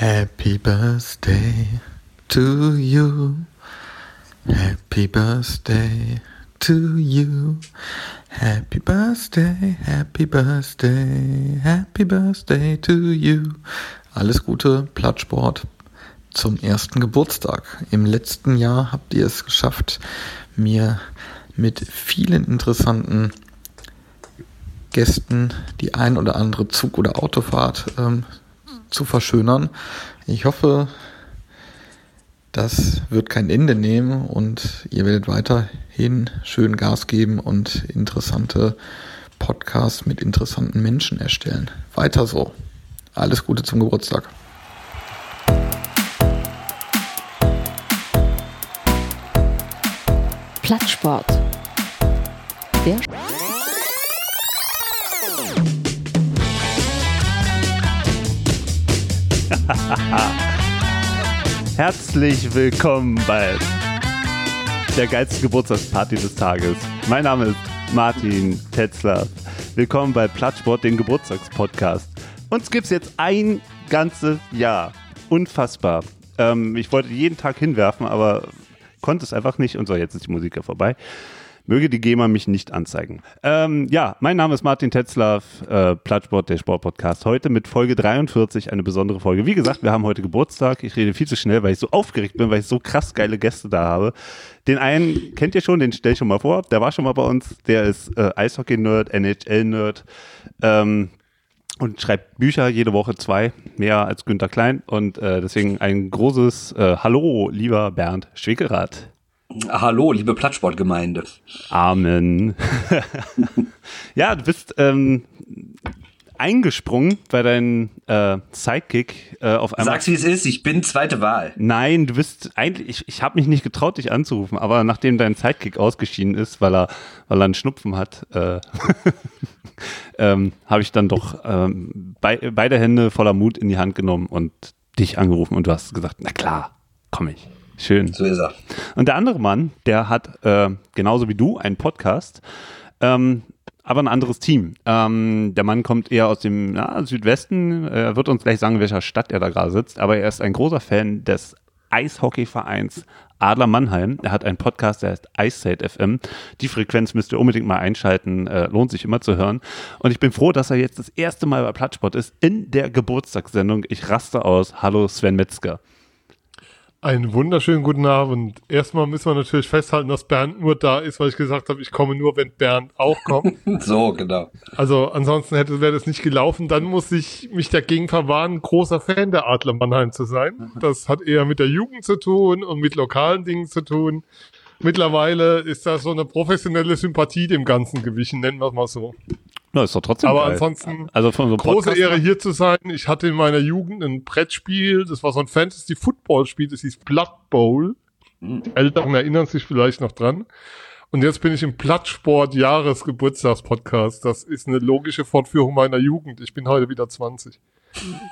Happy birthday to you. Happy birthday to you. Happy birthday, happy birthday, happy birthday to you. Alles Gute, Plattsport zum ersten Geburtstag. Im letzten Jahr habt ihr es geschafft, mir mit vielen interessanten Gästen die ein oder andere Zug- oder Autofahrt ähm, zu verschönern. Ich hoffe, das wird kein Ende nehmen und ihr werdet weiterhin schön Gas geben und interessante Podcasts mit interessanten Menschen erstellen. Weiter so. Alles Gute zum Geburtstag. Plattsport. Der Herzlich willkommen bei der geilsten Geburtstagsparty des Tages. Mein Name ist Martin Tetzler. Willkommen bei Plattsport, dem Geburtstagspodcast. Uns gibt es jetzt ein ganzes Jahr. Unfassbar. Ähm, ich wollte jeden Tag hinwerfen, aber konnte es einfach nicht. Und so, jetzt ist die Musik ja vorbei. Möge die GEMA mich nicht anzeigen. Ähm, ja, mein Name ist Martin Tetzlaff, äh, Plattsport, der Sportpodcast. Heute mit Folge 43, eine besondere Folge. Wie gesagt, wir haben heute Geburtstag. Ich rede viel zu schnell, weil ich so aufgeregt bin, weil ich so krass geile Gäste da habe. Den einen kennt ihr schon, den stell ich schon mal vor. Der war schon mal bei uns. Der ist äh, Eishockey-Nerd, NHL-Nerd. Ähm, und schreibt Bücher, jede Woche zwei, mehr als Günter Klein. Und äh, deswegen ein großes äh, Hallo, lieber Bernd Schwickerath. Hallo, liebe Plattsportgemeinde. Amen. ja, du bist ähm, eingesprungen bei deinem äh, Sidekick äh, auf einmal. Sag's wie es ist, ich bin zweite Wahl. Nein, du bist eigentlich, ich, ich habe mich nicht getraut, dich anzurufen, aber nachdem dein Sidekick ausgeschieden ist, weil er, weil er einen Schnupfen hat, äh, ähm, habe ich dann doch ähm, bei, beide Hände voller Mut in die Hand genommen und dich angerufen und du hast gesagt, na klar, komm ich. Schön. So ist er. Und der andere Mann, der hat äh, genauso wie du einen Podcast, ähm, aber ein anderes Team. Ähm, der Mann kommt eher aus dem na, Südwesten. Er wird uns gleich sagen, in welcher Stadt er da gerade sitzt, aber er ist ein großer Fan des Eishockeyvereins Adler Mannheim. Er hat einen Podcast, der heißt Eisstate FM. Die Frequenz müsst ihr unbedingt mal einschalten, äh, lohnt sich immer zu hören. Und ich bin froh, dass er jetzt das erste Mal bei Plattsport ist in der Geburtstagssendung. Ich raste aus. Hallo Sven Metzger. Einen wunderschönen guten Abend. Erstmal müssen wir natürlich festhalten, dass Bernd nur da ist, weil ich gesagt habe, ich komme nur, wenn Bernd auch kommt. so, genau. Also ansonsten hätte wäre das nicht gelaufen. Dann muss ich mich dagegen verwahren, großer Fan der Adler Mannheim zu sein. Das hat eher mit der Jugend zu tun und mit lokalen Dingen zu tun. Mittlerweile ist da so eine professionelle Sympathie dem Ganzen gewichen, nennen wir es mal so. Na, ist doch trotzdem Aber geil. ansonsten also von so große Ehre hier zu sein. Ich hatte in meiner Jugend ein Brettspiel, das war so ein Fantasy-Football-Spiel, das hieß Blood Bowl. Die Älteren erinnern sich vielleicht noch dran. Und jetzt bin ich im Plattsport Jahresgeburtstagspodcast. Das ist eine logische Fortführung meiner Jugend. Ich bin heute wieder 20.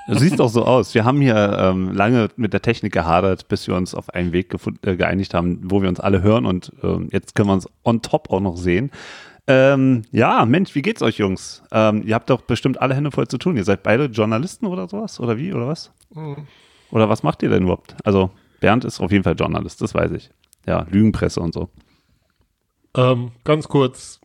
Du siehst doch so aus. Wir haben hier ähm, lange mit der Technik gehadert, bis wir uns auf einen Weg äh, geeinigt haben, wo wir uns alle hören und ähm, jetzt können wir uns on top auch noch sehen. Ähm, ja, Mensch, wie geht's euch, Jungs? Ähm, ihr habt doch bestimmt alle Hände voll zu tun. Ihr seid beide Journalisten oder sowas? Oder wie? Oder was? Oder was macht ihr denn überhaupt? Also, Bernd ist auf jeden Fall Journalist, das weiß ich. Ja, Lügenpresse und so. Ähm, ganz kurz,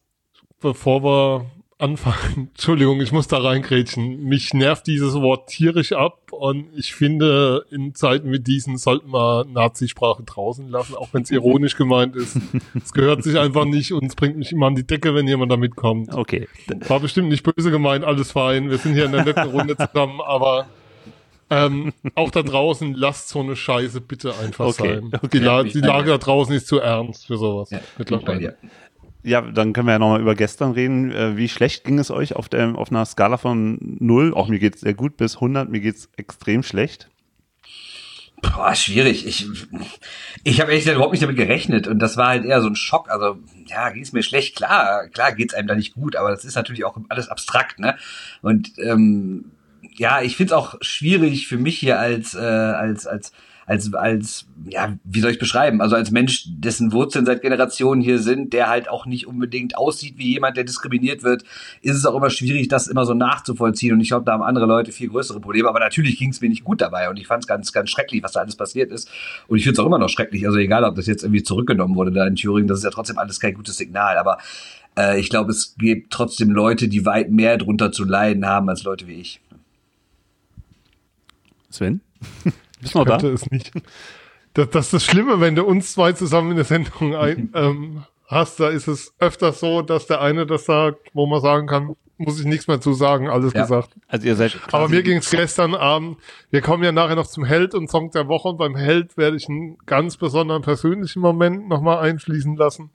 bevor wir anfangen, Entschuldigung, ich muss da reingrätschen. Mich nervt dieses Wort tierisch ab und ich finde, in Zeiten wie diesen sollten wir Nazisprache draußen lassen, auch wenn es ironisch gemeint ist. Es gehört sich einfach nicht und es bringt mich immer an die Decke, wenn jemand damit kommt. Okay. War bestimmt nicht böse gemeint, alles fein. Wir sind hier in der netten Runde zusammen, aber ähm, auch da draußen, lasst so eine Scheiße bitte einfach Okay, sein. okay. Die, La die Lage da draußen ist zu ernst für sowas. Ja, bin ich bei dir. Ja, dann können wir ja nochmal über gestern reden. Äh, wie schlecht ging es euch auf, der, auf einer Skala von 0? Auch mir geht's sehr gut bis 100, mir geht's extrem schlecht. Boah, schwierig. Ich, ich habe gesagt überhaupt nicht damit gerechnet und das war halt eher so ein Schock. Also, ja, ging es mir schlecht. Klar, klar geht's einem da nicht gut, aber das ist natürlich auch alles abstrakt, ne? Und ähm, ja, ich find's auch schwierig für mich hier als, äh, als, als als, als, ja, wie soll ich beschreiben? Also als Mensch, dessen Wurzeln seit Generationen hier sind, der halt auch nicht unbedingt aussieht wie jemand, der diskriminiert wird, ist es auch immer schwierig, das immer so nachzuvollziehen. Und ich glaube, da haben andere Leute viel größere Probleme. Aber natürlich ging es mir nicht gut dabei und ich fand es ganz, ganz schrecklich, was da alles passiert ist. Und ich finde es auch immer noch schrecklich. Also egal, ob das jetzt irgendwie zurückgenommen wurde da in Thüringen, das ist ja trotzdem alles kein gutes Signal. Aber äh, ich glaube, es gibt trotzdem Leute, die weit mehr drunter zu leiden haben als Leute wie ich. Sven? Bist du da? es nicht. Das, das ist das Schlimme, wenn du uns zwei zusammen in der Sendung ein, ähm, hast, da ist es öfter so, dass der eine das sagt, wo man sagen kann, muss ich nichts mehr zu sagen, alles ja. gesagt. Also ihr seid Aber mir ging es gestern Abend, wir kommen ja nachher noch zum Held und Song der Woche und beim Held werde ich einen ganz besonderen persönlichen Moment nochmal einfließen lassen.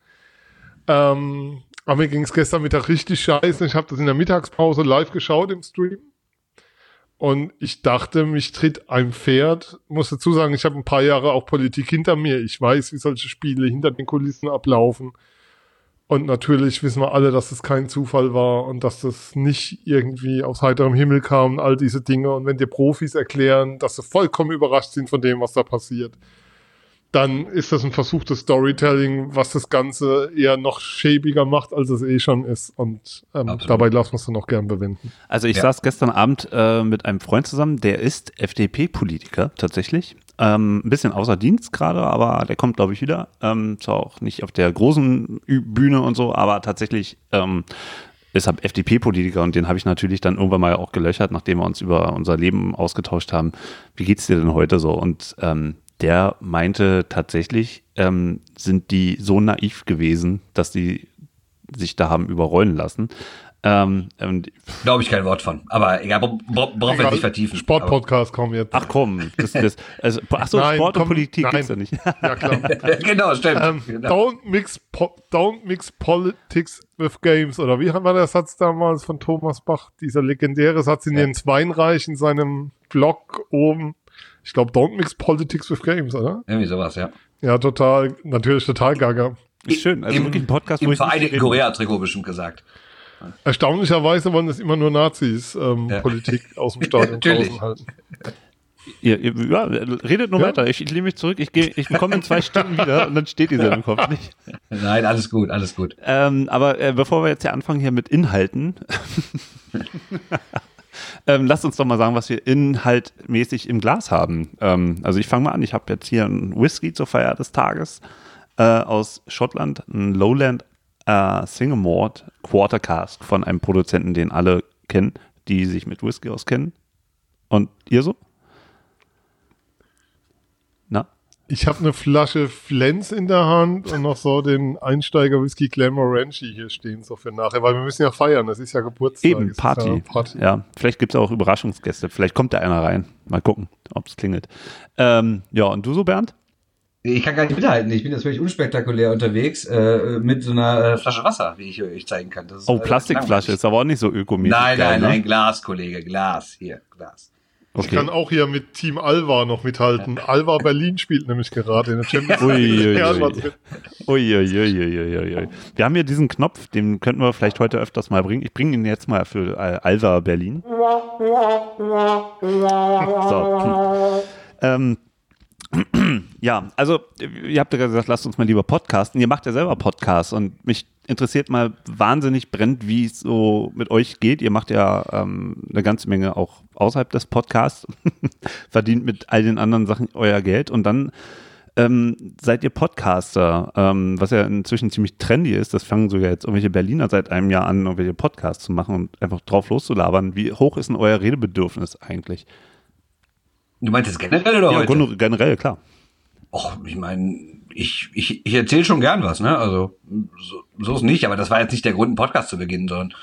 Ähm, aber mir ging es gestern Mittag richtig scheiße. Ich habe das in der Mittagspause live geschaut im Stream. Und ich dachte, mich tritt ein Pferd. Muss dazu sagen, ich habe ein paar Jahre auch Politik hinter mir. Ich weiß, wie solche Spiele hinter den Kulissen ablaufen. Und natürlich wissen wir alle, dass es kein Zufall war und dass das nicht irgendwie aus heiterem Himmel kam, all diese Dinge. Und wenn dir Profis erklären, dass sie vollkommen überrascht sind von dem, was da passiert, dann ist das ein versuchtes Storytelling, was das Ganze eher noch schäbiger macht, als es eh schon ist. Und ähm, dabei lassen wir es dann auch gern bewenden. Also ich ja. saß gestern Abend äh, mit einem Freund zusammen, der ist FDP-Politiker tatsächlich. Ähm, ein bisschen außer Dienst gerade, aber der kommt, glaube ich, wieder. Ähm, zwar auch nicht auf der großen Bühne und so, aber tatsächlich ähm, ist er FDP-Politiker und den habe ich natürlich dann irgendwann mal auch gelöchert, nachdem wir uns über unser Leben ausgetauscht haben. Wie geht's dir denn heute so? Und ähm, der meinte tatsächlich, ähm, sind die so naiv gewesen, dass die sich da haben überrollen lassen. Ähm, Glaube ich kein Wort von. Aber egal, brauchen wir nicht vertiefen. Sportpodcast kommen jetzt. Ach komm, das, das, also, ach so, nein, Sport komm, und Politik nein. gibt's ja nicht. Ja klar. genau, stimmt. Ähm, genau. Don't mix don't mix politics with games oder wie war der Satz damals von Thomas Bach? Dieser legendäre Satz in ja. Jens Weinreich in seinem Blog oben. Ich glaube, Don't Mix Politics with Games, oder? Irgendwie sowas, ja. Ja, total, natürlich total gaga. Ist schön, also Im, wirklich ein Podcast, im wo Vereinigten Korea-Trikot bestimmt gesagt. Erstaunlicherweise wollen es immer nur Nazis ähm, ja. Politik aus dem Stadion draußen halten. Ihr, ja, redet nur ja? weiter. Ich, ich lehne mich zurück. Ich, geh, ich komme in zwei Stunden wieder und dann steht dieser im Kopf nicht. Nein, alles gut, alles gut. Ähm, aber äh, bevor wir jetzt hier anfangen hier mit Inhalten, ähm, lasst uns doch mal sagen, was wir inhaltmäßig im Glas haben. Ähm, also ich fange mal an. Ich habe jetzt hier einen Whisky zur Feier des Tages äh, aus Schottland, ein Lowland äh, Singamore Quarter Cask von einem Produzenten, den alle kennen, die sich mit Whisky auskennen. Und ihr so? Ich habe eine Flasche Flens in der Hand und noch so den Einsteiger Whisky Glamour Ranchi hier stehen, so für nachher, weil wir müssen ja feiern, das ist ja Geburtstag. Eben, Party. Ja, Party. ja, vielleicht gibt es auch Überraschungsgäste, vielleicht kommt da einer rein. Mal gucken, ob es klingelt. Ähm, ja, und du so, Bernd? Ich kann gar nicht mithalten. Ich bin jetzt völlig unspektakulär unterwegs äh, mit so einer äh, Flasche Wasser, wie ich euch zeigen kann. Ist, oh, äh, Plastikflasche ist aber auch nicht so ökomäßig. Nein, nein, nein, Glas, Kollege, Glas. Hier, Glas. Okay. Ich kann auch hier mit Team Alva noch mithalten. Alva Berlin spielt nämlich gerade in der Champions League. Uiuiuiui. Wir haben hier diesen Knopf, den könnten wir vielleicht heute öfters mal bringen. Ich bringe ihn jetzt mal für äh, Alva Berlin. So. Ähm, ja, also ihr habt ja gesagt, lasst uns mal lieber podcasten. Ihr macht ja selber Podcasts und mich interessiert mal wahnsinnig brennt, wie es so mit euch geht. Ihr macht ja ähm, eine ganze Menge auch außerhalb des Podcasts, verdient mit all den anderen Sachen euer Geld und dann ähm, seid ihr Podcaster, ähm, was ja inzwischen ziemlich trendy ist. Das fangen sogar jetzt irgendwelche Berliner seit einem Jahr an, irgendwelche Podcasts zu machen und einfach drauf loszulabern. Wie hoch ist denn euer Redebedürfnis eigentlich? Du meinst jetzt generell oder ja, heute? generell, klar. Och, ich meine, ich, ich, ich erzähle schon gern was, ne? Also so, so ist nicht, aber das war jetzt nicht der Grund, einen Podcast zu beginnen, sondern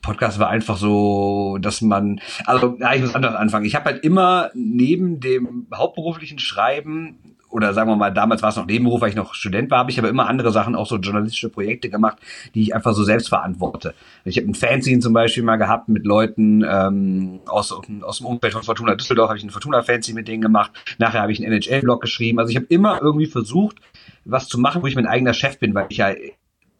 Podcast war einfach so, dass man, also ja, ich muss anders anfangen. Ich habe halt immer neben dem hauptberuflichen Schreiben oder sagen wir mal, damals war es noch Nebenberuf, weil ich noch Student war, habe ich aber immer andere Sachen, auch so journalistische Projekte gemacht, die ich einfach so selbst verantworte. Ich habe ein Fanzine zum Beispiel mal gehabt mit Leuten ähm, aus, aus dem Umfeld von Fortuna Düsseldorf, habe ich ein Fortuna-Fanzine mit denen gemacht. Nachher habe ich einen NHL-Blog geschrieben. Also ich habe immer irgendwie versucht, was zu machen, wo ich mein eigener Chef bin, weil ich ja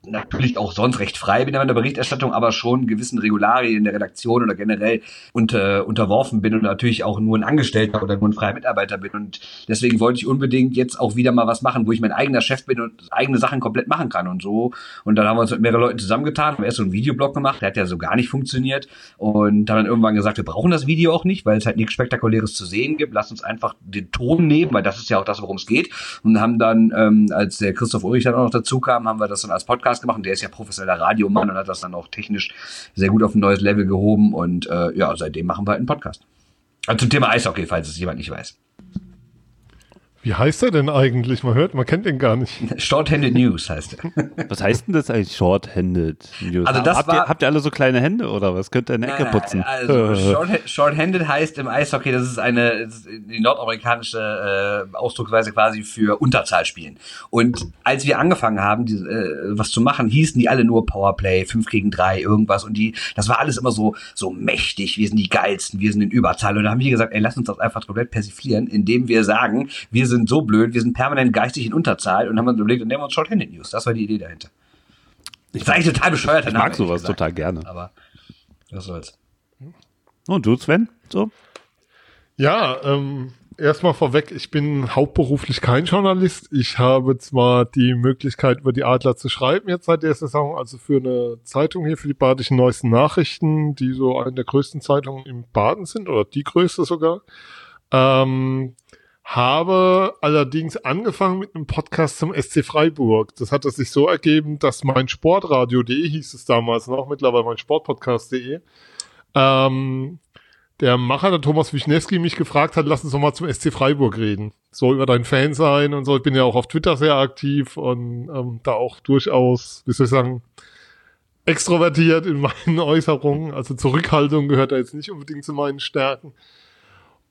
natürlich auch sonst recht frei bin in der Berichterstattung, aber schon gewissen Regularien in der Redaktion oder generell unter, unterworfen bin und natürlich auch nur ein Angestellter oder nur ein freier Mitarbeiter bin. Und deswegen wollte ich unbedingt jetzt auch wieder mal was machen, wo ich mein eigener Chef bin und eigene Sachen komplett machen kann und so. Und dann haben wir uns mit mehreren Leuten zusammengetan, haben erst so einen Videoblog gemacht, der hat ja so gar nicht funktioniert. Und haben dann irgendwann gesagt, wir brauchen das Video auch nicht, weil es halt nichts Spektakuläres zu sehen gibt. Lass uns einfach den Ton nehmen, weil das ist ja auch das, worum es geht. Und haben dann, ähm, als der Christoph Ulrich dann auch noch dazu kam, haben wir das dann als Podcast gemacht. Und der ist ja professioneller Radiomann und hat das dann auch technisch sehr gut auf ein neues Level gehoben. Und äh, ja, seitdem machen wir halt einen Podcast. Also zum Thema Eishockey, falls es jemand nicht weiß. Wie heißt er denn eigentlich? Man hört, man kennt ihn gar nicht. Short-Handed News heißt er. Was heißt denn das eigentlich Short-Handed News? Also das habt, war- ihr, habt ihr alle so kleine Hände oder was? Könnt ihr eine Ecke putzen? Also short- Short-Handed heißt im Eishockey, das ist eine die nordamerikanische äh, Ausdrucksweise quasi für Unterzahl spielen. Und als wir angefangen haben, die, äh, was zu machen, hießen die alle nur Powerplay, 5 gegen 3, irgendwas. Und die, das war alles immer so, so mächtig, wir sind die geilsten, wir sind in Überzahl. Und da haben wir gesagt, ey, lass uns das einfach komplett persiflieren, indem wir sagen, wir sind so blöd, wir sind permanent geistig in Unterzahl und haben uns überlegt, dann nehmen wir uns Short-Handed News. Das war die Idee dahinter. Ich ist eigentlich total bescheuert. ich mag sowas total gerne. Aber was soll's. Und du, Sven? So? Ja, ähm, erstmal vorweg, ich bin hauptberuflich kein Journalist. Ich habe zwar die Möglichkeit, über die Adler zu schreiben jetzt seit der Saison, also für eine Zeitung hier, für die Badischen Neuesten Nachrichten, die so eine der größten Zeitungen im Baden sind, oder die größte sogar. Ähm, habe allerdings angefangen mit einem Podcast zum SC Freiburg. Das hat sich so ergeben, dass mein Sportradio.de hieß es damals noch, mittlerweile mein Sportpodcast.de, ähm, der Macher, der Thomas Wischnewski, mich gefragt hat, lass uns doch mal zum SC Freiburg reden. So über dein Fan sein und so. Ich bin ja auch auf Twitter sehr aktiv und ähm, da auch durchaus, wie soll ich sagen, extrovertiert in meinen Äußerungen. Also Zurückhaltung gehört da jetzt nicht unbedingt zu meinen Stärken.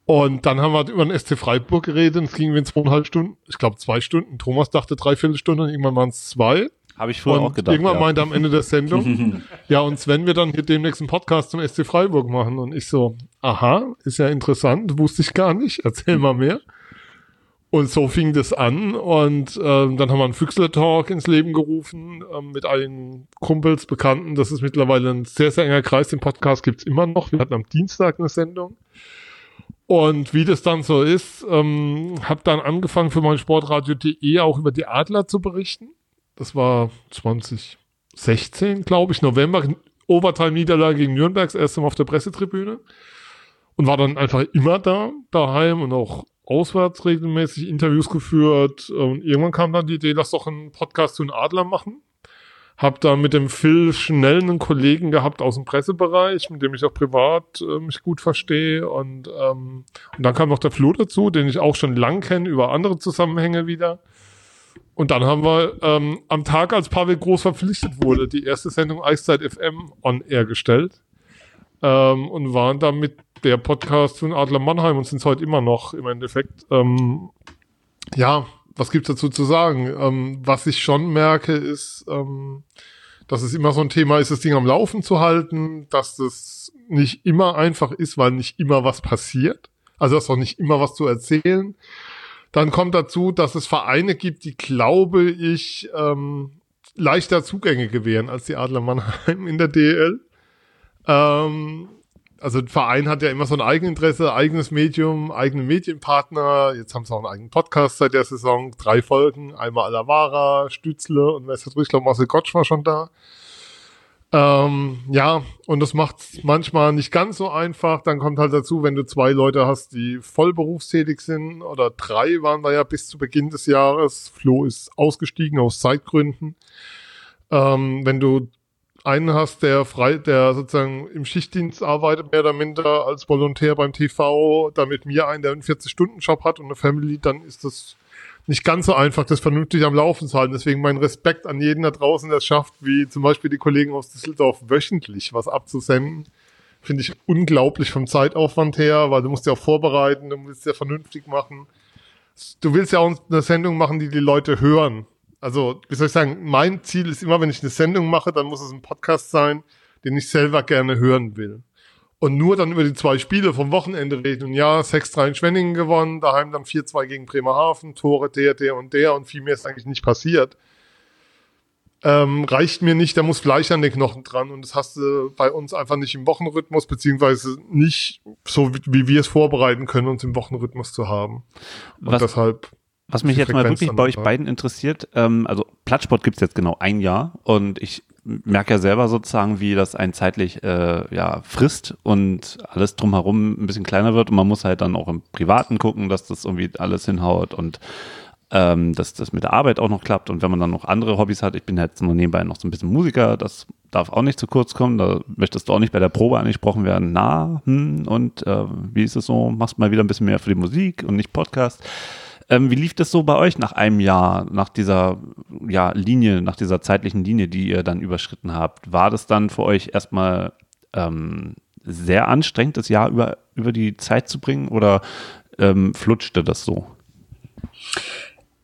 Und dann haben wir über den SC Freiburg geredet und es ging wie in zweieinhalb Stunden, ich glaube zwei Stunden. Thomas dachte dreiviertel Stunden und irgendwann waren es zwei. Habe ich früher und auch gedacht. irgendwann ja. meinte am Ende der Sendung, ja, und Sven wird dann hier demnächst einen Podcast zum SC Freiburg machen. Und ich so, aha, ist ja interessant, wusste ich gar nicht, erzähl mal mehr. Und so fing das an und ähm, dann haben wir einen Füchsler-Talk ins Leben gerufen ähm, mit allen Kumpels, Bekannten. Das ist mittlerweile ein sehr, sehr enger Kreis. Den Podcast gibt's immer noch. Wir hatten am Dienstag eine Sendung. Und wie das dann so ist, ähm, habe dann angefangen für mein Sportradio.de auch über die Adler zu berichten. Das war 2016, glaube ich, November, Overtime-Niederlage gegen Nürnberg, das erste Mal auf der Pressetribüne. Und war dann einfach immer da, daheim und auch auswärts regelmäßig Interviews geführt. Und irgendwann kam dann die Idee, lass doch einen Podcast zu den Adlern machen. Hab da mit dem Phil Schnell einen Kollegen gehabt aus dem Pressebereich, mit dem ich auch privat äh, mich gut verstehe. Und, ähm, und dann kam noch der Flo dazu, den ich auch schon lang kenne, über andere Zusammenhänge wieder. Und dann haben wir ähm, am Tag, als Pavel Groß verpflichtet wurde, die erste Sendung Eiszeit FM on Air gestellt. Ähm, und waren damit der Podcast von Adler Mannheim und sind es heute immer noch im Endeffekt. Ähm, ja, was gibt's dazu zu sagen? Ähm, was ich schon merke, ist, ähm, dass es immer so ein Thema ist, das Ding am Laufen zu halten, dass das nicht immer einfach ist, weil nicht immer was passiert. Also dass auch nicht immer was zu erzählen. Dann kommt dazu, dass es Vereine gibt, die, glaube ich, ähm, leichter Zugänge gewähren als die Adler Mannheim in der DL. Ähm, also ein Verein hat ja immer so ein Eigeninteresse, eigenes Medium, eigene Medienpartner. Jetzt haben sie auch einen eigenen Podcast seit der Saison. Drei Folgen. Einmal Alavara, Stützle und wer ist Ich glaube, Marcel Gottsch war schon da. Ähm, ja, und das macht manchmal nicht ganz so einfach. Dann kommt halt dazu, wenn du zwei Leute hast, die voll berufstätig sind, oder drei waren wir ja bis zu Beginn des Jahres. Flo ist ausgestiegen aus Zeitgründen. Ähm, wenn du einen hast, der frei, der sozusagen im Schichtdienst arbeitet, mehr oder minder als Volontär beim TV, da mit mir einen, der einen 40-Stunden-Job hat und eine Family, dann ist das nicht ganz so einfach, das vernünftig am Laufen zu halten. Deswegen mein Respekt an jeden da draußen, der es schafft, wie zum Beispiel die Kollegen aus Düsseldorf, wöchentlich was abzusenden. Finde ich unglaublich vom Zeitaufwand her, weil du musst ja auch vorbereiten, du musst ja vernünftig machen. Du willst ja auch eine Sendung machen, die die Leute hören. Also, wie soll ich sagen, mein Ziel ist immer, wenn ich eine Sendung mache, dann muss es ein Podcast sein, den ich selber gerne hören will. Und nur dann über die zwei Spiele vom Wochenende reden. Und ja, 6-3 in Schwenningen gewonnen, daheim dann 4-2 gegen Bremerhaven, Tore der, der und der und viel mehr ist eigentlich nicht passiert. ähm, reicht mir nicht, da muss Fleisch an den Knochen dran und das hast du bei uns einfach nicht im Wochenrhythmus, beziehungsweise nicht so, wie, wie wir es vorbereiten können, uns im Wochenrhythmus zu haben. Und Was- deshalb Was mich jetzt mal Frequenz wirklich dann bei euch beiden interessiert, ähm, also Plattsport gibt's jetzt genau ein Jahr und ich merke ja selber sozusagen, wie das einen zeitlich äh, ja, frisst und alles drumherum ein bisschen kleiner wird und man muss halt dann auch im Privaten gucken, dass das irgendwie alles hinhaut und ähm, dass das mit der Arbeit auch noch klappt und wenn man dann noch andere Hobbys hat, ich bin jetzt nur nebenbei noch so ein bisschen Musiker, das darf auch nicht zu kurz kommen, da möchtest du auch nicht bei der Probe angesprochen werden, na, hm, und äh, wie ist es so, machst mal wieder ein bisschen mehr für die Musik und nicht Podcast. Ähm, wie lief das so bei euch nach einem Jahr, nach dieser ja, Linie, nach dieser zeitlichen Linie, die ihr dann überschritten habt? War das dann für euch erstmal ähm, sehr anstrengend, das Jahr über, über die Zeit zu bringen oder ähm, flutschte das so?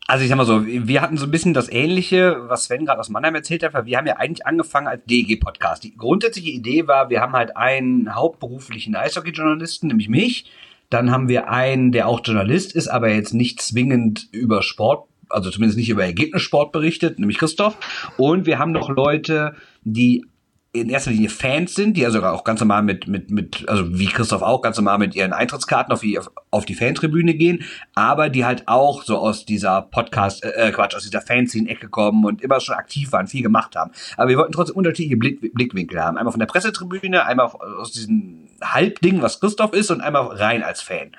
Also ich sag mal so, wir hatten so ein bisschen das Ähnliche, was Sven gerade aus Mannheim erzählt hat, weil wir haben ja eigentlich angefangen als DEG-Podcast. Die grundsätzliche Idee war, wir haben halt einen hauptberuflichen Eishockey-Journalisten, nämlich mich. Dann haben wir einen, der auch Journalist ist, aber jetzt nicht zwingend über Sport, also zumindest nicht über Ergebnissport berichtet, nämlich Christoph. Und wir haben noch Leute, die in erster Linie Fans sind, die also auch ganz normal mit, mit, mit, also wie Christoph auch, ganz normal mit ihren Eintrittskarten auf die, auf die Fantribüne gehen, aber die halt auch so aus dieser Podcast, äh, Quatsch, aus dieser Fanszene-Ecke kommen und immer schon aktiv waren, viel gemacht haben. Aber wir wollten trotzdem unterschiedliche Blick, Blickwinkel haben. Einmal von der Pressetribüne, einmal aus diesem Halbding, was Christoph ist, und einmal rein als Fan.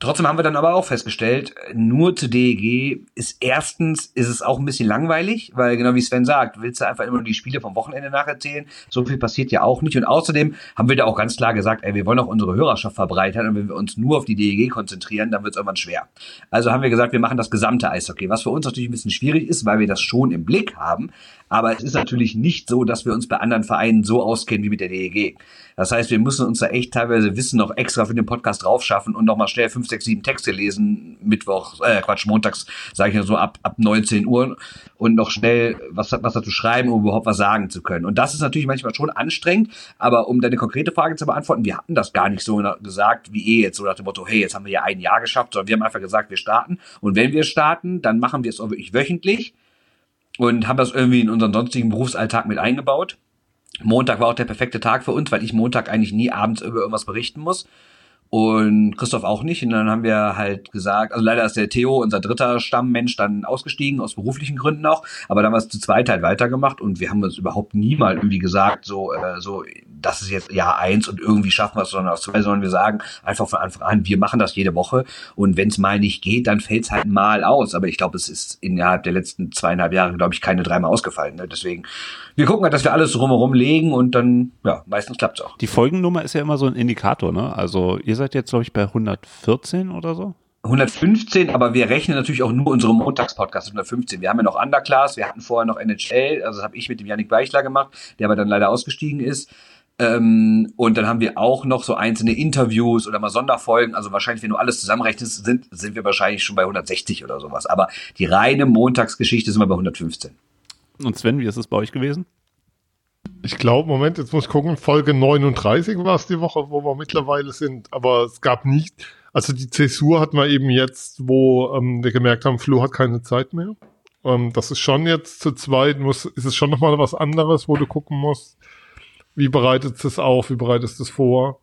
Trotzdem haben wir dann aber auch festgestellt, nur zu DEG ist erstens, ist es auch ein bisschen langweilig, weil genau wie Sven sagt, willst du einfach immer nur die Spiele vom Wochenende nacherzählen. So viel passiert ja auch nicht. Und außerdem haben wir da auch ganz klar gesagt, ey, wir wollen auch unsere Hörerschaft verbreitern und wenn wir uns nur auf die DEG konzentrieren, dann wird es irgendwann schwer. Also haben wir gesagt, wir machen das gesamte Eishockey, was für uns natürlich ein bisschen schwierig ist, weil wir das schon im Blick haben. Aber es ist natürlich nicht so, dass wir uns bei anderen Vereinen so auskennen wie mit der DEG. Das heißt, wir müssen uns da echt teilweise Wissen noch extra für den Podcast draufschaffen und nochmal schnell fünf, sechs, sieben Texte lesen, Mittwoch, äh, Quatsch, montags, sage ich ja so, ab, ab 19 Uhr und noch schnell was, was dazu schreiben, um überhaupt was sagen zu können. Und das ist natürlich manchmal schon anstrengend, aber um deine konkrete Frage zu beantworten, wir hatten das gar nicht so gesagt, wie ihr jetzt, so nach dem Motto, hey, jetzt haben wir ja ein Jahr geschafft, sondern wir haben einfach gesagt, wir starten. Und wenn wir starten, dann machen wir es auch wirklich wöchentlich und haben das irgendwie in unseren sonstigen Berufsalltag mit eingebaut. Montag war auch der perfekte Tag für uns, weil ich Montag eigentlich nie abends über irgendwas berichten muss. Und Christoph auch nicht. Und dann haben wir halt gesagt, also leider ist der Theo, unser dritter Stammmensch, dann ausgestiegen, aus beruflichen Gründen auch. Aber dann haben wir es zu zweit halt weitergemacht und wir haben uns überhaupt nie mal irgendwie gesagt, so, äh, so, das ist jetzt Jahr eins und irgendwie schaffen wir es, sondern aus zwei, sondern wir sagen einfach von Anfang an, wir machen das jede Woche. Und wenn es mal nicht geht, dann fällt es halt mal aus. Aber ich glaube, es ist innerhalb der letzten zweieinhalb Jahre, glaube ich, keine dreimal ausgefallen. Ne? Deswegen, wir gucken halt, dass wir alles drumherum legen und dann, ja, meistens klappt's auch. Die Folgennummer ist ja immer so ein Indikator, ne? Also ihr seid jetzt, glaube ich, bei 114 oder so? 115, aber wir rechnen natürlich auch nur unsere Montagspodcasts 115. Wir haben ja noch Underclass, wir hatten vorher noch NHL, also das habe ich mit dem Yannick Weichler gemacht, der aber dann leider ausgestiegen ist. Ähm, und dann haben wir auch noch so einzelne Interviews oder mal Sonderfolgen. Also wahrscheinlich, wenn du alles zusammenrechnest, sind, sind wir wahrscheinlich schon bei 160 oder sowas. Aber die reine Montagsgeschichte sind wir bei 115. Und Sven, wie ist es bei euch gewesen? Ich glaube, Moment, jetzt muss ich gucken, Folge 39 war es die Woche, wo wir mittlerweile sind. Aber es gab nicht, also die Zäsur hat man eben jetzt, wo ähm, wir gemerkt haben, Flo hat keine Zeit mehr. Ähm, das ist schon jetzt zu zweit, muss, ist es schon nochmal was anderes, wo du gucken musst, wie bereitet es auf, wie bereitest du es vor.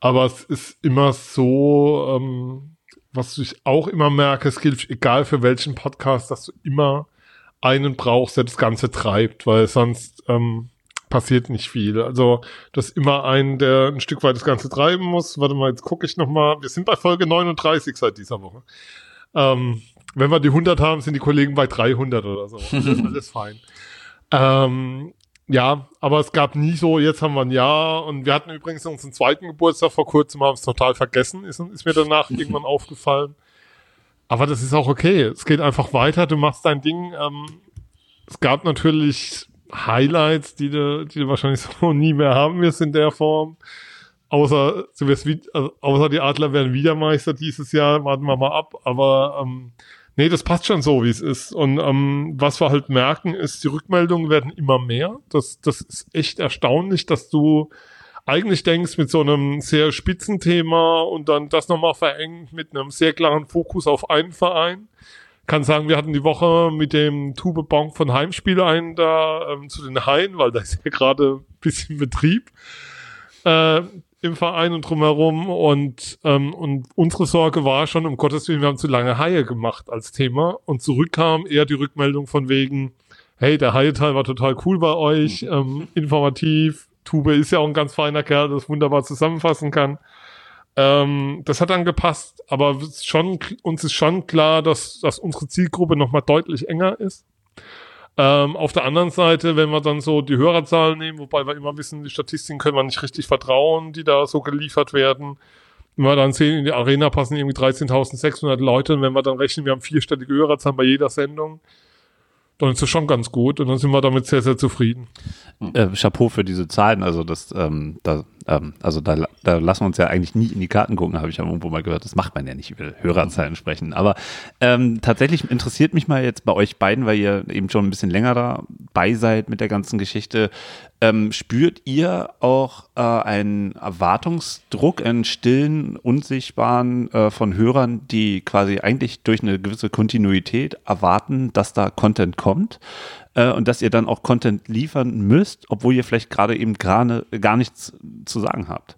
Aber es ist immer so, ähm, was ich auch immer merke, es gilt egal für welchen Podcast, dass du immer einen brauchst, der das Ganze treibt, weil sonst ähm, passiert nicht viel. Also das ist immer einen, der ein Stück weit das Ganze treiben muss. Warte mal, jetzt gucke ich noch mal. Wir sind bei Folge 39 seit dieser Woche. Ähm, wenn wir die 100 haben, sind die Kollegen bei 300 oder so. Das ist alles fein. Ähm, ja, aber es gab nie so, jetzt haben wir ein Jahr und wir hatten übrigens unseren zweiten Geburtstag vor kurzem, haben es total vergessen, ist, ist mir danach irgendwann aufgefallen. Aber das ist auch okay. Es geht einfach weiter, du machst dein Ding. Ähm, es gab natürlich Highlights, die du, die du wahrscheinlich so nie mehr haben wirst in der Form. Außer, du wirst wie, also, außer die Adler werden wieder Meister dieses Jahr, warten wir mal ab. Aber ähm, nee, das passt schon so, wie es ist. Und ähm, was wir halt merken, ist, die Rückmeldungen werden immer mehr. Das, das ist echt erstaunlich, dass du eigentlich denkst mit so einem sehr spitzen Thema und dann das nochmal verengt mit einem sehr klaren Fokus auf einen Verein, kann sagen, wir hatten die Woche mit dem Tube Bonk von Heimspiel einen da ähm, zu den Haien, weil da ist ja gerade ein bisschen Betrieb äh, im Verein und drumherum. Und, ähm, und unsere Sorge war schon, um Gottes Willen, wir haben zu lange Haie gemacht als Thema. Und zurückkam eher die Rückmeldung von wegen, hey, der Haie-Teil war total cool bei euch, ähm, informativ. Tube ist ja auch ein ganz feiner Kerl, das wunderbar zusammenfassen kann. Ähm, das hat dann gepasst, aber schon, uns ist schon klar, dass, dass unsere Zielgruppe nochmal deutlich enger ist. Ähm, auf der anderen Seite, wenn wir dann so die Hörerzahlen nehmen, wobei wir immer wissen, die Statistiken können wir nicht richtig vertrauen, die da so geliefert werden. Wenn wir dann sehen, in die Arena passen irgendwie 13.600 Leute und wenn wir dann rechnen, wir haben vierstellige Hörerzahlen bei jeder Sendung, dann ist das schon ganz gut und dann sind wir damit sehr, sehr zufrieden. Äh, Chapeau für diese Zahlen, also das, ähm, da, ähm, also da, da lassen wir uns ja eigentlich nie in die Karten gucken, habe ich ja irgendwo mal gehört. Das macht man ja nicht über Hörerzahlen sprechen. Aber ähm, tatsächlich interessiert mich mal jetzt bei euch beiden, weil ihr eben schon ein bisschen länger dabei seid mit der ganzen Geschichte. Ähm, spürt ihr auch äh, einen Erwartungsdruck, einen stillen, unsichtbaren äh, von Hörern, die quasi eigentlich durch eine gewisse Kontinuität erwarten, dass da Content kommt? Äh, und dass ihr dann auch Content liefern müsst, obwohl ihr vielleicht gerade eben grade, gar nichts zu sagen habt.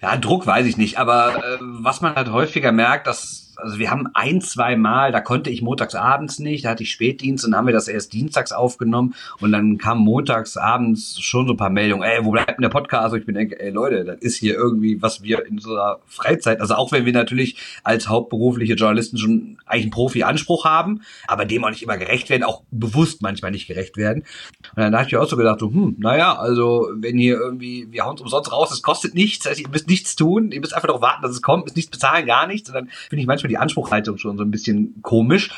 Ja, Druck weiß ich nicht, aber äh, was man halt häufiger merkt, dass also wir haben ein, zwei Mal, da konnte ich montags abends nicht, da hatte ich Spätdienst und haben wir das erst dienstags aufgenommen und dann kam montags abends schon so ein paar Meldungen, ey, wo bleibt denn der Podcast? Und ich bin denke, ey Leute, das ist hier irgendwie, was wir in unserer Freizeit, also auch wenn wir natürlich als hauptberufliche Journalisten schon eigentlich einen Profi-Anspruch haben, aber dem auch nicht immer gerecht werden, auch bewusst manchmal nicht gerecht werden. Und dann habe ich auch so gedacht, so, hm, naja, also wenn hier irgendwie, wir hauen es umsonst raus, es kostet nichts, heißt, ihr müsst nichts tun, ihr müsst einfach darauf warten, dass es kommt, müsst nichts bezahlen, gar nichts. Und dann finde ich manchmal manchmal die Anspruchhaltung schon so ein bisschen komisch.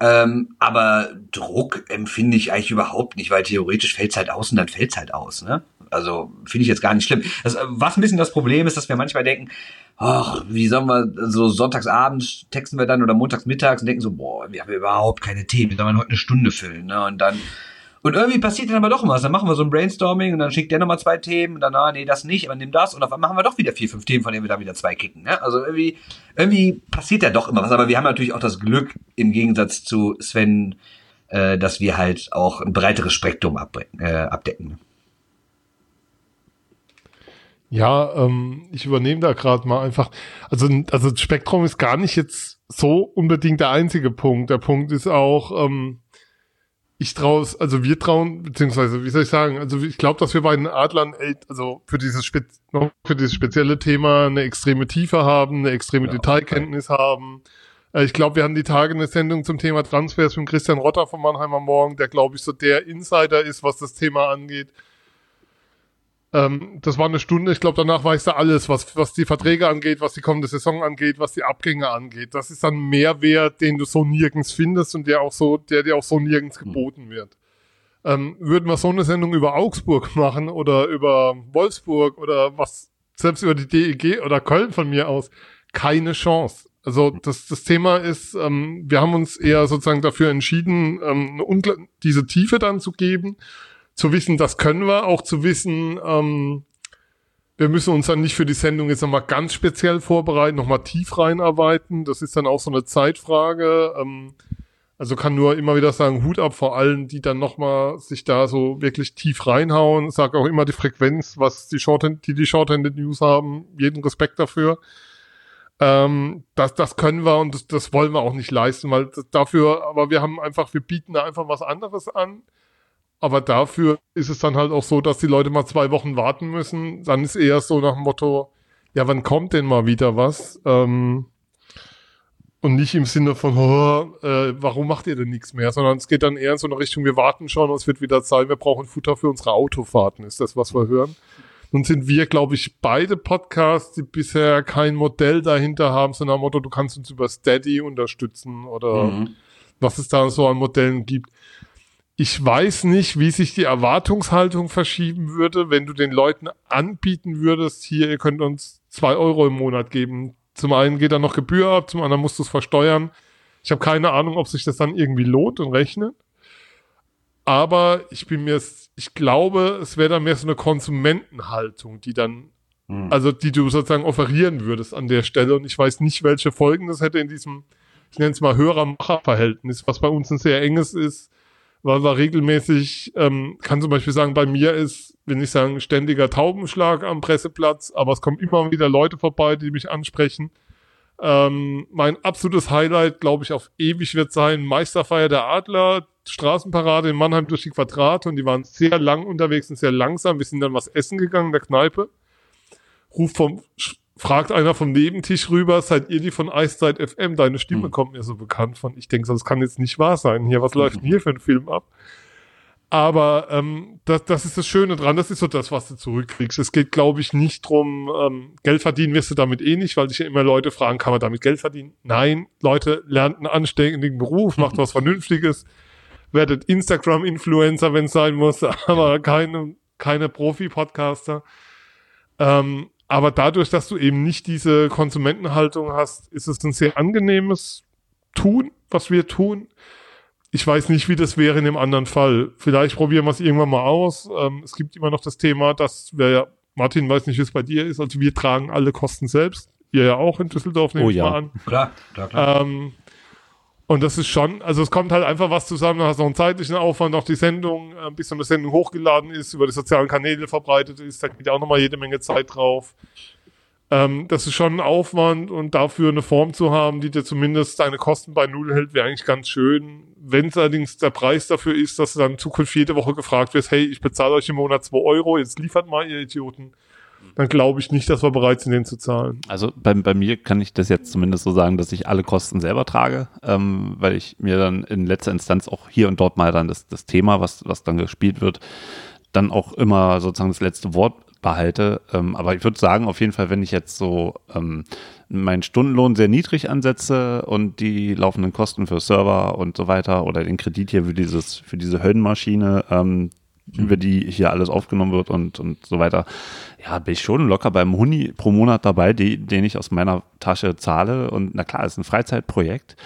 Ähm, aber Druck empfinde ich eigentlich überhaupt nicht, weil theoretisch fällt's halt aus und dann fällt's halt aus. Ne? Also finde ich jetzt gar nicht schlimm. Das, was ein bisschen das Problem ist, dass wir manchmal denken, ach, wie sollen wir, so sonntagsabends texten wir dann oder montags mittags und denken so, boah, wir haben überhaupt keine Themen, wie soll man heute eine Stunde füllen? Ne? Und dann und irgendwie passiert dann aber doch was. Dann machen wir so ein Brainstorming und dann schickt der nochmal zwei Themen und dann, ah, nee, das nicht, aber nimm das und auf einmal machen wir doch wieder vier, fünf Themen, von denen wir da wieder zwei kicken. Ne? Also irgendwie, irgendwie passiert ja doch immer was. Aber wir haben natürlich auch das Glück, im Gegensatz zu Sven, äh, dass wir halt auch ein breiteres Spektrum äh, abdecken. Ja, ähm, ich übernehme da gerade mal einfach. Also, also Spektrum ist gar nicht jetzt so unbedingt der einzige Punkt. Der Punkt ist auch, ähm, ich traue also wir trauen, beziehungsweise, wie soll ich sagen, also ich glaube, dass wir bei den Adlern, also für dieses, für dieses spezielle Thema eine extreme Tiefe haben, eine extreme ja, Detailkenntnis okay. haben. Äh, ich glaube, wir haben die Tage eine Sendung zum Thema Transfers mit Christian Rotter vom Mannheimer Morgen, der, glaube ich, so der Insider ist, was das Thema angeht. Ähm, das war eine Stunde. Ich glaube, danach weiß er alles, was, was die Verträge angeht, was die kommende Saison angeht, was die Abgänge angeht. Das ist dann Mehrwert, den du so nirgends findest und der auch so, der dir auch so nirgends hm. geboten wird. Ähm, würden wir so eine Sendung über Augsburg machen oder über Wolfsburg oder was, selbst über die DEG oder Köln von mir aus, keine Chance. Also das, das Thema ist, ähm, wir haben uns eher sozusagen dafür entschieden, ähm, diese Tiefe dann zu geben zu wissen, das können wir, auch zu wissen, ähm, wir müssen uns dann nicht für die Sendung jetzt nochmal ganz speziell vorbereiten, nochmal tief reinarbeiten. Das ist dann auch so eine Zeitfrage. Ähm, also kann nur immer wieder sagen, Hut ab vor allen, die dann nochmal sich da so wirklich tief reinhauen. Sag auch immer die Frequenz, was die Shorthand, die die Shorthanded News haben. Jeden Respekt dafür. Ähm, das, das können wir und das, das wollen wir auch nicht leisten, weil dafür, aber wir haben einfach, wir bieten da einfach was anderes an. Aber dafür ist es dann halt auch so, dass die Leute mal zwei Wochen warten müssen. Dann ist eher so nach dem Motto, ja, wann kommt denn mal wieder was? Ähm, und nicht im Sinne von, oh, äh, warum macht ihr denn nichts mehr? Sondern es geht dann eher in so eine Richtung, wir warten schon, es wird wieder Zeit, wir brauchen Futter für unsere Autofahrten, ist das, was wir hören. Nun sind wir, glaube ich, beide Podcasts, die bisher kein Modell dahinter haben, sondern am Motto, du kannst uns über Steady unterstützen oder mhm. was es da so an Modellen gibt ich weiß nicht, wie sich die Erwartungshaltung verschieben würde, wenn du den Leuten anbieten würdest, hier, ihr könnt uns zwei Euro im Monat geben. Zum einen geht da noch Gebühr ab, zum anderen musst du es versteuern. Ich habe keine Ahnung, ob sich das dann irgendwie lohnt und rechnet. Aber ich bin mir, ich glaube, es wäre dann mehr so eine Konsumentenhaltung, die dann, hm. also die du sozusagen offerieren würdest an der Stelle. Und ich weiß nicht, welche Folgen das hätte in diesem ich nenne es mal Hörer-Macher-Verhältnis, was bei uns ein sehr enges ist, weil wir regelmäßig, ähm, kann zum Beispiel sagen, bei mir ist, wenn ich sagen, ständiger Taubenschlag am Presseplatz, aber es kommen immer wieder Leute vorbei, die mich ansprechen. Ähm, mein absolutes Highlight, glaube ich, auf ewig wird sein, Meisterfeier der Adler, Straßenparade in Mannheim durch die Quadrate und die waren sehr lang unterwegs und sehr langsam. Wir sind dann was essen gegangen in der Kneipe. Ruft vom, fragt einer vom Nebentisch rüber, seid ihr die von Eiszeit FM? Deine Stimme Hm. kommt mir so bekannt von. Ich denke, so, das kann jetzt nicht wahr sein hier. Was läuft denn hier für ein Film ab? Aber ähm, das, das ist das Schöne dran, das ist so das, was du zurückkriegst. Es geht, glaube ich, nicht drum, ähm, Geld verdienen wirst du damit eh nicht, weil sich ja immer Leute fragen, kann man damit Geld verdienen? Nein, Leute, lernt einen anständigen Beruf, macht was Vernünftiges, werdet Instagram-Influencer, wenn es sein muss, aber keine, keine Profi-Podcaster. Ähm, aber dadurch, dass du eben nicht diese Konsumentenhaltung hast, ist es ein sehr angenehmes Tun, was wir tun. Ich weiß nicht, wie das wäre in dem anderen Fall. Vielleicht probieren wir es irgendwann mal aus. Ähm, es gibt immer noch das Thema, dass wir ja, Martin weiß nicht, wie es bei dir ist, also wir tragen alle Kosten selbst. Ihr ja auch in Düsseldorf, nehme Oh ich ja. mal an. Klar, klar, klar. Ähm, und das ist schon, also es kommt halt einfach was zusammen, du hast noch einen zeitlichen Aufwand, auch die Sendung, äh, bis so eine Sendung hochgeladen ist, über die sozialen Kanäle verbreitet ist, da geht ja auch nochmal jede Menge Zeit drauf. Ähm, das ist schon ein Aufwand und dafür eine Form zu haben, die dir zumindest deine Kosten bei Null hält, wäre eigentlich ganz schön. Wenn es allerdings der Preis dafür ist, dass du dann in Zukunft jede Woche gefragt wirst, hey, ich bezahle euch im Monat 2 Euro, jetzt liefert mal, ihr Idioten, dann glaube ich nicht, dass wir bereit sind, den zu zahlen. Also bei, bei mir kann ich das jetzt zumindest so sagen, dass ich alle Kosten selber trage, ähm, weil ich mir dann in letzter Instanz auch hier und dort mal dann das, das Thema, was, was dann gespielt wird, dann auch immer sozusagen das letzte Wort behalte. Ähm, aber ich würde sagen, auf jeden Fall, wenn ich jetzt so ähm, meinen Stundenlohn sehr niedrig ansetze und die laufenden Kosten für Server und so weiter oder den Kredit hier für dieses, für diese Höllenmaschine, ähm, über die hier alles aufgenommen wird und, und so weiter. Ja, bin ich schon locker beim Huni pro Monat dabei, die, den ich aus meiner Tasche zahle. Und na klar, ist ein Freizeitprojekt.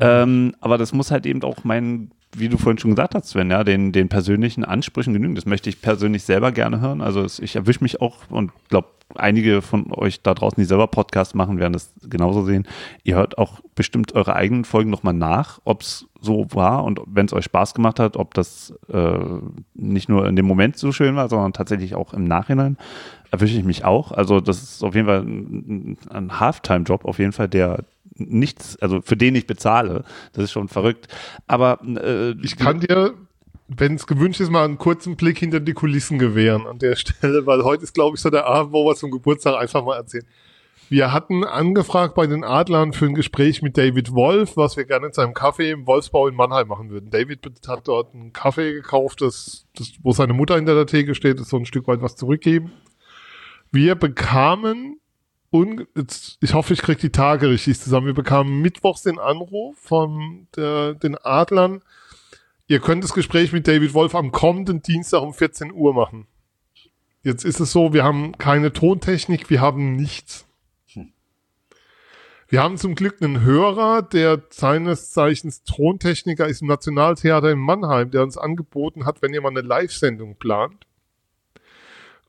Ähm, aber das muss halt eben auch mein, wie du vorhin schon gesagt hast, Sven, ja, den, den persönlichen Ansprüchen genügen. Das möchte ich persönlich selber gerne hören. Also ich erwische mich auch und glaube, einige von euch da draußen, die selber Podcasts machen, werden das genauso sehen. Ihr hört auch bestimmt eure eigenen Folgen nochmal nach, ob es so war und wenn es euch Spaß gemacht hat, ob das äh, nicht nur in dem Moment so schön war, sondern tatsächlich auch im Nachhinein. Erwische ich mich auch. Also das ist auf jeden Fall ein, ein Halftime-Job, auf jeden Fall, der nichts, also für den ich bezahle. Das ist schon verrückt. Aber äh, Ich kann dir, wenn es gewünscht ist, mal einen kurzen Blick hinter die Kulissen gewähren an der Stelle, weil heute ist, glaube ich, so der Abend, wo wir zum Geburtstag einfach mal erzählen. Wir hatten angefragt bei den Adlern für ein Gespräch mit David Wolf, was wir gerne in seinem Café im Wolfsbau in Mannheim machen würden. David hat dort einen Kaffee gekauft, das, das, wo seine Mutter hinter der Theke steht, ist so ein Stück weit was zurückgeben. Wir bekamen, un, jetzt, ich hoffe, ich kriege die Tage richtig zusammen, wir bekamen mittwochs den Anruf von der, den Adlern, ihr könnt das Gespräch mit David Wolf am kommenden Dienstag um 14 Uhr machen. Jetzt ist es so, wir haben keine Tontechnik, wir haben nichts. Wir haben zum Glück einen Hörer, der seines Zeichens Tontechniker ist im Nationaltheater in Mannheim, der uns angeboten hat, wenn ihr mal eine Live-Sendung plant,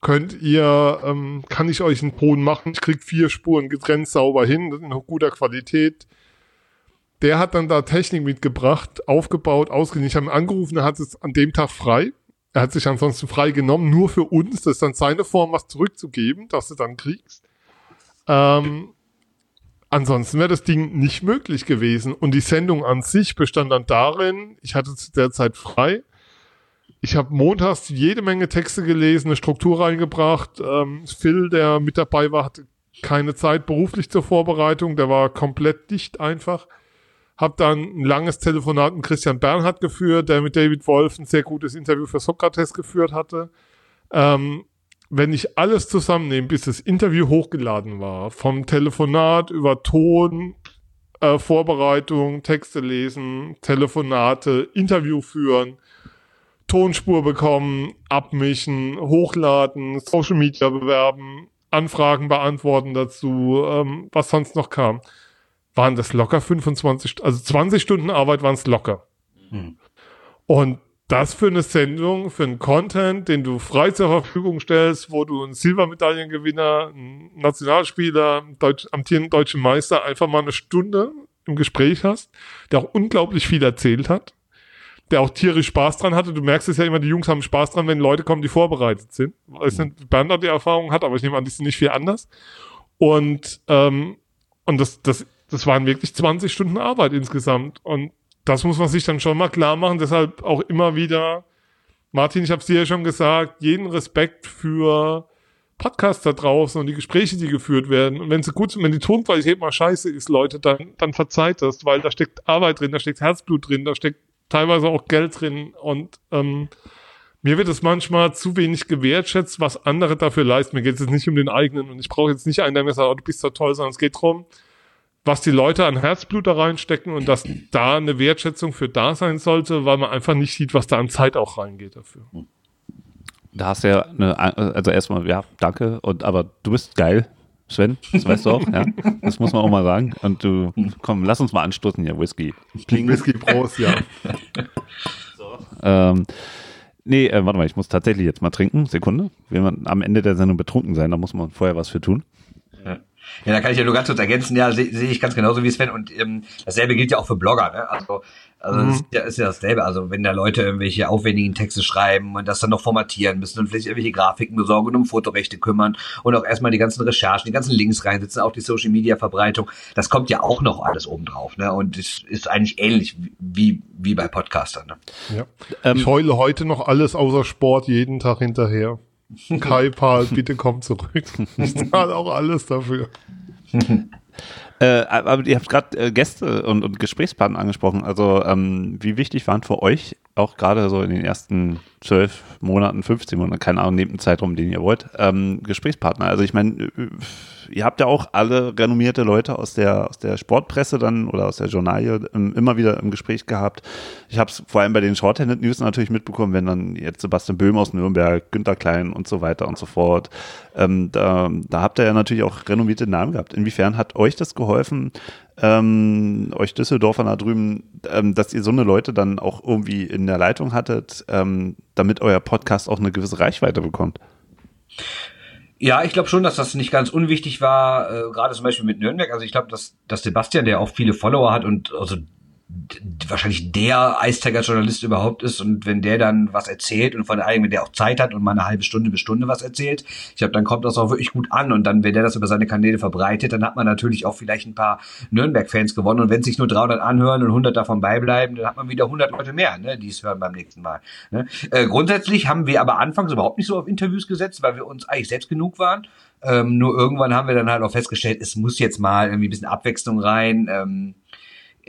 könnt ihr, ähm, kann ich euch einen Ton machen. Ich krieg vier Spuren getrennt sauber hin, in guter Qualität. Der hat dann da Technik mitgebracht, aufgebaut, ausgeliehen. Ich habe ihn angerufen, er hat es an dem Tag frei. Er hat sich ansonsten frei genommen, nur für uns. Das ist dann seine Form, was zurückzugeben, dass du dann kriegst. Ähm, ansonsten wäre das Ding nicht möglich gewesen. Und die Sendung an sich bestand dann darin, ich hatte zu der Zeit frei. Ich habe montags jede Menge Texte gelesen, eine Struktur reingebracht. Ähm, Phil, der mit dabei war, hatte keine Zeit beruflich zur Vorbereitung. Der war komplett dicht einfach. Hab dann ein langes Telefonat mit Christian Bernhard geführt, der mit David Wolf ein sehr gutes Interview für Sokrates geführt hatte. Ähm, wenn ich alles zusammennehme, bis das Interview hochgeladen war, vom Telefonat über Ton, äh, Vorbereitung, Texte lesen, Telefonate, Interview führen, Tonspur bekommen, abmischen, hochladen, Social Media bewerben, Anfragen beantworten dazu, ähm, was sonst noch kam, waren das locker 25, also 20 Stunden Arbeit waren es locker. Hm. Und das für eine Sendung, für einen Content, den du frei zur Verfügung stellst, wo du einen Silbermedaillengewinner, einen Nationalspieler, einen Deutsch, amtierenden deutschen Meister einfach mal eine Stunde im Gespräch hast, der auch unglaublich viel erzählt hat, der auch tierisch Spaß dran hatte. Du merkst es ja immer, die Jungs haben Spaß dran, wenn Leute kommen, die vorbereitet sind. Weiß nicht, Bernd die Erfahrung hat, aber ich nehme an, die sind nicht viel anders. Und, ähm, und das, das, das waren wirklich 20 Stunden Arbeit insgesamt. Und das muss man sich dann schon mal klar machen. Deshalb auch immer wieder, Martin, ich habe es dir ja schon gesagt, jeden Respekt für Podcasts da draußen und die Gespräche, die geführt werden. Und wenn sie gut sind, wenn die Tonqualität mal scheiße ist, Leute, dann, dann verzeiht das, weil da steckt Arbeit drin, da steckt Herzblut drin, da steckt teilweise auch Geld drin und ähm, mir wird es manchmal zu wenig gewertschätzt, was andere dafür leisten. Mir geht es jetzt nicht um den eigenen und ich brauche jetzt nicht einen, der mir sagt, oh, du bist so toll, sondern es geht darum, was die Leute an Herzblut da reinstecken und dass da eine Wertschätzung für da sein sollte, weil man einfach nicht sieht, was da an Zeit auch reingeht dafür. Da hast du ja eine, also erstmal, ja, danke, und aber du bist geil, Sven, das weißt du auch, ja. Das muss man auch mal sagen. Und du, komm, lass uns mal anstoßen hier, Whisky. Kling. Whisky Prost, ja. so. Ähm, nee, äh, warte mal, ich muss tatsächlich jetzt mal trinken. Sekunde. Will man am Ende der Sendung betrunken sein, da muss man vorher was für tun. Ja, da kann ich ja nur ganz kurz ergänzen, ja, sehe seh ich ganz genauso wie Sven und ähm, dasselbe gilt ja auch für Blogger, ne? Also, also mhm. ist, ja, ist ja dasselbe. Also wenn da Leute irgendwelche aufwendigen Texte schreiben und das dann noch formatieren müssen und vielleicht irgendwelche Grafiken besorgen und um Fotorechte kümmern und auch erstmal die ganzen Recherchen, die ganzen Links reinsetzen, auch die Social Media Verbreitung, das kommt ja auch noch alles oben drauf, ne? Und es ist eigentlich ähnlich wie, wie bei Podcastern. Ne? Ja. Ähm, ich heule heute noch alles außer Sport jeden Tag hinterher. Kai Paul, bitte komm zurück. Ich zahle auch alles dafür. äh, aber ihr habt gerade äh, Gäste und, und Gesprächspartner angesprochen. Also ähm, wie wichtig waren für euch auch gerade so in den ersten zwölf Monaten, 15 Monaten, keine Ahnung, nehmt einen Zeitraum, den ihr wollt, ähm, Gesprächspartner. Also ich meine, äh, ihr habt ja auch alle renommierte Leute aus der, aus der Sportpresse dann oder aus der Journalie ähm, immer wieder im Gespräch gehabt. Ich habe es vor allem bei den Shorthanded News natürlich mitbekommen, wenn dann jetzt Sebastian Böhm aus Nürnberg, Günter Klein und so weiter und so fort. Ähm, da, da habt ihr ja natürlich auch renommierte Namen gehabt. Inwiefern hat euch das geholfen, ähm, euch Düsseldorfer da drüben, ähm, dass ihr so eine Leute dann auch irgendwie in der Leitung hattet, ähm, damit euer Podcast auch eine gewisse Reichweite bekommt? Ja, ich glaube schon, dass das nicht ganz unwichtig war, äh, gerade zum Beispiel mit Nürnberg. Also ich glaube, dass, dass Sebastian, der auch viele Follower hat und also wahrscheinlich der Eistagger-Journalist überhaupt ist und wenn der dann was erzählt und vor allem, wenn der auch Zeit hat und mal eine halbe Stunde bis Stunde was erzählt, ich glaube, dann kommt das auch wirklich gut an und dann, wenn der das über seine Kanäle verbreitet, dann hat man natürlich auch vielleicht ein paar Nürnberg-Fans gewonnen und wenn sich nur 300 anhören und 100 davon beibleiben, dann hat man wieder 100 Leute mehr, ne, die es hören beim nächsten Mal. Ne? Äh, grundsätzlich haben wir aber anfangs überhaupt nicht so auf Interviews gesetzt, weil wir uns eigentlich selbst genug waren. Ähm, nur irgendwann haben wir dann halt auch festgestellt, es muss jetzt mal irgendwie ein bisschen Abwechslung rein. Ähm,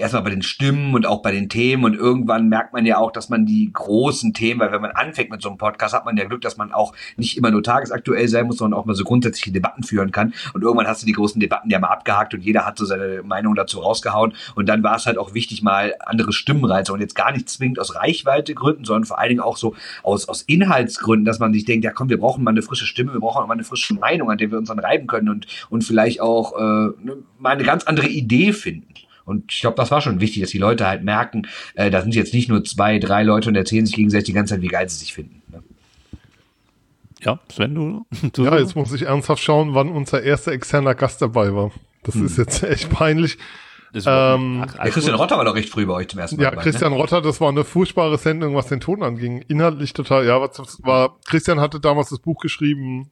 erstmal bei den Stimmen und auch bei den Themen und irgendwann merkt man ja auch, dass man die großen Themen, weil wenn man anfängt mit so einem Podcast, hat man ja Glück, dass man auch nicht immer nur tagesaktuell sein muss, sondern auch mal so grundsätzliche Debatten führen kann und irgendwann hast du die großen Debatten ja mal abgehakt und jeder hat so seine Meinung dazu rausgehauen und dann war es halt auch wichtig, mal andere Stimmen reinzuholen. Jetzt gar nicht zwingend aus Reichweitegründen, sondern vor allen Dingen auch so aus, aus Inhaltsgründen, dass man sich denkt, ja komm, wir brauchen mal eine frische Stimme, wir brauchen mal eine frische Meinung, an der wir uns dann reiben können und, und vielleicht auch äh, ne, mal eine ganz andere Idee finden. Und ich glaube, das war schon wichtig, dass die Leute halt merken, äh, da sind jetzt nicht nur zwei, drei Leute und erzählen sich gegenseitig die ganze Zeit, wie geil sie sich finden. Ne? Ja, Sven, du, du? Ja, jetzt muss ich ernsthaft schauen, wann unser erster externer Gast dabei war. Das hm. ist jetzt echt peinlich. Ähm, ja, Christian Rotter war doch recht früh bei euch zum ersten Mal. Ja, dabei, Christian ne? Rotter, das war eine furchtbare Sendung, was den Ton anging. Inhaltlich total, ja, was war, Christian hatte damals das Buch geschrieben,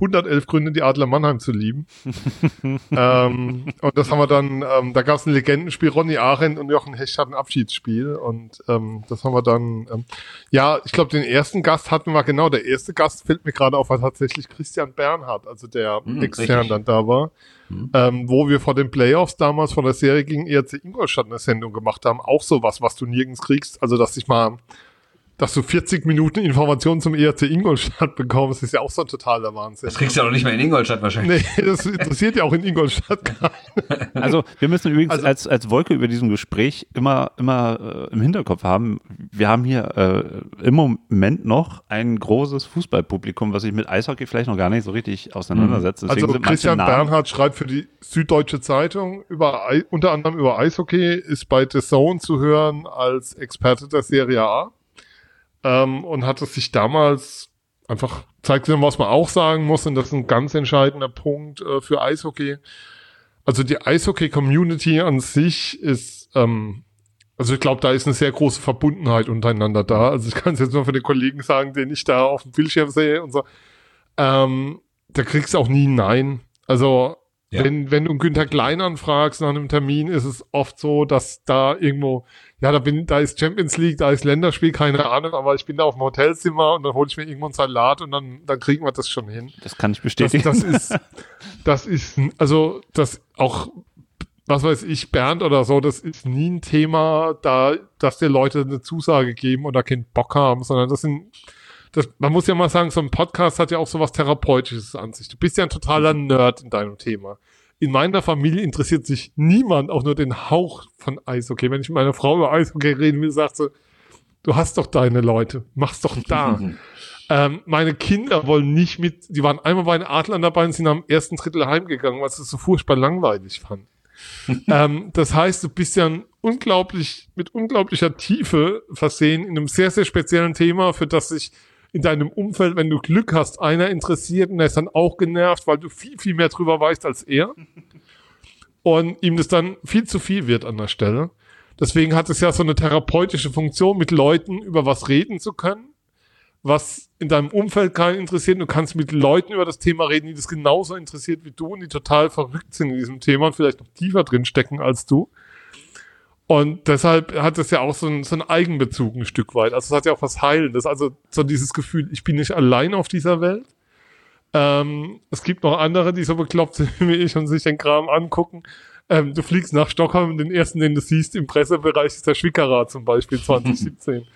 111 Gründe, die Adler Mannheim zu lieben. ähm, und das haben wir dann, ähm, da gab es ein Legendenspiel, Ronny Arendt und Jochen Hecht hatten ein Abschiedsspiel und ähm, das haben wir dann, ähm, ja, ich glaube, den ersten Gast hatten wir, genau, der erste Gast fällt mir gerade auf, war tatsächlich Christian Bernhard, also der mhm, extern dann da war, mhm. ähm, wo wir vor den Playoffs damals von der Serie gegen ERC Ingolstadt eine Sendung gemacht haben, auch sowas, was du nirgends kriegst, also dass ich mal dass du 40 Minuten Informationen zum ERC Ingolstadt bekommst, ist ja auch so ein totaler Wahnsinn. Das kriegst du ja noch nicht mehr in Ingolstadt wahrscheinlich. Nee, das interessiert ja auch in Ingolstadt keinen. Also wir müssen übrigens also, als, als Wolke über diesem Gespräch immer, immer äh, im Hinterkopf haben, wir haben hier äh, im Moment noch ein großes Fußballpublikum, was sich mit Eishockey vielleicht noch gar nicht so richtig auseinandersetzt. Deswegen also Christian Bernhard schreibt für die Süddeutsche Zeitung über unter anderem über Eishockey, ist bei The Zone zu hören als Experte der Serie A ähm, und hat es sich damals einfach zeigt, was man auch sagen muss, und das ist ein ganz entscheidender Punkt äh, für Eishockey. also die Eishockey-Community an sich ist, ähm, also ich glaube, da ist eine sehr große Verbundenheit untereinander da. Also ich kann es jetzt nur für den Kollegen sagen, den ich da auf dem Bildschirm sehe und so. Ähm, da kriegst du auch nie Nein. Also Ja. wenn, wenn du Günther Klein anfragst nach einem Termin, ist es oft so, dass da irgendwo, ja, da bin, da ist Champions League, da ist Länderspiel, keine Ahnung, aber ich bin da auf dem Hotelzimmer und dann hole ich mir irgendwo einen Salat und dann, dann kriegen wir das schon hin. Das kann ich Das, bestätigen. das ist, das ist, also, das auch, was weiß ich, Bernd oder so, das ist nie ein Thema, da, dass dir Leute eine Zusage geben oder keinen Bock haben, sondern das sind, das, man muss ja mal sagen, so ein Podcast hat ja auch so was Therapeutisches an sich. Du bist ja ein totaler Nerd in deinem Thema. In meiner Familie interessiert sich niemand auch nur den Hauch von Eishockey. Wenn ich mit meiner Frau über Eishockey reden will, sagt sie, du hast doch deine Leute, mach's doch da. Ähm, meine Kinder wollen nicht mit, die waren einmal bei den Adlern dabei und sind am ersten Drittel heimgegangen, weil sie es so furchtbar langweilig fanden. ähm, das heißt, du bist ja unglaublich, mit unglaublicher Tiefe versehen in einem sehr, sehr speziellen Thema, für das sich in deinem Umfeld, wenn du Glück hast, einer interessiert und der ist dann auch genervt, weil du viel, viel mehr drüber weißt als er. Und ihm das dann viel zu viel wird an der Stelle. Deswegen hat es ja so eine therapeutische Funktion, mit Leuten über was reden zu können was in deinem Umfeld keinen interessiert. Du kannst mit Leuten über das Thema reden, die das genauso interessiert wie du und die total verrückt sind in diesem Thema und vielleicht noch tiefer drin stecken als du. Und deshalb hat es ja auch so ein, so ein Eigenbezug ein Stück weit. Also es hat ja auch was Heilendes. Also so dieses Gefühl, ich bin nicht allein auf dieser Welt. Ähm, es gibt noch andere, die so bekloppt sind wie ich und sich den Kram angucken. Ähm, du fliegst nach Stockholm, den ersten, den du siehst im Pressebereich, ist der Schwickerer zum Beispiel 2017.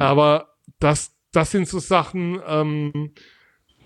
Aber das, das sind so Sachen, ähm,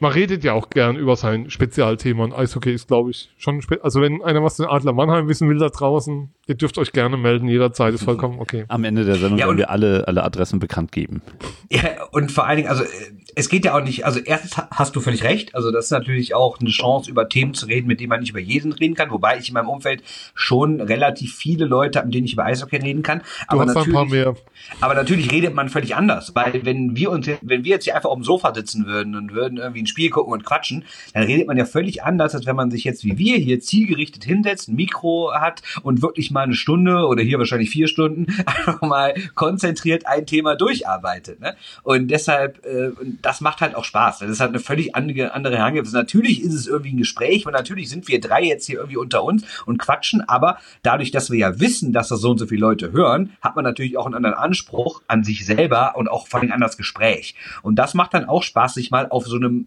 man redet ja auch gern über sein Spezialthema und Eishockey ist, glaube ich, schon, spe also wenn einer was zu Adler Mannheim wissen will da draußen, ihr dürft euch gerne melden, jederzeit ist vollkommen okay. Am Ende der Sendung Ja, werden wir alle, alle Adressen bekannt geben. Ja, und vor allen Dingen, also äh, es geht ja auch nicht, also erstens ha- hast du völlig recht, also das ist natürlich auch eine Chance, über Themen zu reden, mit denen man nicht über jeden reden kann, wobei ich in meinem Umfeld schon relativ viele Leute habe, mit denen ich über Eishockey reden kann. Du aber natürlich, paar mehr. aber natürlich redet man völlig anders, weil wenn wir uns, wenn wir jetzt hier einfach auf dem Sofa sitzen würden und würden irgendwie ein Spiel gucken und quatschen, dann redet man ja völlig anders, als wenn man sich jetzt wie wir hier zielgerichtet hinsetzt, ein Mikro hat und wirklich mal eine Stunde oder hier wahrscheinlich vier Stunden einfach mal konzentriert ein Thema durcharbeitet. Ne? Und deshalb, äh, das macht halt auch Spaß. Das ist halt eine völlig andere, Herangehensweise. Natürlich ist es irgendwie ein Gespräch und natürlich sind wir drei jetzt hier irgendwie unter uns und quatschen, aber dadurch, dass wir ja wissen, dass das so und so viele Leute hören, hat man natürlich auch einen anderen Anspruch an sich selber und auch vor allem an das Gespräch. Und das macht dann auch Spaß, sich mal auf so einem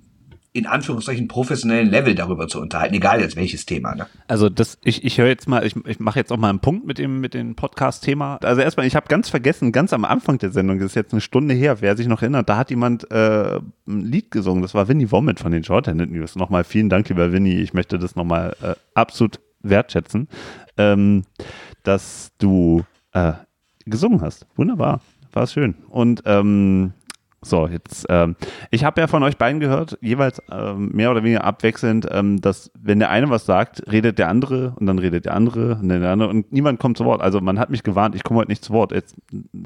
in Anführungszeichen professionellen Level darüber zu unterhalten, egal jetzt welches Thema. Ne? Also das, ich, ich höre jetzt mal, ich, ich mache jetzt auch mal einen Punkt mit dem, mit dem Podcast-Thema. Also erstmal, ich habe ganz vergessen, ganz am Anfang der Sendung, das ist jetzt eine Stunde her, wer sich noch erinnert, da hat jemand äh, ein Lied gesungen. Das war Winnie Womit von den Shorthanded News. Nochmal vielen Dank, lieber Winnie. Ich möchte das nochmal äh, absolut wertschätzen, ähm, dass du äh, gesungen hast. Wunderbar, war schön. Und ähm, so, jetzt, ähm, ich habe ja von euch beiden gehört, jeweils ähm, mehr oder weniger abwechselnd, ähm, dass wenn der eine was sagt, redet der andere und dann redet der andere und dann der andere und niemand kommt zu Wort. Also man hat mich gewarnt, ich komme heute nicht zu Wort. Jetzt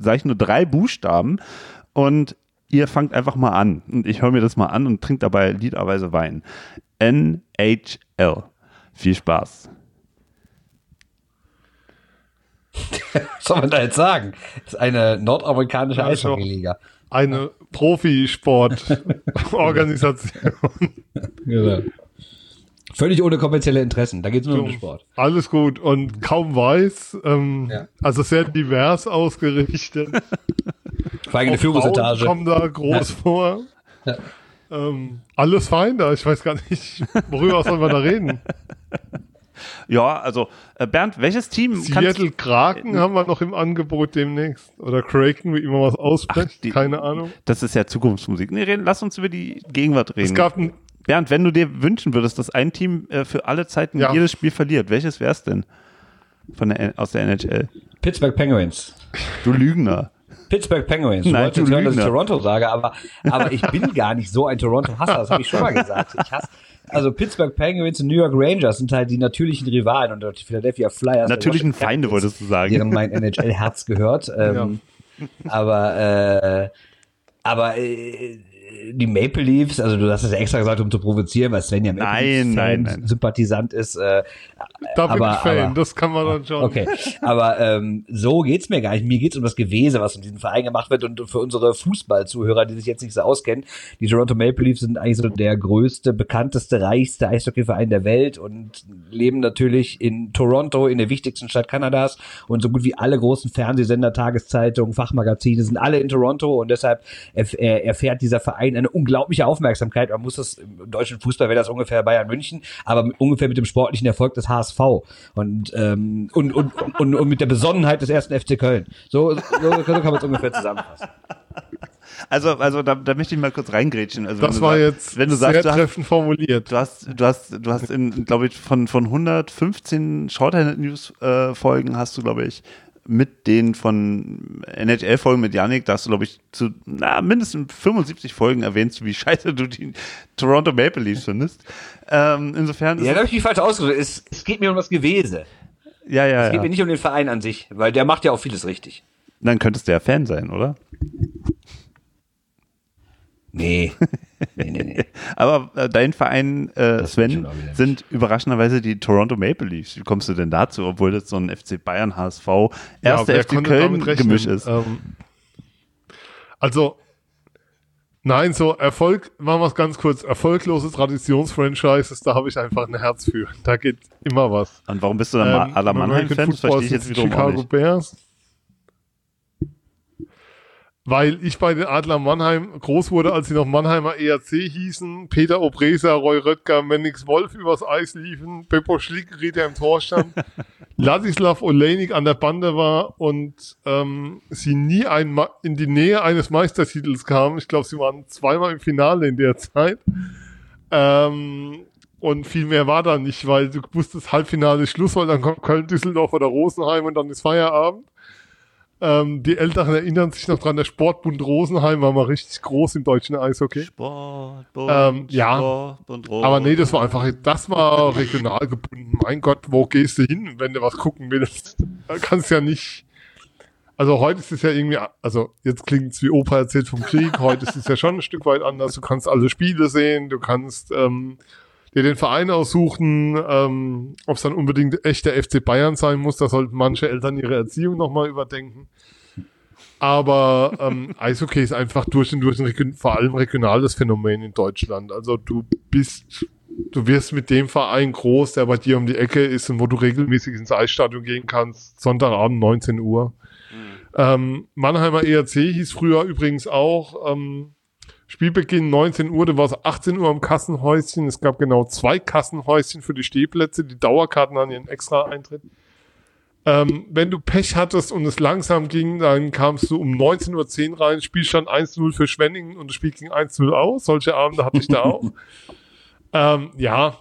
sage ich nur drei Buchstaben und ihr fangt einfach mal an. Und ich höre mir das mal an und trinke dabei liederweise Wein. NHL. Viel Spaß. Was soll man da jetzt sagen? Das ist eine nordamerikanische Also- Eishockey-Liga. Eine Profisportorganisation. Genau. Völlig ohne kommerzielle Interessen. Da geht es nur um den Sport. Alles gut und kaum weiß, ähm, Ja. also sehr divers ausgerichtet. Vor allem eine Führungsetage. kommen da groß vor. Ja. Ähm, alles fein da. Ich weiß gar nicht, worüber sollen wir da reden? Ja, also äh, Bernd, welches Team kannst Seattle Kraken haben wir noch im Angebot demnächst. Oder Kraken, wie immer was ausspricht. Keine Ahnung. Das ist ja Zukunftsmusik. Nee, reden, lass uns über die Gegenwart reden. Es gab ein, Bernd, wenn du dir wünschen würdest, dass ein Team äh, für alle Zeiten Ja. jedes Spiel verliert, welches wär's denn? Von der, aus der NHL? Pittsburgh Penguins. Du Lügner. Pittsburgh Penguins. Du Nein, wolltest du hören, dass ich. Toronto sage, aber, aber ich bin gar nicht so ein Toronto-Hasser. Das habe ich schon mal gesagt. Ich hasse, also Pittsburgh Penguins und New York Rangers sind halt die natürlichen Rivalen und die Philadelphia Flyers. Natürlichen Feinde, Capitals, wolltest du sagen. Deren mein NHL-Herz gehört. Ähm, Aber, äh, aber äh, die Maple Leafs, also du hast es ja extra gesagt, um zu provozieren, weil Sven ja Maple Nein, Leafs nein, nein. Sympathisant ist. Äh, Da bin aber, ich Fan, aber, das kann man dann schon. Okay, aber ähm, so geht's mir gar nicht. Mir geht's um das Gewese, was in diesem Verein gemacht wird und für unsere Fußballzuhörer, die sich jetzt nicht so auskennen, die Toronto Maple Leafs sind eigentlich so der größte, bekannteste, reichste Eishockeyverein der Welt und leben natürlich in Toronto, in der wichtigsten Stadt Kanadas und so gut wie alle großen Fernsehsender, Tageszeitungen, Fachmagazine sind alle in Toronto und deshalb erf er- erfährt dieser Verein eine unglaubliche Aufmerksamkeit. Man muss das im deutschen Fußball wäre das ungefähr Bayern München, aber mit, ungefähr mit dem sportlichen Erfolg des HSV und ähm, und, und, und, und mit der Besonnenheit des ersten FC Köln. So, so, so kann man es ungefähr zusammenfassen. Also, also da, da möchte ich mal kurz reingrätschen. Also, Das war sag- jetzt wenn du sehr sagst, du hast, treffend formuliert. du hast, du hast, du hast in, glaube ich, von, von 115 Shorthand News äh, Folgen hast du, glaube ich, mit den von NHL-Folgen mit Yannick, da hast du, glaube ich, zu na, mindestens 75 Folgen erwähnst, wie scheiße du die Toronto Maple Leafs findest. Ähm, insofern ist Ja, da habe ich mich falsch ausgedrückt. Es, es geht mir um das Gewese. ja, ja, Es geht ja. mir nicht um den Verein an sich, weil der macht ja auch vieles richtig. Dann könntest du ja Fan sein, oder? Nee. Nee, nee, nee. Aber äh, dein Verein, äh, Sven, sind überraschenderweise die Toronto Maple Leafs. Wie kommst du denn dazu, obwohl das so ein FC Bayern, HSV, erster wer FC konnte Köln damit rechnen? Gemisch ist? Ähm, also, nein, so Erfolg, machen wir es ganz kurz. Erfolglose Traditionsfranchises, da habe ich einfach ein Herz für. Da geht immer was. Und warum bist du dann mal Ähm, aller American Mannheim-Fan? Verstehe ich jetzt wiederum auch Chicago nicht. Bears. Weil ich bei den Adler Mannheim groß wurde, als sie noch Mannheimer ERC hießen, Peter Obresa, Roy Röttger, Mennix Wolf übers Eis liefen, Beppo Schlick, der im Tor stand, Ladislav Olejnik an der Bande war und ähm, sie nie ein Ma in die Nähe eines Meistertitels kamen. Ich glaube, sie waren zweimal im Finale in der Zeit. Ähm, und viel mehr war da nicht, weil du wusstest, Halbfinale ist Schluss, weil dann kommt Köln, Düsseldorf oder Rosenheim und dann ist Feierabend. Ähm, die Älteren erinnern sich noch dran, der Sportbund Rosenheim war mal richtig groß im deutschen Eishockey. Sport, Ähm, ja. Sport und Rot. Aber nee, das war einfach, das war regional gebunden. Mein Gott, wo gehst du hin, wenn du was gucken willst? Da kannst ja nicht. Also heute ist es ja irgendwie, also jetzt klingt es wie Opa erzählt vom Krieg, heute ist es ja schon ein Stück weit anders. Du kannst alle Spiele sehen, du kannst ähm, dir den Verein aussuchen, ähm, ob es dann unbedingt echt der FC Bayern sein muss, da sollten manche Eltern ihre Erziehung nochmal überdenken. Aber ähm, Eishockey ist einfach durch und durch ein vor allem regionales Phänomen in Deutschland. Also du bist, du wirst mit dem Verein groß, der bei dir um die Ecke ist und wo du regelmäßig ins Eisstadion gehen kannst. Sonntagabend 19 Uhr. Ähm, Mannheimer ERC hieß früher übrigens auch ähm, Spielbeginn 19 Uhr, du warst 18 Uhr am Kassenhäuschen. Es gab genau zwei Kassenhäuschen für die Stehplätze. Die Dauerkarten hatten ihren extra Eintritt. Ähm, wenn du Pech hattest und es langsam ging, dann kamst du um 19.10 Uhr rein, Spielstand 1-0 für Schwenningen und das Spiel ging 1-0 aus. Solche Abende hatte ich da auch. ähm, ja.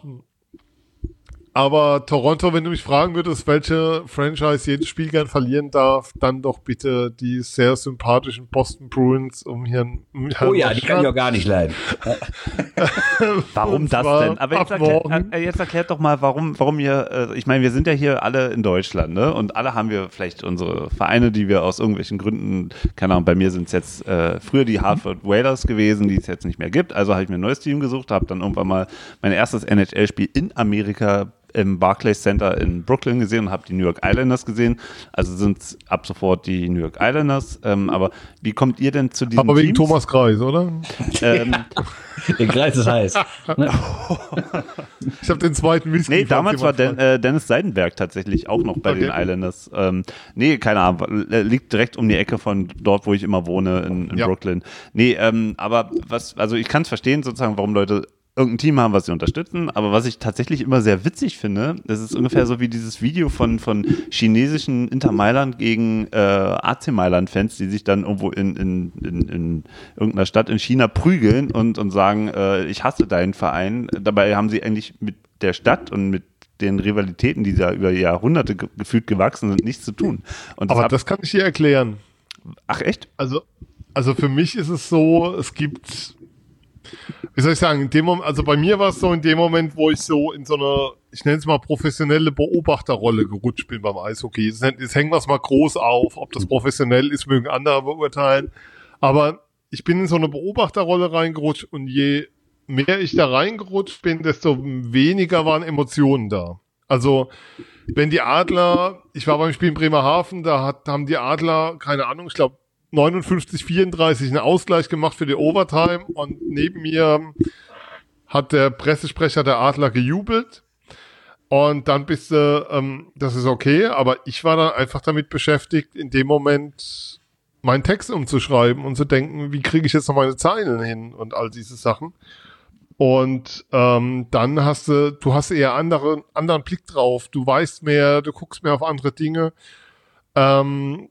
Aber Toronto, wenn du mich fragen würdest, welche Franchise jedes Spiel gern verlieren darf, dann doch bitte die sehr sympathischen Boston Bruins um hier. Um Oh ja, die kann ich auch gar nicht leiden. Warum das denn? Aber jetzt, erklär, äh, jetzt erklärt doch mal, warum, warum ihr, äh, ich meine, wir sind ja hier alle in Deutschland, ne? Und alle haben wir vielleicht unsere Vereine, die wir aus irgendwelchen Gründen, keine Ahnung, bei mir sind es jetzt äh, früher die Hartford Whalers gewesen, die es jetzt nicht mehr gibt. Also habe ich mir ein neues Team gesucht, habe dann irgendwann mal mein erstes NHL-Spiel in Amerika im Barclays Center in Brooklyn gesehen und habe die New York Islanders gesehen. Also sind es ab sofort die New York Islanders. Ähm, aber wie kommt ihr denn zu diesem Aber wegen Teams? Thomas Kreis, oder? Ähm, Der Kreis ist heiß. Ich habe den zweiten Whisky. Nee, damals war Den, äh, Dennis Seidenberg tatsächlich auch noch bei Okay. den Islanders. Ähm, nee, keine Ahnung, äh, liegt direkt um die Ecke von dort, wo ich immer wohne, in, in Ja. Brooklyn. Nee, ähm, aber was, also ich kann es verstehen, sozusagen, warum Leute irgendein Team haben, was sie unterstützen, aber was ich tatsächlich immer sehr witzig finde, das ist ungefähr so wie dieses Video von, von chinesischen Inter Mailand gegen äh, AC Mailand-Fans, die sich dann irgendwo in, in, in, in irgendeiner Stadt in China prügeln und, und sagen, äh, ich hasse deinen Verein. Dabei haben sie eigentlich mit der Stadt und mit den Rivalitäten, die da über Jahrhunderte ge gefühlt gewachsen sind, nichts zu tun. Und Aber das kann ich dir erklären. ach echt? Also, also für mich ist es so, es gibt, wie soll ich sagen, in dem Moment, also bei mir war es so in dem Moment, wo ich so in so eine, ich nenne es mal professionelle Beobachterrolle gerutscht bin beim Eishockey. Jetzt, jetzt hängen wir es mal groß auf, ob das professionell ist, mögen andere beurteilen. Aber ich bin in so eine Beobachterrolle reingerutscht und je mehr ich da reingerutscht bin, desto weniger waren Emotionen da. Also, wenn die Adler, ich war beim Spiel in Bremerhaven, da hat, haben die Adler, keine Ahnung, ich glaube 59, 34 einen Ausgleich gemacht für die Overtime und neben mir hat der Pressesprecher der Adler gejubelt. Und dann bist du, ähm, das ist okay, aber ich war dann einfach damit beschäftigt, in dem Moment meinen Text umzuschreiben und zu denken, wie kriege ich jetzt noch meine Zeilen hin und all diese Sachen. Und ähm, dann hast du, du hast eher andere, anderen Blick drauf, du weißt mehr, du guckst mehr auf andere Dinge. Ähm,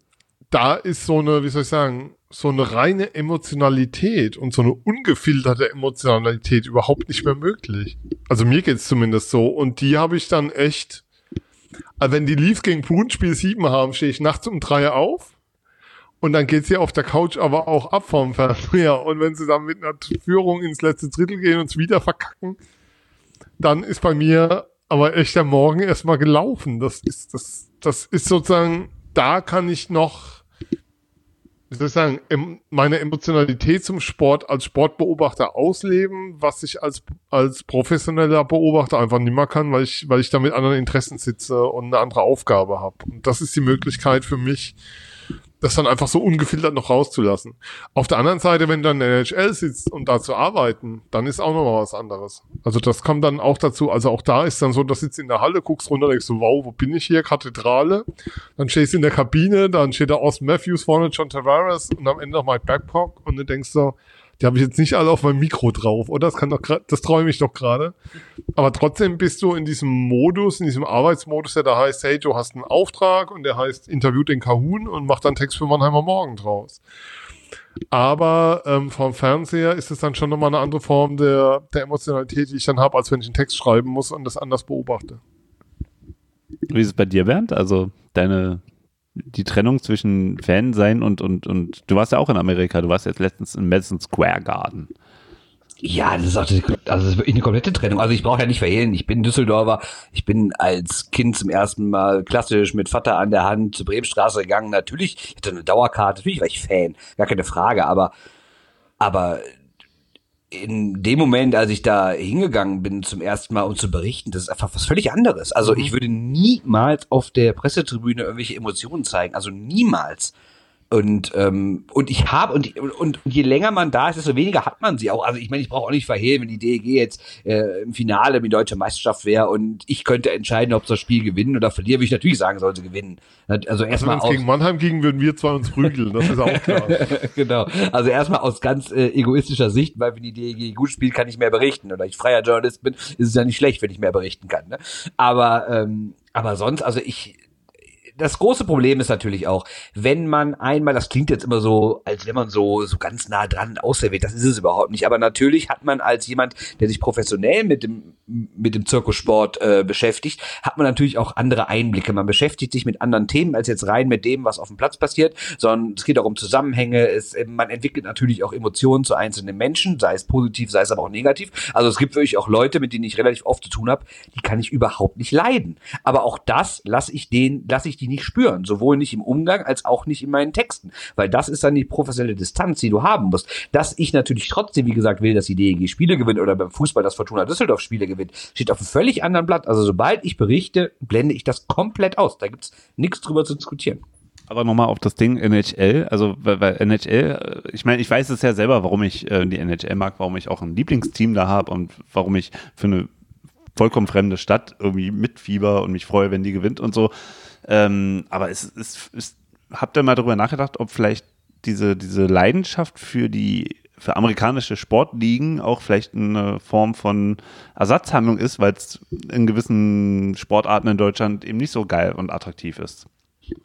da ist so eine, wie soll ich sagen, so eine reine Emotionalität und so eine ungefilterte Emotionalität überhaupt nicht mehr möglich. Also mir geht's zumindest so. Und die habe ich dann echt, also wenn die Leafs gegen Bruins Spiel 7 haben, stehe ich nachts um drei auf und dann geht sie auf der Couch aber auch ab vom Fernseher. Und wenn sie dann mit einer Führung ins letzte Drittel gehen und es wieder verkacken, dann ist bei mir aber echt der Morgen erstmal gelaufen. Das ist, das, das ist sozusagen, da kann ich noch, wie soll ich sagen, meine Emotionalität zum Sport als Sportbeobachter ausleben, was ich als, als professioneller Beobachter einfach nicht mehr kann, weil ich, weil ich da mit anderen Interessen sitze und eine andere Aufgabe habe. Und das ist die Möglichkeit für mich, das dann einfach so ungefiltert noch rauszulassen. Auf der anderen Seite, wenn du dann in der NHL sitzt und da zu arbeiten, dann ist auch nochmal was anderes. Also das kommt dann auch dazu. Also auch da ist dann so, da sitzt in der Halle, guckst runter, denkst so, wow, wo bin ich hier? Kathedrale. Dann stehst du in der Kabine, dann steht da Austin Matthews vorne, John Tavares und am Ende noch Mike Babcock und du denkst so, die habe ich jetzt nicht alle auf meinem Mikro drauf, oder? Das kann doch das träume ich doch gerade. Aber trotzdem bist du in diesem Modus, in diesem Arbeitsmodus, der da heißt, hey, du hast einen Auftrag und der heißt, interviewt den Kahun und macht dann Text für Mannheimer Morgen draus. Aber ähm, vom Fernseher ist es dann schon nochmal eine andere Form der, der Emotionalität, die ich dann habe, als wenn ich einen Text schreiben muss und das anders beobachte. Wie ist es bei dir, Bernd? Also deine die Trennung zwischen Fan sein und, und, und du warst ja auch in Amerika, du warst jetzt letztens in Madison Square Garden. Ja, das ist auch also das ist wirklich eine komplette Trennung. Also ich brauche ja nicht verhehlen, ich bin Düsseldorfer, ich bin als Kind zum ersten Mal klassisch mit Vater an der Hand zur Bremenstraße gegangen. Natürlich, ich hatte eine Dauerkarte, natürlich war ich Fan, gar keine Frage, aber aber in dem Moment, als ich da hingegangen bin zum ersten Mal, um zu berichten, das ist einfach was völlig anderes. Also mhm. ich würde niemals auf der Pressetribüne irgendwelche Emotionen zeigen. Also niemals. Und, ähm, und ich habe, und, und, und je länger man da ist, desto weniger hat man sie auch. Also ich meine, ich brauche auch nicht verhehlen, wenn die DEG jetzt äh, im Finale mit deutscher Meisterschaft wäre und ich könnte entscheiden, ob sie das Spiel gewinnen oder verlieren, würde ich natürlich sagen, soll sie gewinnen. Also erstmal also gegen Mannheim gegen würden wir zwei uns prügeln, das ist auch klar. genau. Also erstmal aus ganz äh, egoistischer Sicht, weil wenn die DEG gut spielt, kann ich mehr berichten. Oder ich freier Journalist bin, ist es ja nicht schlecht, wenn ich mehr berichten kann. Ne? Aber ähm, aber sonst, also ich das große Problem ist natürlich auch, wenn man einmal, das klingt jetzt immer so, als wenn man so, so ganz nah dran auserwählt, das ist es überhaupt nicht. Aber natürlich hat man als jemand, der sich professionell mit dem, mit dem Zirkussport äh, beschäftigt, hat man natürlich auch andere Einblicke. Man beschäftigt sich mit anderen Themen als jetzt rein mit dem, was auf dem Platz passiert, sondern es geht auch um Zusammenhänge. Es, man entwickelt natürlich auch Emotionen zu einzelnen Menschen, sei es positiv, sei es aber auch negativ. Also es gibt wirklich auch Leute, mit denen ich relativ oft zu tun habe, die kann ich überhaupt nicht leiden. Aber auch das lasse ich den, lasse ich die nicht spüren. Sowohl nicht im Umgang als auch nicht in meinen Texten. Weil das ist dann die professionelle Distanz, die du haben musst. Dass ich natürlich trotzdem, wie gesagt, will, dass die DEG Spiele gewinnt oder beim Fußball das Fortuna Düsseldorf Spiele gewinnt, steht auf einem völlig anderen Blatt. Also sobald ich berichte, blende ich das komplett aus. Da gibt's nichts drüber zu diskutieren. Aber nochmal auf das Ding NHL, also weil, weil NHL, äh, ich meine, ich weiß es ja selber, warum ich äh, die NHL mag, warum ich auch ein Lieblingsteam da habe und warum ich für eine vollkommen fremde Stadt irgendwie mitfieber und mich freue, wenn die gewinnt und so. Ähm, aber es ist, ist, habt ihr mal darüber nachgedacht, ob vielleicht diese, diese Leidenschaft für die für amerikanische Sportligen auch vielleicht eine Form von Ersatzhandlung ist, weil es in gewissen Sportarten in Deutschland eben nicht so geil und attraktiv ist.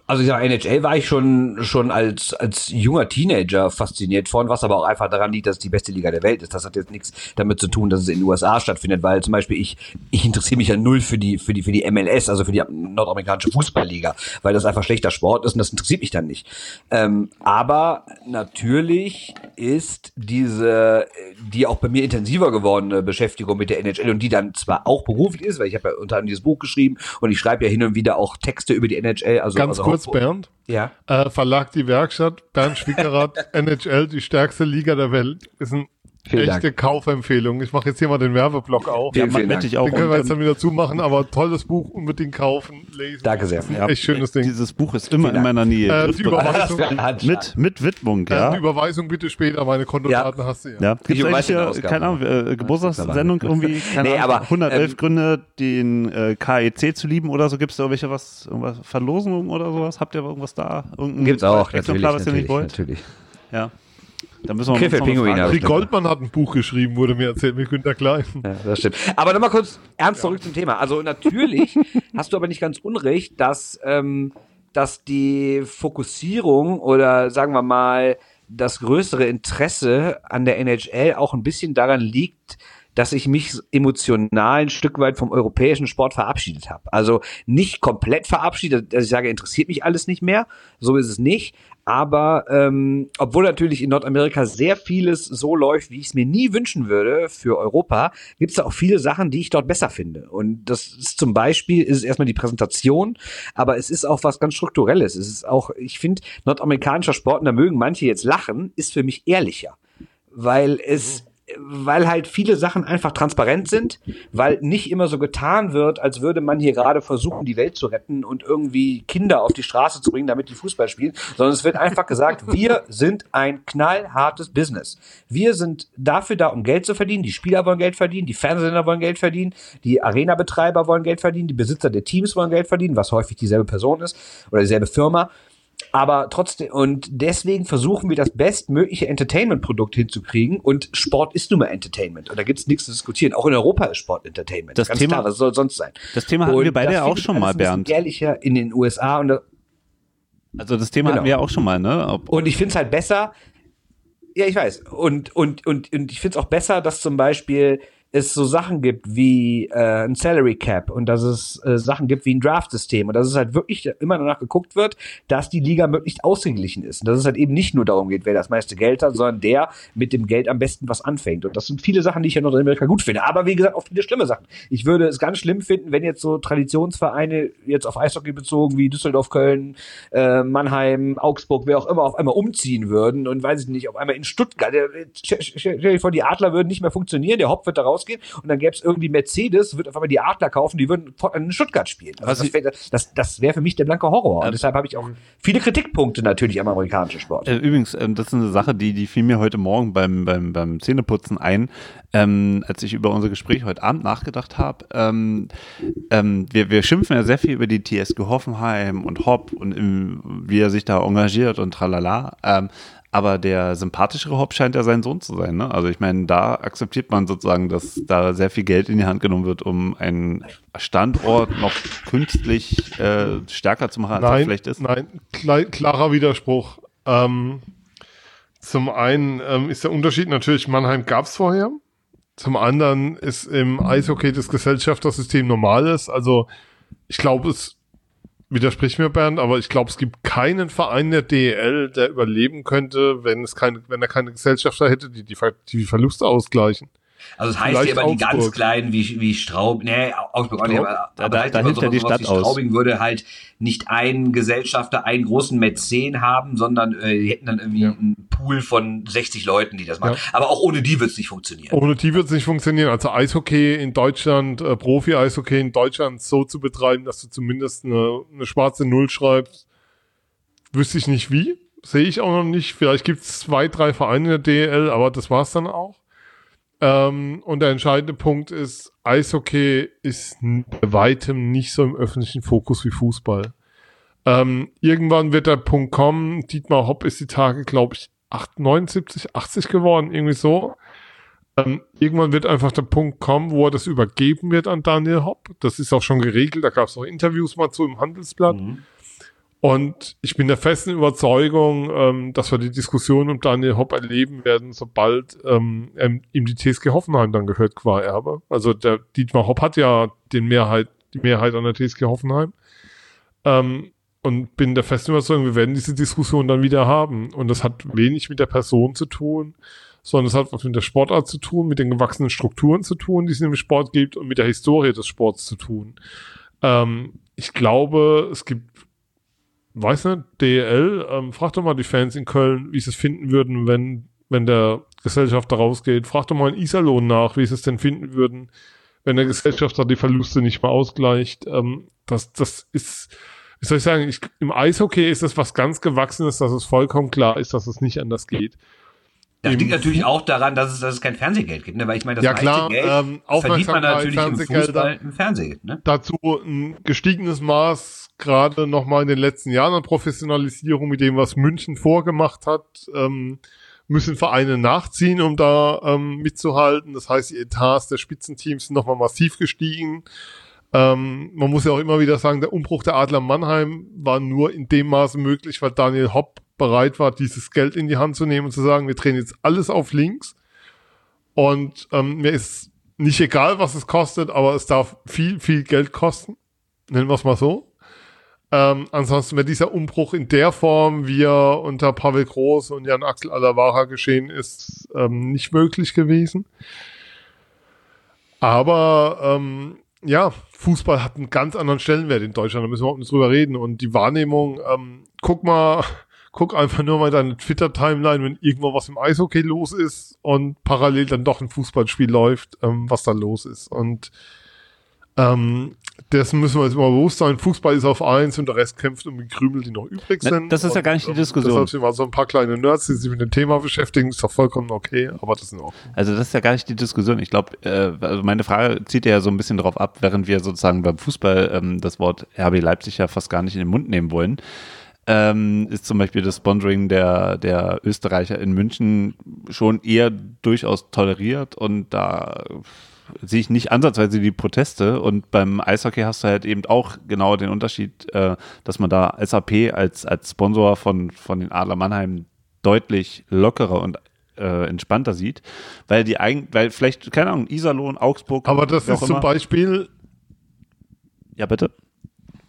Also ich sag, NHL war ich schon schon als als junger Teenager fasziniert von, was aber auch einfach daran liegt, dass es die beste Liga der Welt ist. Das hat jetzt nichts damit zu tun, dass es in den USA stattfindet, weil zum Beispiel ich ich interessiere mich ja null für die für die für die MLS, also für die nordamerikanische Fußballliga, weil das einfach schlechter Sport ist und das interessiert mich dann nicht. Ähm, aber natürlich ist diese die auch bei mir intensiver gewordene Beschäftigung mit der NHL und die dann zwar auch beruflich ist, weil ich habe ja unter anderem dieses Buch geschrieben und ich schreibe ja hin und wieder auch Texte über die NHL, also ganz Also, kurz, Bernd. Ja. Äh, Verlag Die Werkstatt, Bernd Schwickerath, NHL, die stärkste Liga der Welt. Ist eine Vielen echte Kaufempfehlung. Ich mache jetzt hier mal den Werbeblock auf. Vielen, Ja, vielen Dank. ich auch. Den können wir jetzt dann wieder zumachen, aber tolles Buch, unbedingt kaufen, lesen. Danke sehr. Ja, echt schönes Ding. Dieses Buch ist immer Vielen in meiner Nähe. Äh, die. Überweisung, mit, mit Widmung, äh, ja. die Überweisung bitte später, meine Kontodaten hast du ja. Ja, gibt es eigentlich hier, Ausgabe. keine Ahnung, äh, Geburtstagssendung irgendwie, keine Nee, Ahnung, aber, 111 ähm, Gründe, den äh, KEC zu lieben oder so, gibt es da irgendwelche was, irgendwas, Verlosungen oder sowas? Habt ihr irgendwas da? Irgendein Gibt's auch, natürlich, Exemplar, was ihr nicht wollt? natürlich. Ja. Dann müssen wir Krefeld uns noch mal Pinguine fragen. habe Pri Goldmann hat ein Buch geschrieben, wurde mir erzählt, mit Günter Klein. Ja, das stimmt. Aber nochmal kurz ernst zurück zum Thema. Also natürlich hast du aber nicht ganz unrecht, dass, ähm, dass die Fokussierung oder sagen wir mal das größere Interesse an der NHL auch ein bisschen daran liegt, dass ich mich emotional ein Stück weit vom europäischen Sport verabschiedet habe. Also nicht komplett verabschiedet, dass ich sage, interessiert mich alles nicht mehr. So ist es nicht. Aber ähm, obwohl natürlich in Nordamerika sehr vieles so läuft, wie ich es mir nie wünschen würde für Europa, gibt es da auch viele Sachen, die ich dort besser finde. Und das ist zum Beispiel, ist es erstmal die Präsentation, aber es ist auch was ganz Strukturelles. Es ist auch, ich finde, nordamerikanischer Sport, und da mögen manche jetzt lachen, ist für mich ehrlicher. Weil es weil halt viele Sachen einfach transparent sind, weil nicht immer so getan wird, als würde man hier gerade versuchen, die Welt zu retten und irgendwie Kinder auf die Straße zu bringen, damit die Fußball spielen, sondern es wird einfach gesagt, wir sind ein knallhartes Business. Wir sind dafür da, um Geld zu verdienen. Die Spieler wollen Geld verdienen, die Fernsehsender wollen Geld verdienen, die Arena-Betreiber wollen Geld verdienen, die Besitzer der Teams wollen Geld verdienen, was häufig dieselbe Person ist oder dieselbe Firma. Aber trotzdem, und deswegen versuchen wir das bestmögliche Entertainment-Produkt hinzukriegen. Und Sport ist nun mal Entertainment. Und da gibt es nichts zu diskutieren. Auch in Europa ist Sport Entertainment. Das Ganz Thema- klar, was soll sonst sein? Das Thema hatten Und wir beide ja auch schon mal, Bernd. Ehrlicher in den USA. Und, Also das Thema Genau. hatten wir ja auch schon mal, ne? Ob, und ich finde es halt besser. Ja, ich weiß. Und, und, und, und ich finde es auch besser, dass zum Beispiel es so Sachen gibt wie äh, ein Salary Cap und dass es äh, Sachen gibt wie ein Draft-System und dass es halt wirklich immer danach geguckt wird, dass die Liga möglichst ausgeglichen ist. Und dass es halt eben nicht nur darum geht, wer das meiste Geld hat, sondern der mit dem Geld am besten was anfängt. Und das sind viele Sachen, die ich ja in Nordamerika gut finde. Aber wie gesagt, auch viele schlimme Sachen. Ich würde es ganz schlimm finden, wenn jetzt so Traditionsvereine jetzt auf Eishockey bezogen wie Düsseldorf, Köln, äh, Mannheim, Augsburg, wer auch immer, auf einmal umziehen würden und weiß ich nicht, auf einmal in Stuttgart. Stell dir vor, die Adler würden nicht mehr funktionieren, der Hop wird da rausgehen und dann gäbe es irgendwie Mercedes, wird auf einmal die Adler kaufen, die würden in Stuttgart spielen. Also das wäre das, das wär für mich der blanke Horror. Und Ähm, deshalb habe ich auch viele Kritikpunkte natürlich am amerikanischen Sport. Äh, übrigens, ähm, das ist eine Sache, die, die fiel mir heute Morgen beim, beim, beim Zähneputzen ein, ähm, als ich über unser Gespräch heute Abend nachgedacht habe. Ähm, ähm, wir, wir schimpfen ja sehr viel über die TSG Hoffenheim und Hopp und im, wie er sich da engagiert und tralala. Ähm, aber der sympathischere Hopp scheint ja sein Sohn zu sein. Ne? Also ich meine, da akzeptiert man sozusagen, dass da sehr viel Geld in die Hand genommen wird, um einen Standort noch künstlich äh, stärker zu machen, als er Nein, vielleicht ist. nein, klei- klarer Widerspruch. Ähm, zum einen ähm, ist der Unterschied natürlich, Mannheim gab es vorher. Zum anderen ist im Eishockey das Gesellschaftersystem normales. Also ich glaube, es widerspricht mir Bernd, aber ich glaube, es gibt keinen Verein der DEL, der überleben könnte, wenn es keine, wenn er keine Gesellschafter hätte, die die, Ver die Verluste ausgleichen. Also es heißt Vielleicht ja immer die ganz Augsburg. kleinen wie, wie Straub, nee, Augsburg auch nicht, aber, Da- aber da- heißt da hilft ja die Stadt aus. Straubing würde halt nicht einen Gesellschafter, einen großen Mäzen haben, sondern äh, die hätten dann irgendwie Ja. einen Pool von 60 Leuten, die das machen. Ja. Aber auch ohne die wird es nicht funktionieren. Ohne die wird es nicht funktionieren. Also Eishockey in Deutschland, äh, Profi-Eishockey in Deutschland so zu betreiben, dass du zumindest eine, eine schwarze Null schreibst, wüsste ich nicht wie. Sehe ich auch noch nicht. Vielleicht gibt es zwei, drei Vereine in der DL, aber das war's dann auch. Ähm, und der entscheidende Punkt ist, Eishockey ist bei weitem nicht so im öffentlichen Fokus wie Fußball. Ähm, irgendwann wird der Punkt kommen, Dietmar Hopp ist die Tage, glaube ich, 8, 79, 80 geworden, irgendwie so. Ähm, irgendwann wird einfach der Punkt kommen, wo er das übergeben wird an Daniel Hopp. Das ist auch schon geregelt, da gab es auch Interviews mal zu im Handelsblatt. Und ich bin der festen Überzeugung, ähm, dass wir die Diskussion um Daniel Hopp erleben werden, sobald ähm, ihm die TSG Hoffenheim dann gehört qua Erbe. Also der Dietmar Hopp hat ja den Mehrheit, die Mehrheit an der TSG Hoffenheim. Ähm, und bin der festen Überzeugung, wir werden diese Diskussion dann wieder haben. Und das hat wenig mit der Person zu tun, sondern es hat was mit der Sportart zu tun, mit den gewachsenen Strukturen zu tun, die es im Sport gibt und mit der Historie des Sports zu tun. Ähm, ich glaube, es gibt weiß nicht, DEL, ähm, frag doch mal die Fans in Köln, wie sie es finden würden, wenn, wenn der Gesellschafter rausgeht. Frag doch mal in Iserlohn nach, wie sie es denn finden würden, wenn der Gesellschafter die Verluste nicht mehr ausgleicht. Ähm, das, das ist, wie soll ich sagen, ich, im Eishockey ist das was ganz Gewachsenes, dass es vollkommen klar ist, dass es nicht anders geht. Das liegt natürlich auch daran, dass es, dass es kein Fernsehgeld gibt, ne? weil ich meine, das Ja, klar, Geld ähm, verdient man natürlich im Fernsehgelder. Fußball im Fernsehen. Ne? dazu ein gestiegenes Maß, gerade nochmal in den letzten Jahren an Professionalisierung, mit dem, was München vorgemacht hat, ähm, müssen Vereine nachziehen, um da ähm, mitzuhalten. Das heißt, die Etats der Spitzenteams sind nochmal massiv gestiegen. Ähm, man muss ja auch immer wieder sagen, der Umbruch der Adler Mannheim war nur in dem Maße möglich, weil Daniel Hopp bereit war, dieses Geld in die Hand zu nehmen und zu sagen, wir drehen jetzt alles auf links. Und ähm, mir ist nicht egal, was es kostet, aber es darf viel, viel Geld kosten. Nennen wir es mal so. Ähm, ansonsten wäre dieser Umbruch in der Form, wie er unter Pavel Groß und Jan Axel Alavara geschehen ist, ähm, nicht möglich gewesen. Aber ähm, ja, Fußball hat einen ganz anderen Stellenwert in Deutschland, da müssen wir überhaupt nicht drüber reden. Und die Wahrnehmung, ähm, guck mal, guck einfach nur mal deine Twitter-Timeline, wenn irgendwo was im Eishockey los ist und parallel dann doch ein Fußballspiel läuft, ähm, was da los ist. Und ähm, dessen müssen wir uns immer bewusst sein. Fußball ist auf eins und der Rest kämpft um die Krümel, die noch übrig Na, sind. das ist ja und, gar nicht die ähm, Diskussion. Deshalb sind wir so ein paar kleine Nerds, die sich mit dem Thema beschäftigen. Ist doch vollkommen okay, aber das ist auch. Also das ist ja gar nicht die Diskussion. Ich glaube, äh, also meine Frage zieht ja so ein bisschen darauf ab, während wir sozusagen beim Fußball ähm, das Wort RB Leipzig ja fast gar nicht in den Mund nehmen wollen, ähm, ist zum Beispiel das Sponsoring der, der Österreicher in München schon eher durchaus toleriert und da sehe ich nicht ansatzweise die Proteste und beim Eishockey hast du halt eben auch genau den Unterschied, äh, dass man da SAP als, als Sponsor von, von den Adler Mannheim deutlich lockerer und äh, entspannter sieht, weil die eigentlich, weil vielleicht, keine Ahnung, Iserlohn, Augsburg. Aber das ist zum immer- Beispiel, Ja, bitte.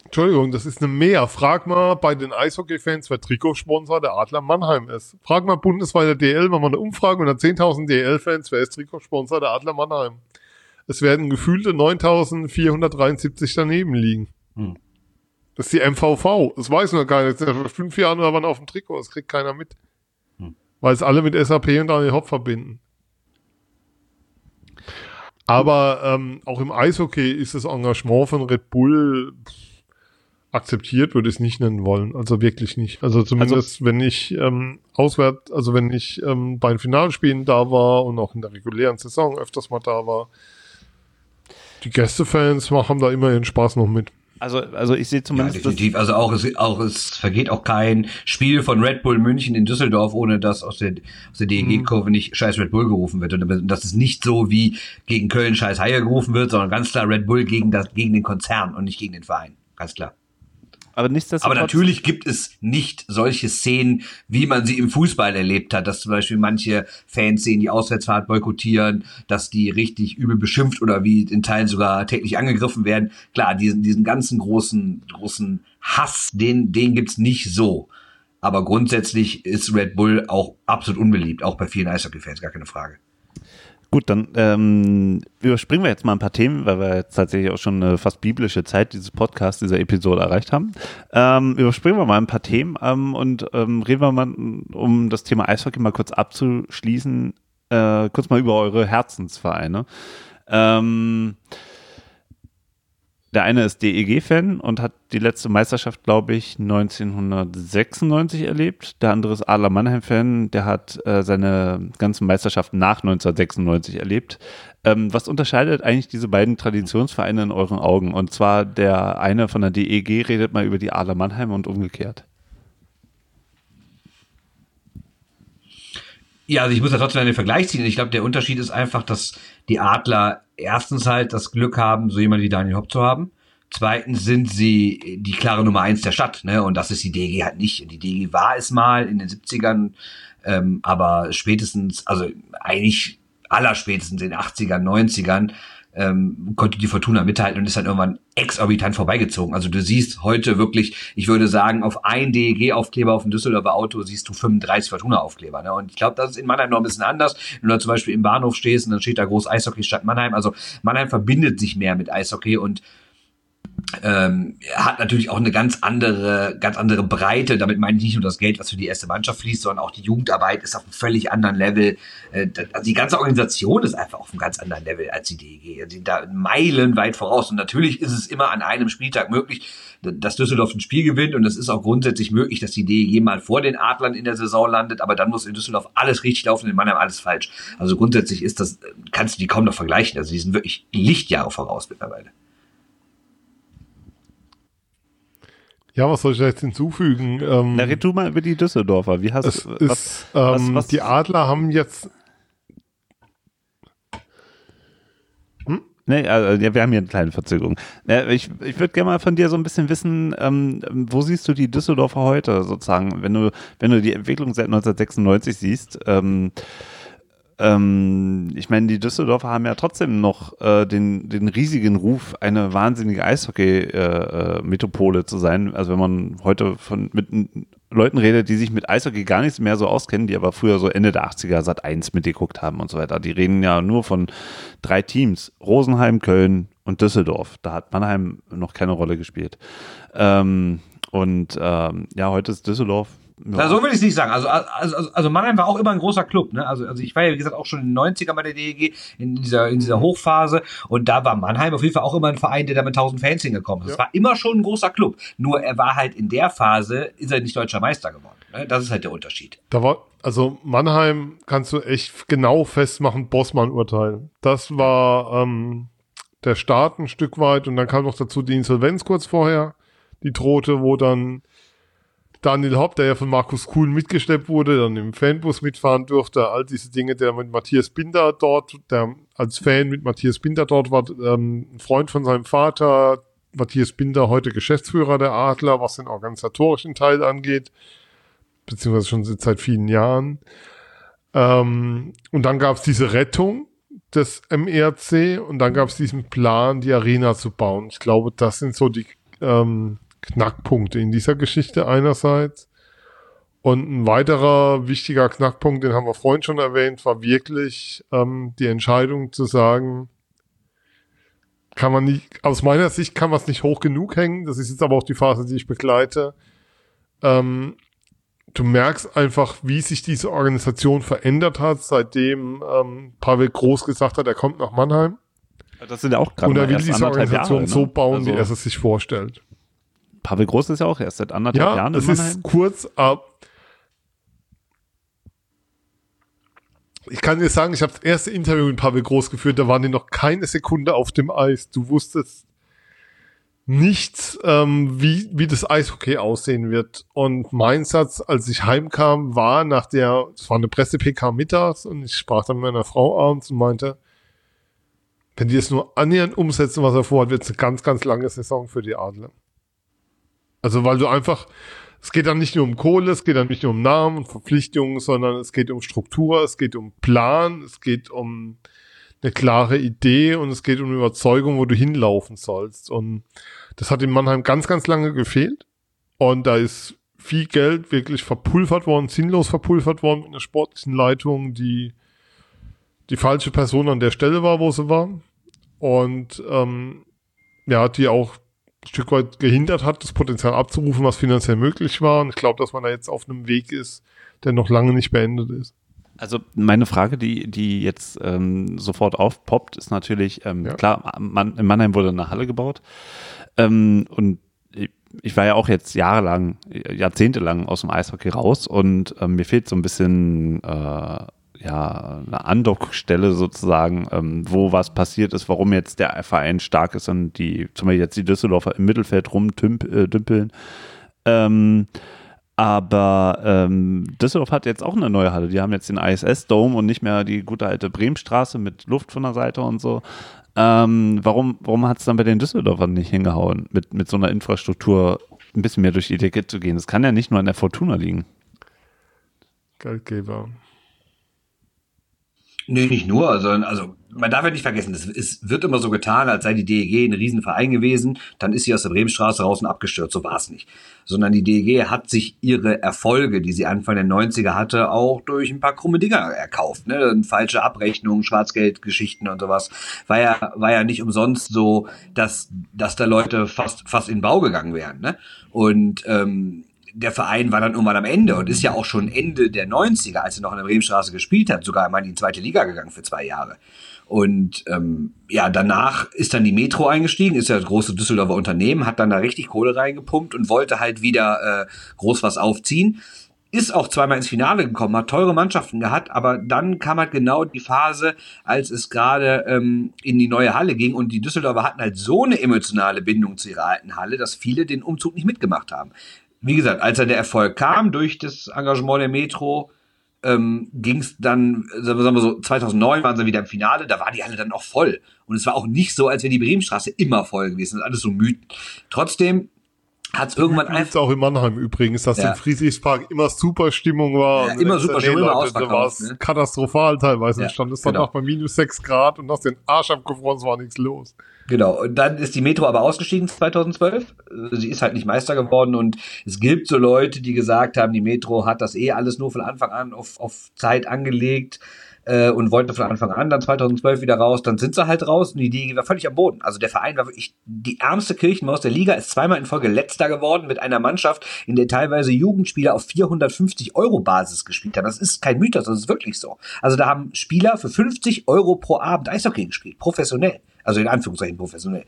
Entschuldigung, das ist eine Mehr. Frag mal bei den Eishockey-Fans, wer Trikotsponsor der Adler Mannheim ist. Frag mal bundesweit der DL, machen wir eine Umfrage unter 10.000 DL-Fans, wer ist Trikotsponsor der Adler Mannheim. Es werden gefühlte 9.473 daneben liegen. Hm. Das ist die MVV. Das weiß nur keiner. Jetzt sind ja vor fünf Jahren oder wann auf dem Trikot. Das kriegt keiner mit. Hm. Weil es alle mit SAP und Daniel Hopp verbinden. Aber ähm, auch im Eishockey ist das Engagement von Red Bull akzeptiert, würde ich es nicht nennen wollen. Also wirklich nicht. Also zumindest, wenn ich ähm, auswärts, also wenn ich ähm, bei den Finalspielen da war und auch in der regulären Saison öfters mal da war, die Gästefans machen da immer ihren Spaß noch mit. Also, also ich sehe Ja, zumindest das, definitiv. Also auch es, auch es vergeht auch kein Spiel von Red Bull München in Düsseldorf, ohne dass aus der, aus der DEG-Kurve nicht Scheiß Red Bull gerufen wird. Und das ist nicht so wie gegen Köln Scheiß Haie gerufen wird, sondern ganz klar Red Bull gegen das, gegen den Konzern und nicht gegen den Verein. Ganz klar. Aber. Aber natürlich gibt es nicht solche Szenen, wie man sie im Fußball erlebt hat, dass zum Beispiel manche Fans sehen, die Auswärtsfahrt boykottieren, dass die richtig übel beschimpft oder wie in Teilen sogar täglich angegriffen werden. Klar, diesen, diesen ganzen großen, großen Hass, den, den gibt's nicht so. Aber grundsätzlich ist Red Bull auch absolut unbeliebt, auch bei vielen Eishockey-Fans, gar keine Frage. Gut, dann ähm, überspringen wir jetzt mal ein paar Themen, weil wir jetzt tatsächlich auch schon eine fast biblische Zeit dieses Podcasts, dieser Episode erreicht haben. Ähm, überspringen wir mal ein paar Themen ähm, und ähm, reden wir mal, um das Thema Eishockey mal kurz abzuschließen, äh, kurz mal über eure Herzensvereine. Ähm, der eine ist DEG-Fan und hat die letzte Meisterschaft, glaube ich, 1996 erlebt. Der andere ist Adler Mannheim-Fan, der hat äh, seine ganzen Meisterschaften nach 1996 erlebt. Ähm, was unterscheidet eigentlich diese beiden Traditionsvereine in euren Augen? Und zwar der eine von der DEG redet mal über die Adler Mannheim und umgekehrt. Ja, also ich muss ja trotzdem einen Vergleich ziehen. Ich glaube, der Unterschied ist einfach, dass die Adler erstens halt das Glück haben, so jemand wie Daniel Hopp zu haben. Zweitens sind sie die klare Nummer eins der Stadt, ne? Und das ist die DG halt nicht. Die DG war es mal in den 70ern, ähm, aber spätestens, also eigentlich allerspätestens in den 80ern, 90ern, ähm, konnte die Fortuna mithalten und ist dann irgendwann exorbitant vorbeigezogen. Also du siehst heute wirklich, ich würde sagen, auf ein DEG-Aufkleber auf dem Düsseldorfer Auto siehst du 35 Fortuna-Aufkleber. Ne? Und ich glaube, das ist in Mannheim noch ein bisschen anders. Wenn du da zum Beispiel im Bahnhof stehst und dann steht da groß Eishockey Stadt Mannheim. Also Mannheim verbindet sich mehr mit Eishockey und ähm, hat natürlich auch eine ganz andere, ganz andere Breite. Damit meine ich nicht nur das Geld, was für die erste Mannschaft fließt, sondern auch die Jugendarbeit ist auf einem völlig anderen Level. Äh, also die ganze Organisation ist einfach auf einem ganz anderen Level als die DEG. Sie sind da meilenweit voraus. Und natürlich ist es immer an einem Spieltag möglich, dass Düsseldorf ein Spiel gewinnt. Und es ist auch grundsätzlich möglich, dass die DEG mal vor den Adlern in der Saison landet. Aber dann muss in Düsseldorf alles richtig laufen, in Mannheim alles falsch. Also grundsätzlich ist das, kannst du die kaum noch vergleichen. Also die sind wirklich Lichtjahre voraus mittlerweile. Ja, was soll ich da jetzt hinzufügen? Ähm, Na, red du mal über die Düsseldorfer. Wie hast es du ist, ähm, was, Die Adler haben jetzt. Hm? Nee, also, ja, wir haben hier eine kleine Verzögerung. Ich, ich würde gerne mal von dir so ein bisschen wissen, ähm, wo siehst du die Düsseldorfer heute sozusagen, wenn du, wenn du die Entwicklung seit 1996 siehst? Ähm, ähm, ich meine, die Düsseldorfer haben ja trotzdem noch äh, den, den riesigen Ruf, eine wahnsinnige Eishockey-Metropole äh, zu sein. Also wenn man heute von mit Leuten redet, die sich mit Eishockey gar nichts mehr so auskennen, die aber früher so Ende der 80er Sat 1 mitgeguckt haben und so weiter. Die reden ja nur von drei Teams. Rosenheim, Köln und Düsseldorf. Da hat Mannheim noch keine Rolle gespielt. Ähm, und ähm, ja, heute ist Düsseldorf ja. Na, so will ich es nicht sagen. Also, also, also, also Mannheim war auch immer ein großer Club. Ne? Also, also ich war ja, wie gesagt, auch schon in den 90ern bei der DEG, in dieser, in dieser Hochphase. Und da war Mannheim auf jeden Fall auch immer ein Verein, der da mit 1000 Fans hingekommen ist. Es ja. war immer schon ein großer Club. Nur er war halt in der Phase, ist er nicht deutscher Meister geworden. Ne? Das ist halt der Unterschied. Da war, also Mannheim kannst du echt genau festmachen, Bossmann-Urteil. Das war ähm, der Start ein Stück weit und dann kam noch dazu die Insolvenz kurz vorher, die drohte, wo dann Daniel Hopp, der ja von Markus Kuhn mitgeschleppt wurde, dann im Fanbus mitfahren durfte, all diese Dinge, der mit Matthias Binder dort, der als Fan mit Matthias Binder dort war, ähm, ein Freund von seinem Vater, Matthias Binder, heute Geschäftsführer der Adler, was den organisatorischen Teil angeht, beziehungsweise schon seit vielen Jahren. Ähm, und dann gab es diese Rettung des MRC und dann gab es diesen Plan, die Arena zu bauen. Ich glaube, das sind so die ähm, Knackpunkte in dieser Geschichte einerseits. Und ein weiterer wichtiger Knackpunkt, den haben wir vorhin schon erwähnt, war wirklich ähm, die Entscheidung zu sagen, kann man nicht, aus meiner Sicht kann man es nicht hoch genug hängen. Das ist jetzt aber auch die Phase, die ich begleite. Ähm, du merkst einfach, wie sich diese Organisation verändert hat, seitdem ähm, Pavel Groß gesagt hat, er kommt nach Mannheim. Das sind ja auch gerade Und er will diese Organisation Jahre, ne? so bauen, also, wie er es sich vorstellt. Pavel Groß ist ja auch erst seit anderthalb ja, Jahren in Mannheim. ist kurz ab. Ich kann dir sagen, ich habe das erste Interview mit Pavel Groß geführt, da waren die noch keine Sekunde auf dem Eis. Du wusstest nichts, ähm, wie, wie das Eishockey aussehen wird. Und mein Satz, als ich heimkam, war nach der, es war eine Presse-PK mittags und ich sprach dann mit meiner Frau abends und meinte, wenn die es nur annähernd umsetzen, was er vorhat, wird es eine ganz, ganz lange Saison für die Adler. Also weil du einfach, es geht dann nicht nur um Kohle, es geht dann nicht nur um Namen und Verpflichtungen, sondern es geht um Struktur, es geht um Plan, es geht um eine klare Idee und es geht um Überzeugung, wo du hinlaufen sollst. Und das hat in Mannheim ganz, ganz lange gefehlt. Und da ist viel Geld wirklich verpulvert worden, sinnlos verpulvert worden mit einer sportlichen Leitung, die die falsche Person an der Stelle war, wo sie war. Und ähm, ja, die auch Stück weit gehindert hat, das Potenzial abzurufen, was finanziell möglich war. Und ich glaube, dass man da jetzt auf einem Weg ist, der noch lange nicht beendet ist. Also meine Frage, die, die jetzt ähm, sofort aufpoppt, ist natürlich, ähm, ja. klar, man, in Mannheim wurde eine Halle gebaut. Ähm, und ich war ja auch jetzt jahrelang, jahrzehntelang aus dem Eishockey raus und ähm, mir fehlt so ein bisschen äh, ja, eine Andockstelle sozusagen, ähm, wo was passiert ist, warum jetzt der Verein stark ist und die, zum Beispiel jetzt die Düsseldorfer im Mittelfeld rumdümpeln. Äh, ähm, aber ähm, Düsseldorf hat jetzt auch eine neue Halle. Die haben jetzt den ISS-Dome und nicht mehr die gute alte Bremenstraße mit Luft von der Seite und so. Ähm, warum warum hat es dann bei den Düsseldorfern nicht hingehauen, mit, mit so einer Infrastruktur ein bisschen mehr durch die Decke zu gehen? Das kann ja nicht nur an der Fortuna liegen. Geldgeber. Nee, nicht nur, sondern also man darf ja nicht vergessen, es, wird immer so getan, als sei die DEG ein Riesenverein gewesen, dann ist sie aus der Bremenstraße raus und abgestürzt, so war es nicht. Sondern die DEG hat sich ihre Erfolge, die sie Anfang der 90er hatte, auch durch ein paar krumme Dinger erkauft. Ne? Falsche Abrechnungen, Schwarzgeldgeschichten und sowas. War ja, war ja nicht umsonst so, dass, dass da Leute fast, fast in Bau gegangen wären. Ne? Und ähm, der Verein war dann irgendwann am Ende und ist ja auch schon Ende der 90er, als er noch in der Bremenstraße gespielt hat, sogar einmal in die zweite Liga gegangen für zwei Jahre. Und ähm, ja, danach ist dann die Metro eingestiegen, ist ja das große Düsseldorfer Unternehmen, hat dann da richtig Kohle reingepumpt und wollte halt wieder äh, groß was aufziehen. Ist auch zweimal ins Finale gekommen, hat teure Mannschaften gehabt, aber dann kam halt genau die Phase, als es gerade ähm, in die neue Halle ging und die Düsseldorfer hatten halt so eine emotionale Bindung zu ihrer alten Halle, dass viele den Umzug nicht mitgemacht haben wie gesagt, als dann der Erfolg kam durch das Engagement der Metro, ähm, ging es dann, sagen wir so, 2009 waren sie wieder im Finale, da war die Halle dann auch voll. Und es war auch nicht so, als wäre die Bremenstraße immer voll gewesen. Das ist alles so Mythen. Trotzdem hat es irgendwann einfach. auch in Mannheim übrigens, dass ja. im Friedrichspark immer super Stimmung war. Ja, immer super Stimmung, immer Da war es ne? katastrophal teilweise. Ja, stand es dann genau. auch bei minus sechs Grad und hast den Arsch abgefroren, es war nichts los. Genau, und dann ist die Metro aber ausgestiegen 2012. Sie ist halt nicht Meister geworden und es gibt so Leute, die gesagt haben, die Metro hat das eh alles nur von Anfang an auf, auf Zeit angelegt äh, und wollte von Anfang an dann 2012 wieder raus. Dann sind sie halt raus und die Idee war völlig am Boden. Also der Verein war wirklich die ärmste Kirchenmaus der Liga, ist zweimal in Folge letzter geworden mit einer Mannschaft, in der teilweise Jugendspieler auf 450 Euro Basis gespielt haben. Das ist kein Mythos, das ist wirklich so. Also da haben Spieler für 50 Euro pro Abend Eishockey gespielt, professionell. Also in Anführungszeichen professionell.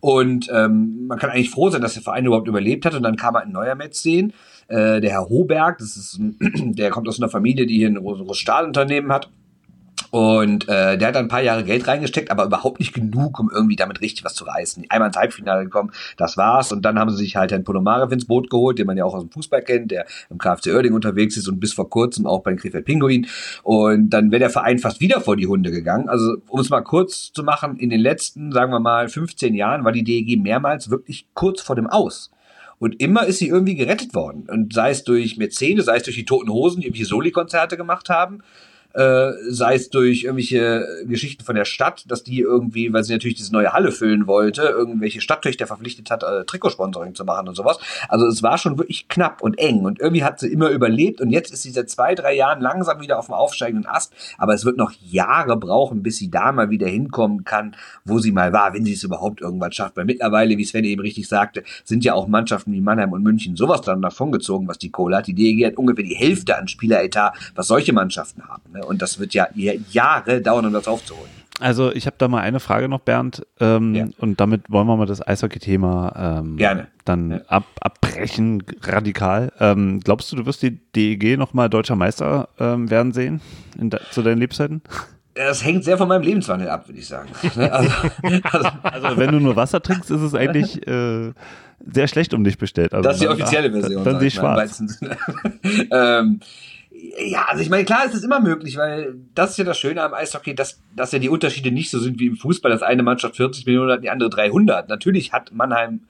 Und ähm, man kann eigentlich froh sein, dass der Verein überhaupt überlebt hat. Und dann kam ein neuer Metzsehen, äh, der Herr Hoberg, das ist, der kommt aus einer Familie, die hier ein großes Stahlunternehmen hat und äh, der hat dann ein paar Jahre Geld reingesteckt, aber überhaupt nicht genug, um irgendwie damit richtig was zu reißen. Einmal ins Halbfinale gekommen, das war's. Und dann haben sie sich halt Herrn Ponomarev ins Boot geholt, den man ja auch aus dem Fußball kennt, der im KfC Oerding unterwegs ist und bis vor kurzem auch bei den Krefeld Pinguin. Und dann wäre der Verein fast wieder vor die Hunde gegangen. Also um es mal kurz zu machen, in den letzten, sagen wir mal, 15 Jahren war die DEG mehrmals wirklich kurz vor dem Aus. Und immer ist sie irgendwie gerettet worden. Und sei es durch Mäzene, sei es durch die Toten Hosen, die irgendwie Soli-Konzerte gemacht haben, äh, sei es durch irgendwelche Geschichten von der Stadt, dass die irgendwie, weil sie natürlich diese neue Halle füllen wollte, irgendwelche Stadttöchter verpflichtet hat, äh, Trikotsponsoring zu machen und sowas. Also es war schon wirklich knapp und eng und irgendwie hat sie immer überlebt und jetzt ist sie seit zwei, drei Jahren langsam wieder auf dem aufsteigenden Ast, aber es wird noch Jahre brauchen, bis sie da mal wieder hinkommen kann, wo sie mal war, wenn sie es überhaupt irgendwann schafft. Weil mittlerweile, wie Sven eben richtig sagte, sind ja auch Mannschaften wie Mannheim und München sowas dann davongezogen, was die Kohle hat. Die DEG hat ungefähr die Hälfte an Spieleretat, was solche Mannschaften haben. Ne? Und das wird ja Jahre dauern, um das aufzuholen. Also ich habe da mal eine Frage noch, Bernd, ähm, ja. und damit wollen wir mal das Eishockey-Thema ähm, Gerne. dann ja. ab, abbrechen, radikal. Ähm, glaubst du, du wirst die DEG nochmal deutscher Meister ähm, werden sehen de zu deinen Lebzeiten? Das hängt sehr von meinem Lebenswandel ab, würde ich sagen. Ne? Also, also, also, wenn du nur Wasser trinkst, ist es eigentlich äh, sehr schlecht um dich bestellt. Also das ist die offizielle Version. Dann, dann sehe ich schwarz. ähm, ja, also ich meine, klar ist es immer möglich, weil das ist ja das Schöne am Eishockey, dass, dass ja die Unterschiede nicht so sind wie im Fußball, dass eine Mannschaft 40 Millionen hat, die andere 300. Natürlich hat Mannheim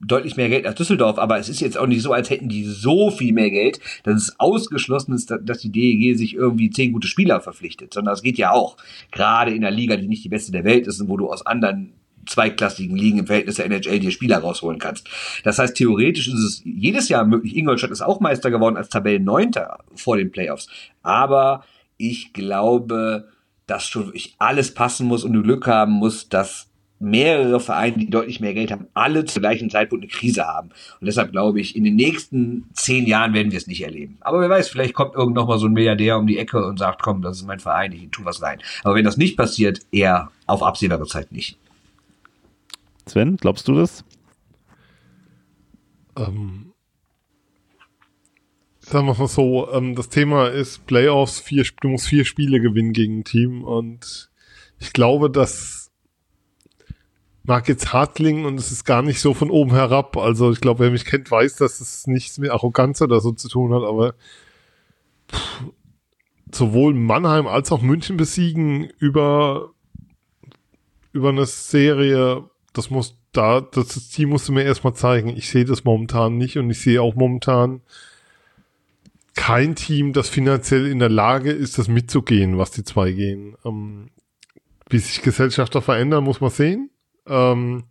deutlich mehr Geld als Düsseldorf, aber es ist jetzt auch nicht so, als hätten die so viel mehr Geld, dass es ausgeschlossen ist, dass die DEG sich irgendwie zehn gute Spieler verpflichtet, sondern es geht ja auch. Gerade in einer Liga, die nicht die beste der Welt ist und wo du aus anderen zweiklassigen Ligen im Verhältnis der NHL dir Spieler rausholen kannst. Das heißt, theoretisch ist es jedes Jahr möglich. Ingolstadt ist auch Meister geworden als Tabellenneunter vor den Playoffs. Aber ich glaube, dass schon wirklich alles passen muss und du Glück haben musst, dass mehrere Vereine, die deutlich mehr Geld haben, alle zur gleichen Zeitpunkt eine Krise haben. Und deshalb glaube ich, in den nächsten zehn Jahren werden wir es nicht erleben. Aber wer weiß, vielleicht kommt irgend noch mal so ein Milliardär um die Ecke und sagt, komm, das ist mein Verein, ich tu was rein. Aber wenn das nicht passiert, eher auf absehbare Zeit nicht. Sven, glaubst du das? Ähm, sagen wir mal so, ähm, das Thema ist Playoffs, vier, du musst vier Spiele gewinnen gegen ein Team und ich glaube, das mag jetzt hart klingen und es ist gar nicht so von oben herab. Also ich glaube, wer mich kennt, weiß, dass es nichts mit Arroganz oder so zu tun hat, aber pff, sowohl Mannheim als auch München besiegen über über eine Serie das muss da, das, das Team musste mir erstmal zeigen. Ich sehe das momentan nicht und ich sehe auch momentan kein Team, das finanziell in der Lage ist, das mitzugehen, was die zwei gehen. Ähm, wie sich Gesellschafter verändern, muss man sehen. Ähm,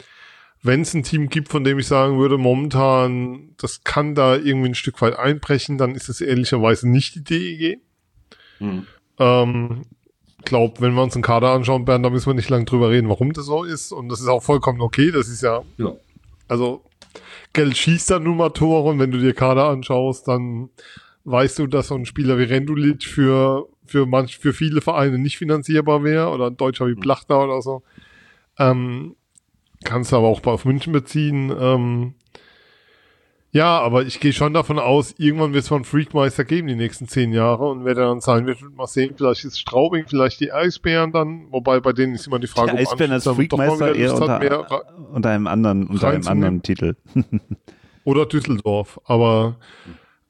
Wenn es ein Team gibt, von dem ich sagen würde, momentan, das kann da irgendwie ein Stück weit einbrechen, dann ist es ehrlicherweise nicht die DEG. Hm. Ähm, glaub, wenn wir uns einen Kader anschauen, Bernd, da müssen wir nicht lange drüber reden, warum das so ist. Und das ist auch vollkommen okay. Das ist ja, Ja. also Geld schießt dann nun mal Tore und wenn du dir Kader anschaust, dann weißt du, dass so ein Spieler wie Rendulic für, für manch, für viele Vereine nicht finanzierbar wäre oder ein Deutscher wie Plachter oder so. Ähm, kannst du aber auch auf München beziehen. Ähm, ja, aber ich gehe schon davon aus, irgendwann wird es einen Freakmeister geben, die nächsten zehn Jahre. Und wer der dann sein wird, wird mal sehen. Vielleicht ist Straubing, vielleicht die Eisbären dann. Wobei bei denen ist immer die Frage, Der Eisbären als Freakmeister eher Lust hat, unter, unter einem anderen, unter einem anderen Titel. oder Düsseldorf. Aber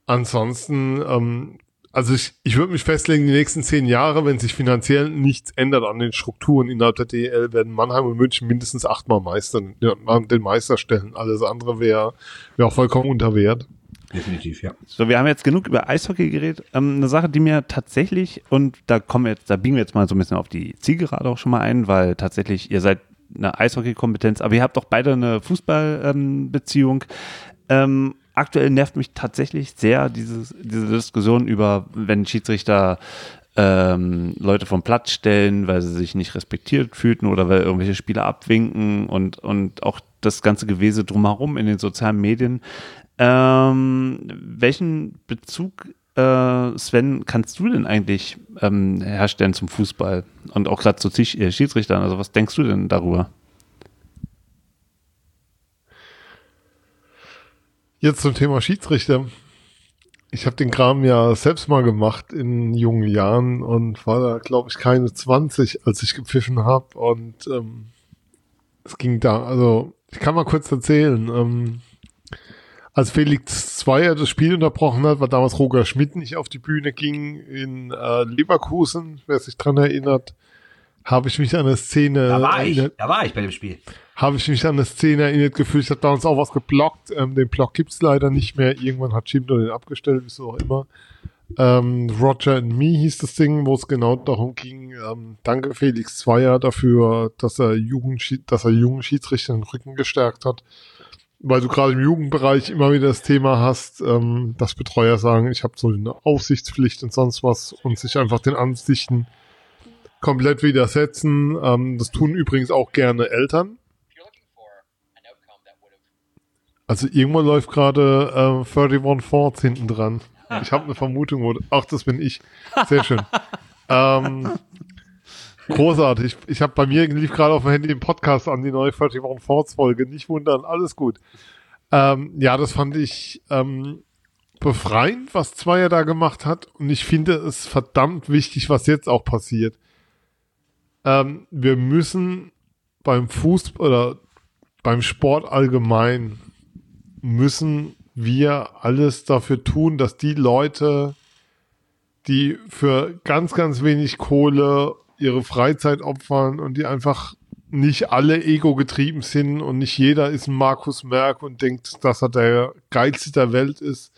ansonsten, ähm, also ich, ich würde mich festlegen, die nächsten zehn Jahre, wenn sich finanziell nichts ändert an den Strukturen innerhalb der DL, werden Mannheim und München mindestens achtmal meistern, ja, den Meister stellen. Alles andere wäre wär auch vollkommen unter Wert. Definitiv, ja. So, wir haben jetzt genug über Eishockey geredet. Ähm, eine Sache, die mir tatsächlich, und da kommen wir jetzt, da biegen wir jetzt mal so ein bisschen auf die Zielgerade auch schon mal ein, weil tatsächlich, ihr seid eine Eishockey-Kompetenz, aber ihr habt auch beide eine Fußball-Beziehung. Ähm, aktuell nervt mich tatsächlich sehr dieses, diese Diskussion über, wenn Schiedsrichter ähm, Leute vom Platz stellen, weil sie sich nicht respektiert fühlten oder weil irgendwelche Spieler abwinken und, und auch das ganze Gewese drumherum in den sozialen Medien. Ähm, welchen Bezug, äh, Sven, kannst du denn eigentlich ähm, herstellen zum Fußball und auch gerade zu äh, Schiedsrichtern? Also was denkst du denn darüber? Jetzt zum Thema Schiedsrichter. Ich habe den Kram ja selbst mal gemacht in jungen Jahren und war da, glaube ich, keine 20, als ich gepfiffen habe. Und ähm, es ging da, also ich kann mal kurz erzählen. Ähm, als Felix Zweier das Spiel unterbrochen hat, war damals Roger Schmidt nicht auf die Bühne ging in äh, Leverkusen, wer sich dran erinnert, habe ich mich an eine Szene Da war ich, da war ich bei dem Spiel. habe ich mich an eine Szene erinnert gefühlt. Ich habe damals auch was geblockt. Ähm, den Block gibt's leider nicht mehr. Irgendwann hat Jim den abgestellt, wieso auch immer. Ähm, Roger and Me hieß das Ding, wo es genau darum ging. Ähm, danke Felix Zweier dafür, dass er Jugend, dass er jungen Schiedsrichtern den Rücken gestärkt hat. Weil du gerade im Jugendbereich immer wieder das Thema hast, ähm, dass Betreuer sagen, ich habe so eine Aufsichtspflicht und sonst was und sich einfach den Ansichten komplett widersetzen. Ähm, das tun übrigens auch gerne Eltern. Also irgendwo läuft gerade äh, 31 Forts hinten dran. Ich habe eine Vermutung, wo, ach, das bin ich. Sehr schön. ähm, großartig. Ich habe bei mir lief gerade auf dem Handy den Podcast an, die neue 31 Forts Folge. Nicht wundern, alles gut. Ähm, ja, das fand ich ähm, befreiend, was Zweier da gemacht hat. Und ich finde es verdammt wichtig, was jetzt auch passiert. Ähm, wir müssen beim Fußball oder beim Sport allgemein müssen wir alles dafür tun, dass die Leute, die für ganz, ganz wenig Kohle ihre Freizeit opfern und die einfach nicht alle ego getrieben sind und nicht jeder ist ein Markus Merck und denkt, dass er der geilste der Welt ist.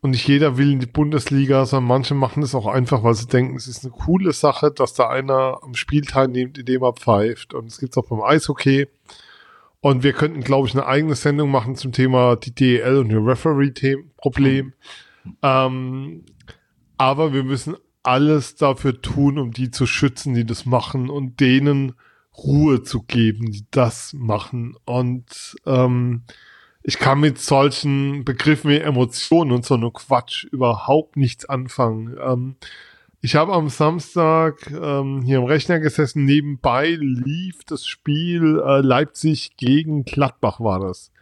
Und nicht jeder will in die Bundesliga, sondern manche machen es auch einfach, weil sie denken, es ist eine coole Sache, dass da einer am Spiel teilnimmt, indem er pfeift. Und es gibt es auch beim Eishockey. Und wir könnten, glaube ich, eine eigene Sendung machen zum Thema die DEL und ihr Referee-Problem. Ähm, aber wir müssen alles dafür tun, um die zu schützen, die das machen und denen Ruhe zu geben, die das machen. Und ähm, ich kann mit solchen Begriffen wie Emotionen und so einem Quatsch überhaupt nichts anfangen. Ähm, ich habe am Samstag ähm, hier am Rechner gesessen, nebenbei lief das Spiel äh, Leipzig gegen Gladbach war das.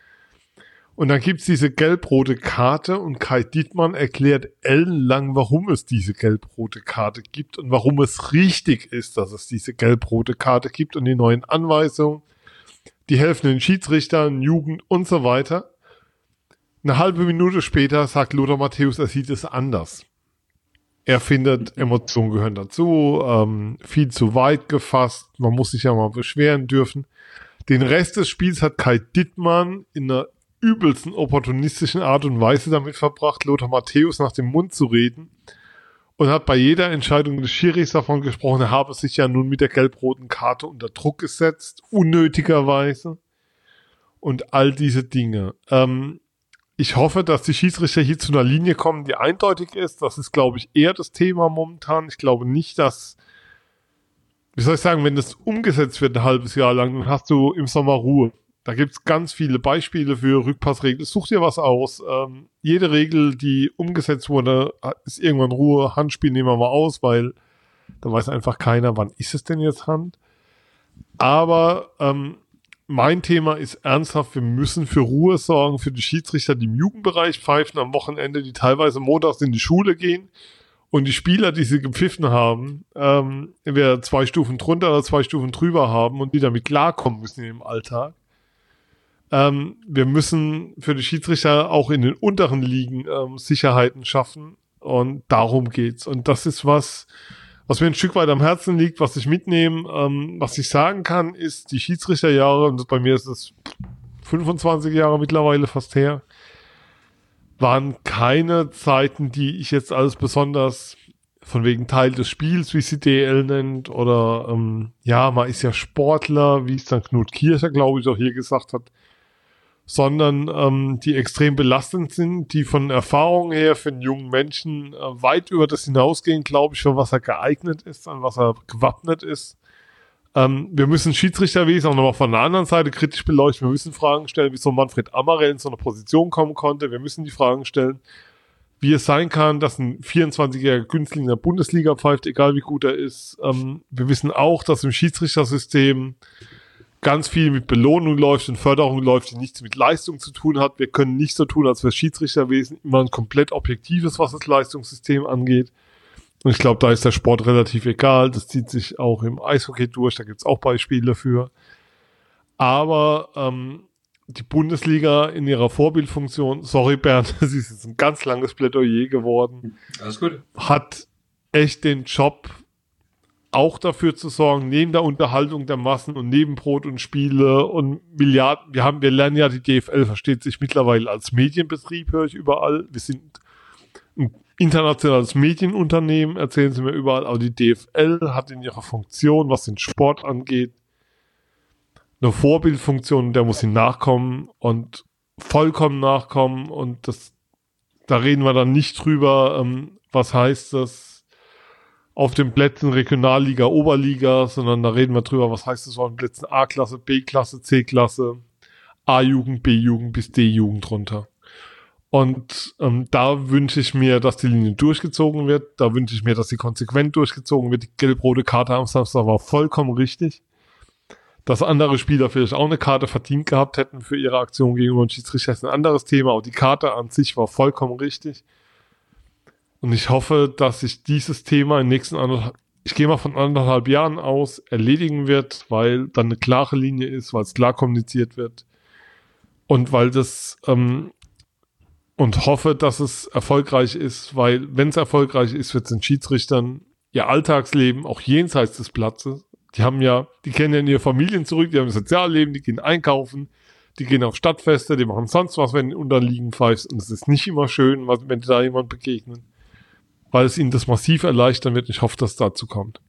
Und dann gibt's diese gelb-rote Karte und Kai Dietmann erklärt ellenlang, warum es diese gelb-rote Karte gibt und warum es richtig ist, dass es diese gelb-rote Karte gibt und die neuen Anweisungen, die helfen den Schiedsrichtern, Jugend und so weiter. Eine halbe Minute später sagt Lothar Matthäus, er sieht es anders. Er findet, Emotionen gehören dazu, ähm, viel zu weit gefasst, man muss sich ja mal beschweren dürfen. Den Rest des Spiels hat Kai Dittmann in einer übelsten opportunistischen Art und Weise damit verbracht, Lothar Matthäus nach dem Mund zu reden und hat bei jeder Entscheidung des Schiris davon gesprochen, er habe sich ja nun mit der gelb-roten Karte unter Druck gesetzt, unnötigerweise und all diese Dinge. Ähm, ich hoffe, dass die Schiedsrichter hier zu einer Linie kommen, die eindeutig ist. Das ist, glaube ich, eher das Thema momentan. Ich glaube nicht, dass, wie soll ich sagen, wenn das umgesetzt wird ein halbes Jahr lang, dann hast du im Sommer Ruhe. Da gibt's ganz viele Beispiele für Rückpassregeln. Such dir was aus. Ähm, jede Regel, die umgesetzt wurde, ist irgendwann Ruhe. Handspiel nehmen wir mal aus, weil da weiß einfach keiner, wann ist es denn jetzt Hand. Aber ähm, mein Thema ist ernsthaft, wir müssen für Ruhe sorgen für die Schiedsrichter, die im Jugendbereich pfeifen am Wochenende, die teilweise montags in die Schule gehen und die Spieler, die sie gepfiffen haben, ähm, entweder zwei Stufen drunter oder zwei Stufen drüber haben und die damit klarkommen müssen im Alltag. Ähm, wir müssen für die Schiedsrichter auch in den unteren Ligen ähm, Sicherheiten schaffen. Und darum geht's. Und das ist was, was mir ein Stück weit am Herzen liegt, was ich mitnehme. Ähm, was ich sagen kann, ist, die Schiedsrichterjahre, und bei mir ist es 25 Jahre mittlerweile fast her, waren keine Zeiten, die ich jetzt als besonders von wegen Teil des Spiels, wie sie DL nennt, oder ähm, ja, man ist ja Sportler, wie es dann Knut Kircher, glaube ich, auch hier gesagt hat, sondern ähm, die extrem belastend sind, die von Erfahrung her für einen jungen Menschen äh, weit über das hinausgehen, glaube ich, für was er geeignet ist, an was er gewappnet ist. Ähm, wir müssen Schiedsrichterwesen auch nochmal von der anderen Seite kritisch beleuchten. Wir müssen Fragen stellen, wieso Manfred Amarell in so eine Position kommen konnte. Wir müssen die Fragen stellen, wie es sein kann, dass ein 24-jähriger Günstling in der Bundesliga pfeift, egal wie gut er ist. Ähm, wir wissen auch, dass im Schiedsrichtersystem ganz viel mit Belohnung läuft und Förderung läuft, die nichts mit Leistung zu tun hat. Wir können nicht so tun, als wäre Schiedsrichterwesen immer ein komplett objektives, was das Leistungssystem angeht. Und ich glaube, da ist der Sport relativ egal. Das zieht sich auch im Eishockey durch, da gibt es auch Beispiele für. Aber ähm, die Bundesliga in ihrer Vorbildfunktion, sorry Bernd, das ist jetzt ein ganz langes Plädoyer geworden. Alles gut. Hat echt den Job auch dafür zu sorgen, neben der Unterhaltung der Massen und neben Brot und Spiele und Milliarden, wir haben, wir lernen ja, die DFL versteht sich mittlerweile als Medienbetrieb, höre ich überall. Wir sind ein internationales Medienunternehmen, erzählen sie mir überall, aber die DFL hat in ihrer Funktion, was den Sport angeht, eine Vorbildfunktion, der muss sie nachkommen und vollkommen nachkommen. Und das, da reden wir dann nicht drüber, ähm, was heißt das, auf den Plätzen Regionalliga, Oberliga, sondern da reden wir drüber, was heißt das auf den Plätzen A-Klasse, B-Klasse, C-Klasse, A-Jugend, B-Jugend bis D-Jugend runter. Und ähm, da wünsche ich mir, dass die Linie durchgezogen wird. Da wünsche ich mir, dass sie konsequent durchgezogen wird. Die gelb-rote Karte am Samstag war vollkommen richtig. Dass andere Spieler vielleicht auch eine Karte verdient gehabt hätten für ihre Aktion gegenüber Schiedsrichter ist ein anderes Thema. Aber die Karte an sich war vollkommen richtig. Und ich hoffe, dass sich dieses Thema in den nächsten anderthalb, ich gehe mal von anderthalb Jahren aus, erledigen wird, weil dann eine klare Linie ist, weil es klar kommuniziert wird und weil das ähm, und hoffe, dass es erfolgreich ist, weil wenn es erfolgreich ist, wird es den Schiedsrichtern ihr Alltagsleben auch jenseits des Platzes. Die haben ja, die kennen ja ihre Familien zurück, die haben ein Sozialleben, die gehen einkaufen, die gehen auf Stadtfeste, die machen sonst was, wenn du unterliegen pfeifst. Und es ist nicht immer schön, wenn da jemand begegnen weil es ihnen das massiv erleichtern wird. Ich hoffe, dass es dazu kommt.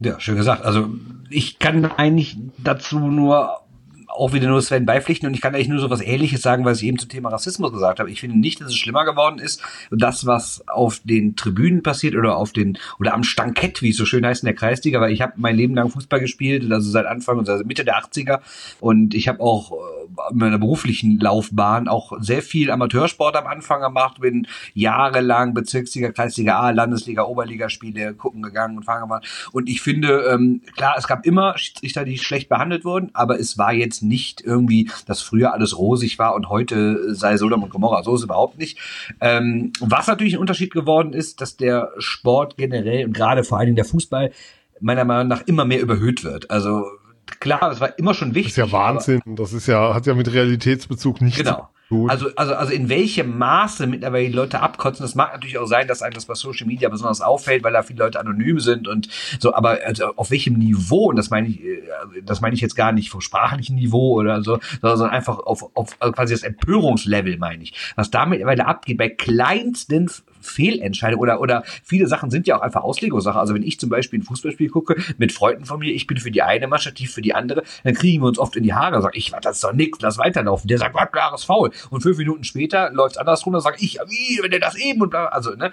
Ja, schön gesagt. Also ich kann eigentlich dazu nur auch wieder nur Sven beipflichten und ich kann eigentlich nur so was ähnliches sagen, was ich eben zum Thema Rassismus gesagt habe. Ich finde nicht, dass es schlimmer geworden ist. Das, was auf den Tribünen passiert oder auf den oder am Stankett, wie es so schön heißt in der Kreisliga, weil ich habe mein Leben lang Fußball gespielt, also seit Anfang und also Mitte der 80er und ich habe auch äh, in meiner beruflichen Laufbahn auch sehr viel Amateursport am Anfang gemacht, bin jahrelang Bezirksliga, Kreisliga A, Landesliga, Oberligaspiele gucken gegangen und fahren gemacht und ich finde, ähm, klar, es gab immer Schiedsrichter, die schlecht behandelt wurden, aber es war jetzt nicht irgendwie, dass früher alles rosig war und heute sei Sodom und Gomorra. So ist es überhaupt nicht. Ähm, was natürlich ein Unterschied geworden ist, dass der Sport generell und gerade vor allen Dingen der Fußball meiner Meinung nach immer mehr überhöht wird. Also klar, das war immer schon wichtig. Das ist ja Wahnsinn. Das ist ja, hat ja mit Realitätsbezug nichts. Genau. Gut. Also, also, also in welchem Maße mittlerweile die Leute abkotzen, das mag natürlich auch sein, dass einem das bei Social Media besonders auffällt, weil da viele Leute anonym sind und so, aber also auf welchem Niveau, und das meine ich, äh, das meine ich jetzt gar nicht vom sprachlichen Niveau oder so, sondern einfach auf, auf also quasi das Empörungslevel, meine ich. Was da mittlerweile abgeht, bei kleinsten Fehlentscheidungen oder, oder viele Sachen sind ja auch einfach Auslegungssache. Also wenn ich zum Beispiel ein Fußballspiel gucke mit Freunden von mir, ich bin für die eine Mannschaft, die für die andere, dann kriegen wir uns oft in die Haare, sag ich, das ist doch nix, lass weiterlaufen. Der sagt, was, klares Foul. Und fünf Minuten später läuft andersrum, dann sage ich, wie, wenn der das eben und bla, also, ne,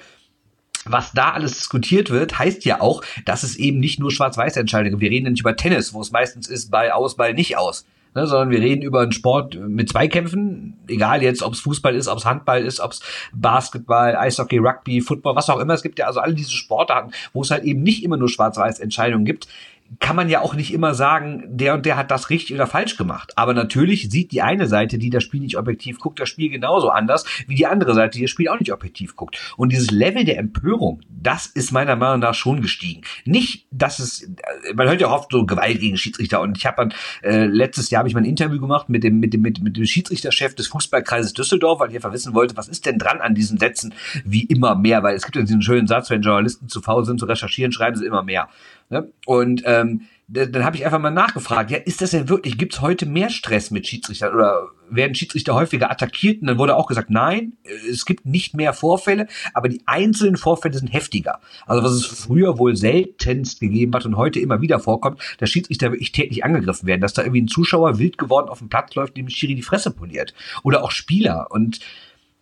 was da alles diskutiert wird, heißt ja auch, dass es eben nicht nur Schwarz-Weiß-Entscheidungen. Wir reden nicht über Tennis, wo es meistens ist, Ball aus, Ball nicht aus. Ne, sondern wir reden über einen Sport mit Zweikämpfen, egal jetzt, ob es Fußball ist, ob es Handball ist, ob es Basketball, Eishockey, Rugby, Football, was auch immer. Es gibt ja also alle diese Sportarten, wo es halt eben nicht immer nur Schwarz-Weiß-Entscheidungen gibt kann man ja auch nicht immer sagen, der und der hat das richtig oder falsch gemacht. Aber natürlich sieht die eine Seite, die das Spiel nicht objektiv guckt, das Spiel genauso anders wie die andere Seite, die das Spiel auch nicht objektiv guckt. Und dieses Level der Empörung, das ist meiner Meinung nach schon gestiegen. Nicht, dass es, man hört ja oft so Gewalt gegen Schiedsrichter. Und ich habe dann äh, letztes Jahr habe ich mal ein Interview gemacht mit dem mit dem mit dem Schiedsrichterchef des Fußballkreises Düsseldorf, weil ich einfach wissen wollte, was ist denn dran an diesen Sätzen wie immer mehr, weil es gibt ja diesen schönen Satz, wenn Journalisten zu faul sind zu recherchieren, schreiben sie immer mehr. Ne? Und ähm, dann, dann habe ich einfach mal nachgefragt, ja, ist das denn wirklich, gibt es heute mehr Stress mit Schiedsrichtern oder werden Schiedsrichter häufiger attackiert? Und dann wurde auch gesagt, nein, es gibt nicht mehr Vorfälle, aber die einzelnen Vorfälle sind heftiger. Also was es früher wohl seltenst gegeben hat und heute immer wieder vorkommt, dass Schiedsrichter wirklich täglich angegriffen werden, dass da irgendwie ein Zuschauer wild geworden auf dem Platz läuft, dem Schiri die Fresse poliert. Oder auch Spieler. Und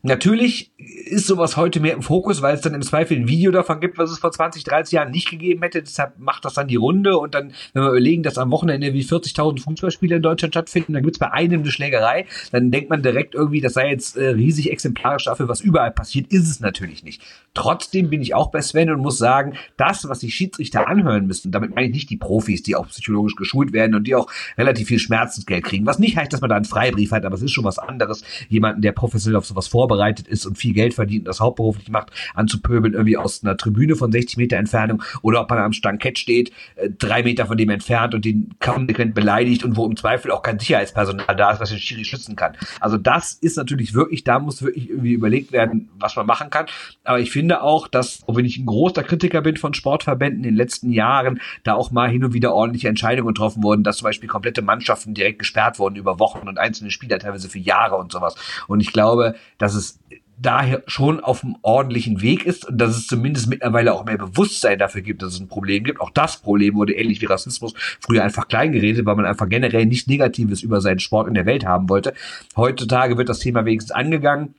Natürlich ist sowas heute mehr im Fokus, weil es dann im Zweifel ein Video davon gibt, was es vor 20, 30 Jahren nicht gegeben hätte. Deshalb macht das dann die Runde. Und dann, wenn wir überlegen, dass am Wochenende wie 40.000 Fußballspiele in Deutschland stattfinden, dann gibt es bei einem eine Schlägerei, dann denkt man direkt irgendwie, das sei jetzt äh, riesig exemplarisch dafür, was überall passiert. Ist es natürlich nicht. Trotzdem bin ich auch bei Sven und muss sagen, das, was die Schiedsrichter anhören müssen, damit meine ich nicht die Profis, die auch psychologisch geschult werden und die auch relativ viel Schmerzensgeld kriegen. Was nicht heißt, dass man da einen Freibrief hat, aber es ist schon was anderes, jemanden, der professionell auf sowas vorbereitet vorbereitet ist und viel Geld verdient und das hauptberuflich macht, anzupöbeln irgendwie aus einer Tribüne von 60 Meter Entfernung oder ob man am Stankett steht, äh, drei Meter von dem entfernt und den konsequent beleidigt und wo im Zweifel auch kein Sicherheitspersonal da ist, was den Schiri schützen kann. Also das ist natürlich wirklich, da muss wirklich irgendwie überlegt werden, was man machen kann. Aber ich finde auch, dass, auch wenn ich ein großer Kritiker bin von Sportverbänden in den letzten Jahren, da auch mal hin und wieder ordentliche Entscheidungen getroffen wurden, dass zum Beispiel komplette Mannschaften direkt gesperrt wurden über Wochen und einzelne Spieler teilweise für Jahre und sowas. Und ich glaube, dass es es daher schon auf einem ordentlichen Weg ist und dass es zumindest mittlerweile auch mehr Bewusstsein dafür gibt, dass es ein Problem gibt. Auch das Problem wurde ähnlich wie Rassismus früher einfach klein geredet, weil man einfach generell nichts Negatives über seinen Sport in der Welt haben wollte. Heutzutage wird das Thema wenigstens angegangen.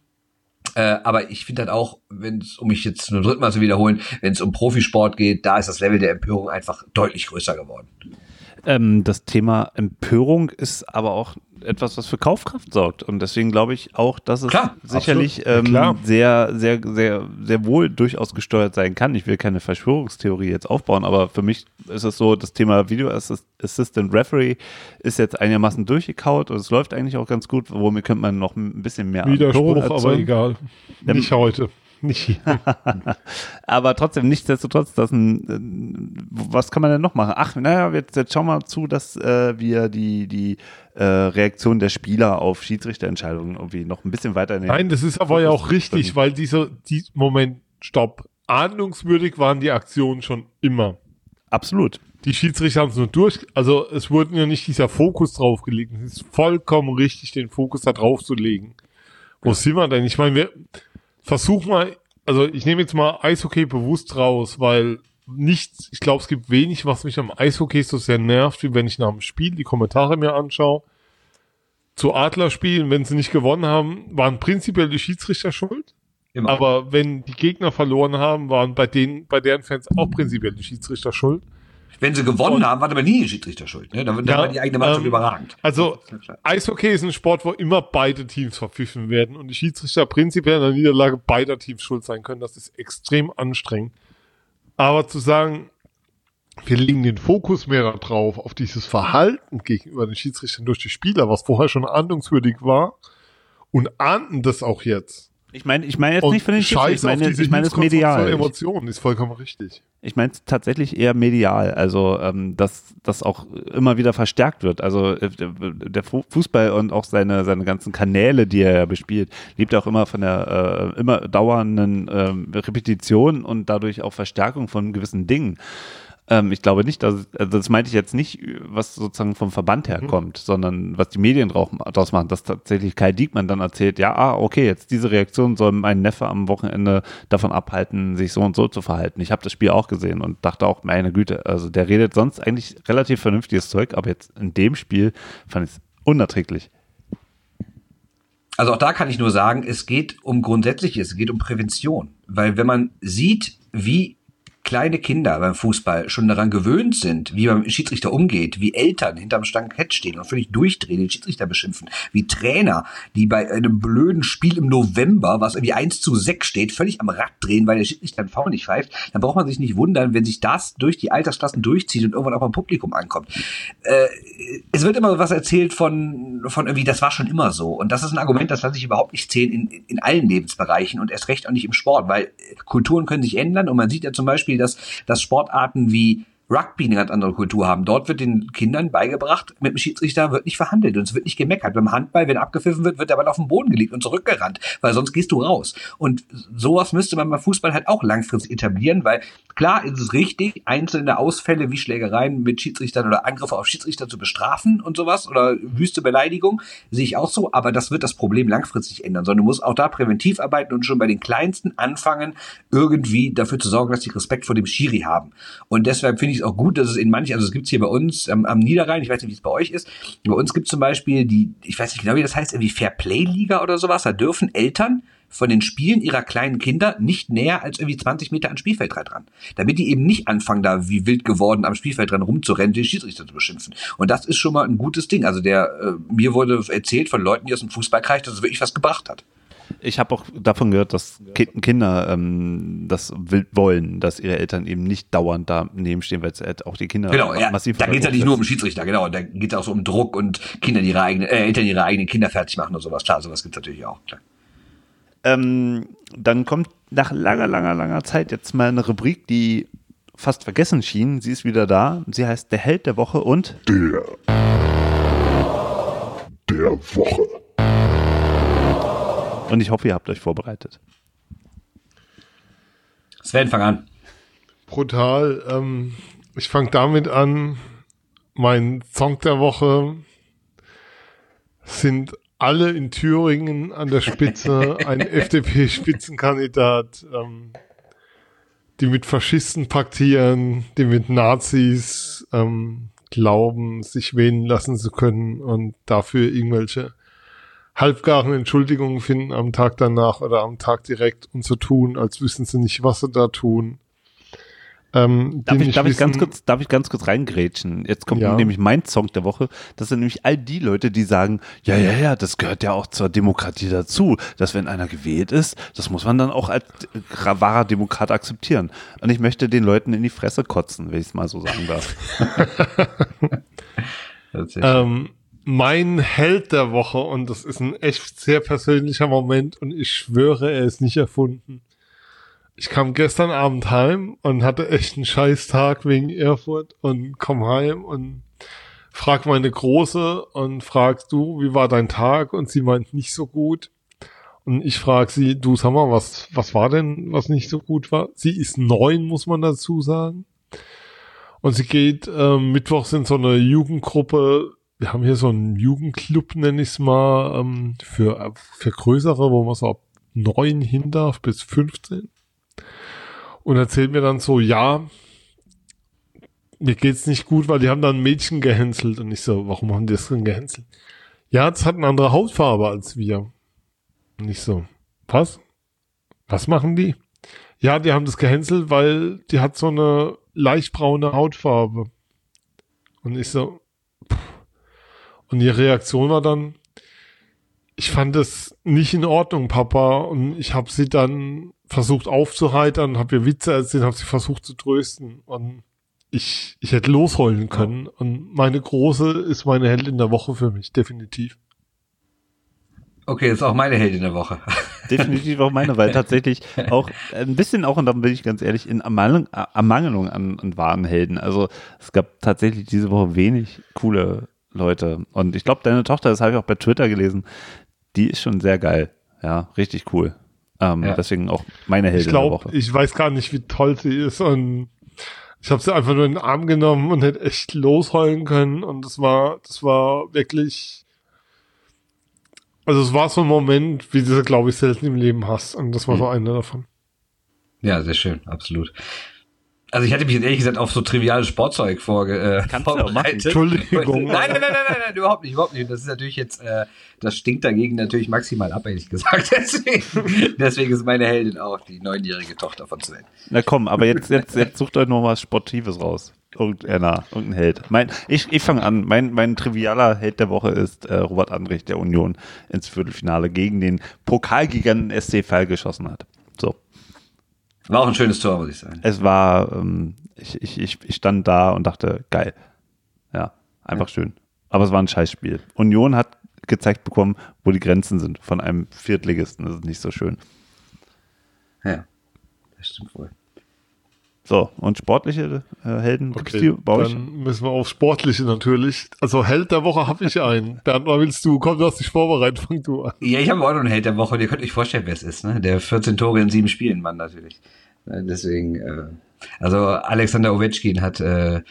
Äh, aber ich finde halt auch, wenn es, um mich jetzt nur drittmal zu wiederholen, wenn es um Profisport geht, da ist das Level der Empörung einfach deutlich größer geworden. Ähm, das Thema Empörung ist aber auch etwas, was für Kaufkraft sorgt. Und deswegen glaube ich auch, dass es klar, sicherlich ähm, ja, sehr, sehr, sehr, sehr wohl durchaus gesteuert sein kann. Ich will keine Verschwörungstheorie jetzt aufbauen, aber für mich ist es so, das Thema Video Assistant Referee ist jetzt einigermaßen durchgekaut und es läuft eigentlich auch ganz gut. Womit könnte man noch ein bisschen mehr Widerspruch, aber egal. Nicht heute nicht. Aber trotzdem, nichtsdestotrotz, das ein, äh, was kann man denn noch machen? Ach, naja, jetzt, jetzt schauen wir zu, dass äh, wir die, die äh, Reaktion der Spieler auf Schiedsrichterentscheidungen irgendwie noch ein bisschen weiter Nein, das ist aber ja auch richtig, weil dieser, die, Moment, stopp. Ahnungswürdig waren die Aktionen schon immer. Absolut. Die Schiedsrichter haben es nur durch, also es wurde ja nicht dieser Fokus draufgelegt. Es ist vollkommen richtig, den Fokus da drauf zu legen. Wo ja. sind wir denn? Ich meine, wir, versuch mal, also ich nehme jetzt mal Eishockey bewusst raus, weil nichts, ich glaube, es gibt wenig, was mich am Eishockey so sehr nervt, wie wenn ich nach dem Spiel die Kommentare mir anschaue. Zu Adlerspielen, wenn sie nicht gewonnen haben, waren prinzipiell die Schiedsrichter schuld. Immer. Aber wenn die Gegner verloren haben, waren bei denen, bei deren Fans auch prinzipiell die Schiedsrichter schuld. Wenn sie gewonnen und, haben, war aber nie die Schiedsrichter schuld. Ne? Da, ja, war die eigene Mannschaft ähm, überragend. Also Eishockey ist ein Sport, wo immer beide Teams verpfiffen werden und die Schiedsrichter prinzipiell in der Niederlage beider Teams schuld sein können. Das ist extrem anstrengend. Aber zu sagen, wir legen den Fokus mehr darauf, auf dieses Verhalten gegenüber den Schiedsrichtern durch die Spieler, was vorher schon ahndungswürdig war, und ahnten das auch jetzt. Ich meine, ich meine jetzt Und nicht von den Scheiß ich meine, ich meine es medial. Ich, Emotionen, ist vollkommen richtig. ich meine es tatsächlich eher medial, also ähm, dass das auch immer wieder verstärkt wird. Also äh, der Fu- Fußball und auch seine seine ganzen Kanäle, die er ja bespielt, lebt auch immer von der äh, immer dauernden ähm, Repetition und dadurch auch Verstärkung von gewissen Dingen. Ähm, ich glaube nicht, dass, also das meinte ich jetzt nicht, was sozusagen vom Verband herkommt, sondern was die Medien draus machen, dass tatsächlich Kai Diekmann dann erzählt, ja, ah, okay, jetzt diese Reaktion soll mein Neffe am Wochenende davon abhalten, sich so und so zu verhalten. Ich habe das Spiel auch gesehen und dachte auch, meine Güte, also der redet sonst eigentlich relativ vernünftiges Zeug, aber jetzt in dem Spiel fand ich es unerträglich. Also auch da kann ich nur sagen, es geht um Grundsätzliches, es geht um Prävention. Weil wenn man sieht, wie kleine Kinder beim Fußball schon daran gewöhnt sind, wie man mit Schiedsrichter umgeht, wie Eltern hinterm Stankett stehen und völlig durchdrehen, den Schiedsrichter beschimpfen, wie Trainer, die bei einem blöden Spiel im November, was irgendwie 1 zu 6 steht, völlig am Rad drehen, weil der Schiedsrichter einen Foul nicht pfeift, dann braucht man sich nicht wundern, wenn sich das durch die Altersklassen durchzieht und irgendwann auch beim Publikum ankommt. Äh, es wird immer was erzählt von, von irgendwie, das war schon immer so. Und das ist ein Argument, das lasse ich überhaupt nicht zählen in, in allen Lebensbereichen und erst recht auch nicht im Sport, weil Kulturen können sich ändern und man sieht ja zum Beispiel, dass, dass Sportarten wie Rugby eine ganz andere Kultur haben. Dort wird den Kindern beigebracht, mit dem Schiedsrichter wird nicht verhandelt und es wird nicht gemeckert. Beim Handball, wenn abgepfiffen wird, wird der Ball auf den Boden gelegt und zurückgerannt, weil sonst gehst du raus. Und sowas müsste man beim Fußball halt auch langfristig etablieren, weil klar ist es richtig, einzelne Ausfälle wie Schlägereien mit Schiedsrichtern oder Angriffe auf Schiedsrichter zu bestrafen und sowas oder wüste Beleidigung, sehe ich auch so, aber das wird das Problem langfristig ändern, sondern du musst auch da präventiv arbeiten und schon bei den Kleinsten anfangen, irgendwie dafür zu sorgen, dass die Respekt vor dem Schiri haben. Und deshalb finde ich es auch gut, dass es in manchen, also es gibt es hier bei uns ähm, am Niederrhein, ich weiß nicht, wie es bei euch ist, bei uns gibt es zum Beispiel die, ich weiß nicht genau, wie das heißt, irgendwie Fair Play Liga oder sowas, da dürfen Eltern von den Spielen ihrer kleinen Kinder nicht näher als irgendwie 20 Meter an Spielfeldrand ran. Damit die eben nicht anfangen, da wie wild geworden am Spielfeldrand rumzurennen, den Schiedsrichter zu beschimpfen. Und das ist schon mal ein gutes Ding. Also der, äh, mir wurde erzählt von Leuten, die aus dem Fußballkreis, dass es wirklich was gebracht hat. Ich habe auch davon gehört, dass Ki Kinder ähm, das wollen, dass ihre Eltern eben nicht dauernd daneben stehen, weil es halt auch die Kinder Genau, ja. massiv Da geht es ja nicht nur um. Schiedsrichter, genau. Da geht es auch so um Druck und Kinder, die ihre eigenen, äh, Eltern ihre eigenen Kinder fertig machen und sowas. Klar, sowas gibt es natürlich auch. Klar. Ähm, dann kommt nach langer, langer, langer Zeit jetzt mal eine Rubrik, die fast vergessen schien. Sie ist wieder da. Sie heißt Der Held der Woche und Der. Der Woche. Und ich hoffe, ihr habt euch vorbereitet. Sven, fang an. Brutal. Ähm, ich fange damit an. Mein Song der Woche sind alle in Thüringen an der Spitze, ein FDP-Spitzenkandidat, ähm, die mit Faschisten paktieren, die mit Nazis ähm, glauben, sich wählen lassen zu können und dafür irgendwelche halbgaren Entschuldigungen finden am Tag danach oder am Tag direkt und so tun, als wüssten sie nicht, was sie da tun. Ähm, Darf ich, darf, ich ganz kurz, darf ich ganz kurz reingrätschen? Jetzt kommt Ja. nämlich mein Song der Woche. Das sind nämlich all die Leute, die sagen, ja, ja, ja, das gehört ja auch zur Demokratie dazu, dass wenn einer gewählt ist, das muss man dann auch als wahrer Demokrat akzeptieren. Und ich möchte den Leuten in die Fresse kotzen, wenn ich es mal so sagen darf. Ähm, mein Held der Woche, und das ist ein echt sehr persönlicher Moment, und ich schwöre, er ist nicht erfunden. Ich kam gestern Abend heim und hatte echt einen scheiß Tag wegen Erfurt und komm heim und frag meine Große und fragst du, wie war dein Tag? Und sie meint nicht so gut. Und ich frag sie, du sag mal, was, was war denn, was nicht so gut war? Sie ist neun, muss man dazu sagen. Und sie geht ähm, mittwochs in so eine Jugendgruppe. Wir haben hier so einen Jugendclub, nenne ich es mal, ähm, für, für größere, wo man so ab neun hin darf bis 15. Und erzählt mir dann so, ja, mir geht's nicht gut, weil die haben dann ein Mädchen gehänselt. Und ich so, warum haben die das denn gehänselt? Ja, das hat eine andere Hautfarbe als wir. Und ich so, was? Was machen die? Ja, die haben das gehänselt, weil die hat so eine leicht braune Hautfarbe. Und ich so. Und ihre Reaktion war dann, ich fand es nicht in Ordnung, Papa. Und ich habe sie dann versucht aufzuheitern, habe ihr Witze erzählt, habe sie versucht zu trösten. Und ich, ich hätte losheulen können. Und meine Große ist meine Heldin der Woche für mich, definitiv. Okay, ist auch meine Heldin der Woche. Definitiv auch meine, weil tatsächlich auch ein bisschen auch, und dann bin ich ganz ehrlich, in Ermangelung, Ermangelung an, an wahren Helden. Also es gab tatsächlich diese Woche wenig coole Leute. Und ich glaube, deine Tochter, das habe ich auch bei Twitter gelesen, die ist schon sehr geil. Ja, richtig cool. Ähm, Ja. Deswegen auch meine Heldin Ich der glaube, Woche. ich weiß gar nicht, wie toll sie ist und ich habe sie einfach nur in den Arm genommen und hätte echt losheulen können und das war, das war wirklich, also es war so ein Moment, wie du, glaube ich, selten im Leben hast und das war Mhm. so einer davon. Ja, sehr schön, absolut. Also ich hatte mich jetzt ehrlich gesagt auf so triviales Sportzeug vorge äh, Kannst du auch machen. vorbereitet. Entschuldigung. Nein, nein, nein, nein, nein, nein, überhaupt nicht, überhaupt nicht. Das ist natürlich jetzt, äh, das stinkt dagegen natürlich maximal ab, ehrlich gesagt. Deswegen, deswegen ist meine Heldin auch die neunjährige Tochter von Sven. Na komm, aber jetzt, jetzt, jetzt sucht euch noch was Sportives raus. Irgendeiner, irgendein Held. Mein, ich ich fange an. Mein, mein trivialer Held der Woche ist äh, Robert Andrich, der Union ins Viertelfinale gegen den Pokalgiganten SC Fall geschossen hat. War auch ein schönes Tor, muss ich sagen. Es war, ähm, ich, ich, ich, ich stand da und dachte, geil. Ja, einfach schön. Aber es war ein Scheißspiel. Union hat gezeigt bekommen, wo die Grenzen sind von einem Viertligisten. Das ist nicht so schön. Ja, das stimmt wohl. So, und sportliche äh, Helden die Okay, euch? dann müssen wir auf Sportliche natürlich. Also Held der Woche habe ich einen. Bernd, was willst du? Komm, du hast dich vorbereitet, fang du an. Ja, ich habe auch noch einen Held der Woche und ihr könnt euch vorstellen, wer es ist, ne? Der 14 Tore in sieben Spielen Mann natürlich. Äh, Deswegen, äh, also Alexander Ovechkin hat äh,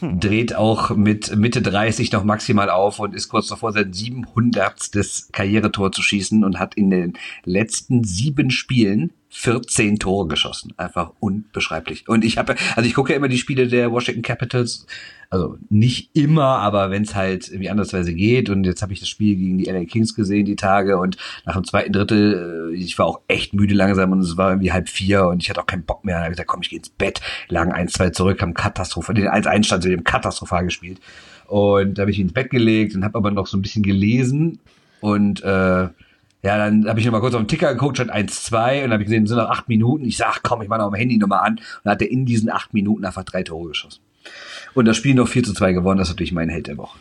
dreht auch mit Mitte 30 noch maximal auf und ist kurz davor, sein 700. Karrieretor zu schießen und hat in den letzten sieben Spielen 14 Tore geschossen. Einfach unbeschreiblich. Und ich habe, also ich gucke ja immer die Spiele der Washington Capitals, also nicht immer, aber wenn es halt irgendwie andersweise geht. Und jetzt habe ich das Spiel gegen die LA Kings gesehen, die Tage. Und nach dem zweiten Drittel, äh, ich war auch echt müde langsam und es war irgendwie halb vier und ich hatte auch keinen Bock mehr. Dann habe ich gesagt, komm, ich gehe ins Bett. Lagen 1-2 zurück, haben katastrophal, den 1-1 stand, haben katastrophal gespielt. Und da habe ich ins Bett gelegt und habe aber noch so ein bisschen gelesen und äh, ja, dann habe ich noch mal kurz auf den Ticker geguckt, stand 1-2 und habe ich gesehen, es sind noch acht Minuten. Ich sag, komm, ich mache noch mein Handy nochmal an. Und dann hat er in diesen acht Minuten einfach drei Tore geschossen. Und das Spiel noch 4 zu 2 gewonnen, das ist natürlich mein Held der Woche.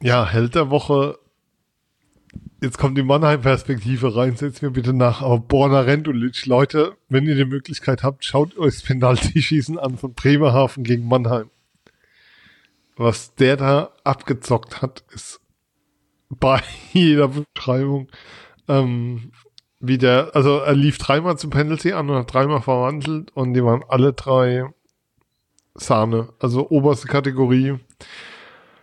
Ja, Held der Woche. Jetzt kommt die Mannheim-Perspektive rein, setzt mir bitte nach. Aber Borna Rendulic, Leute, wenn ihr die Möglichkeit habt, schaut euch das Penalty-Schießen an von Bremerhaven gegen Mannheim. Was der da abgezockt hat, ist bei jeder Beschreibung, ähm, wie der, also er lief dreimal zum Penalty an und hat dreimal verwandelt und die waren alle drei Sahne, also oberste Kategorie.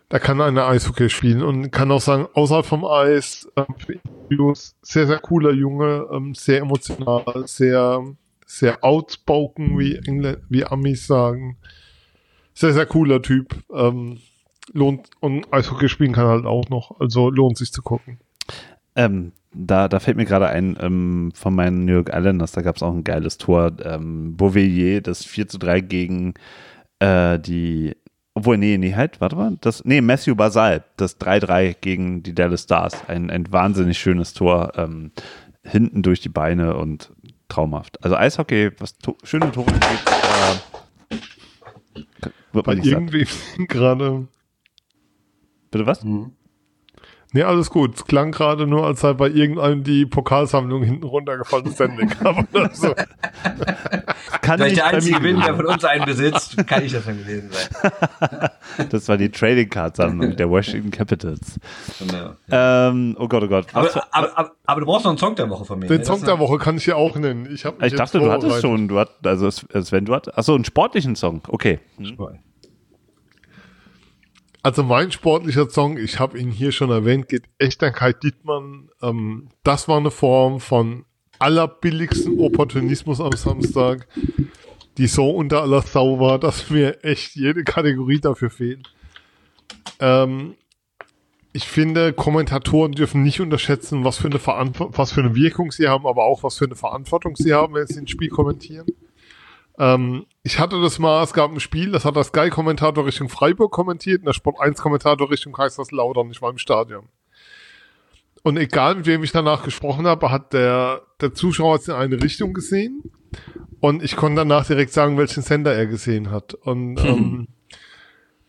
Da kann einer Eishockey spielen und kann auch sagen, außerhalb vom Eis, ähm, sehr, sehr cooler Junge, ähm, sehr emotional, sehr, sehr outspoken, wie Engl wie Amis sagen. Sehr, sehr cooler Typ. Ähm, lohnt, und Eishockey spielen kann halt auch noch, also lohnt sich zu gucken. Ähm, da, da fällt mir gerade ein, ähm, von meinen New York Islanders, da gab es auch ein geiles Tor. Ähm, Beauvillier, das 4 zu 3 gegen äh, die, obwohl, nee, nee, halt, warte mal, das, nee, Matthew Basal, das 3-3 gegen die Dallas Stars. Ein, ein wahnsinnig schönes Tor, ähm, hinten durch die Beine und traumhaft. Also Eishockey, was to schöne Tore angeht, äh, wird Bei man nicht irgendwie gerade, Bitte was? Nee, alles gut. Es klang gerade nur, als sei bei irgendeinem die Pokalsammlung hinten runtergefallen ist, Sending. Aber das so. Kann Weil ich nicht der Einzige bin, der von uns einen besitzt, kann ich das dann gewesen sein. Das war die Trading Card Sammlung der Washington Capitals. Genau. Ähm, oh Gott, oh Gott. Aber, aber, aber, aber du brauchst noch einen Song der Woche von mir. Den ne? Song der Woche kann ich ja auch nennen. Ich, ich dachte, du hattest schon, du hattest, also Sven, du hattest, achso, einen sportlichen Song. Okay. Also mein sportlicher Song, ich habe ihn hier schon erwähnt, geht echt an Kai Dittmann. Ähm, das war eine Form von allerbilligsten Opportunismus am Samstag, die so unter aller Sau war, dass mir echt jede Kategorie dafür fehlt. Ähm, ich finde, Kommentatoren dürfen nicht unterschätzen, was für eine was für eine Wirkung sie haben, aber auch was für eine Verantwortung sie haben, wenn sie ein Spiel kommentieren. Ähm, ich hatte das mal, es gab ein Spiel, das hat der Sky-Kommentator Richtung Freiburg kommentiert und der Sport 1-Kommentator Richtung Kaiserslautern. Ich war im Stadion. Und egal, mit wem ich danach gesprochen habe, hat der, der Zuschauer es in eine Richtung gesehen. Und ich konnte danach direkt sagen, welchen Sender er gesehen hat. Und ähm,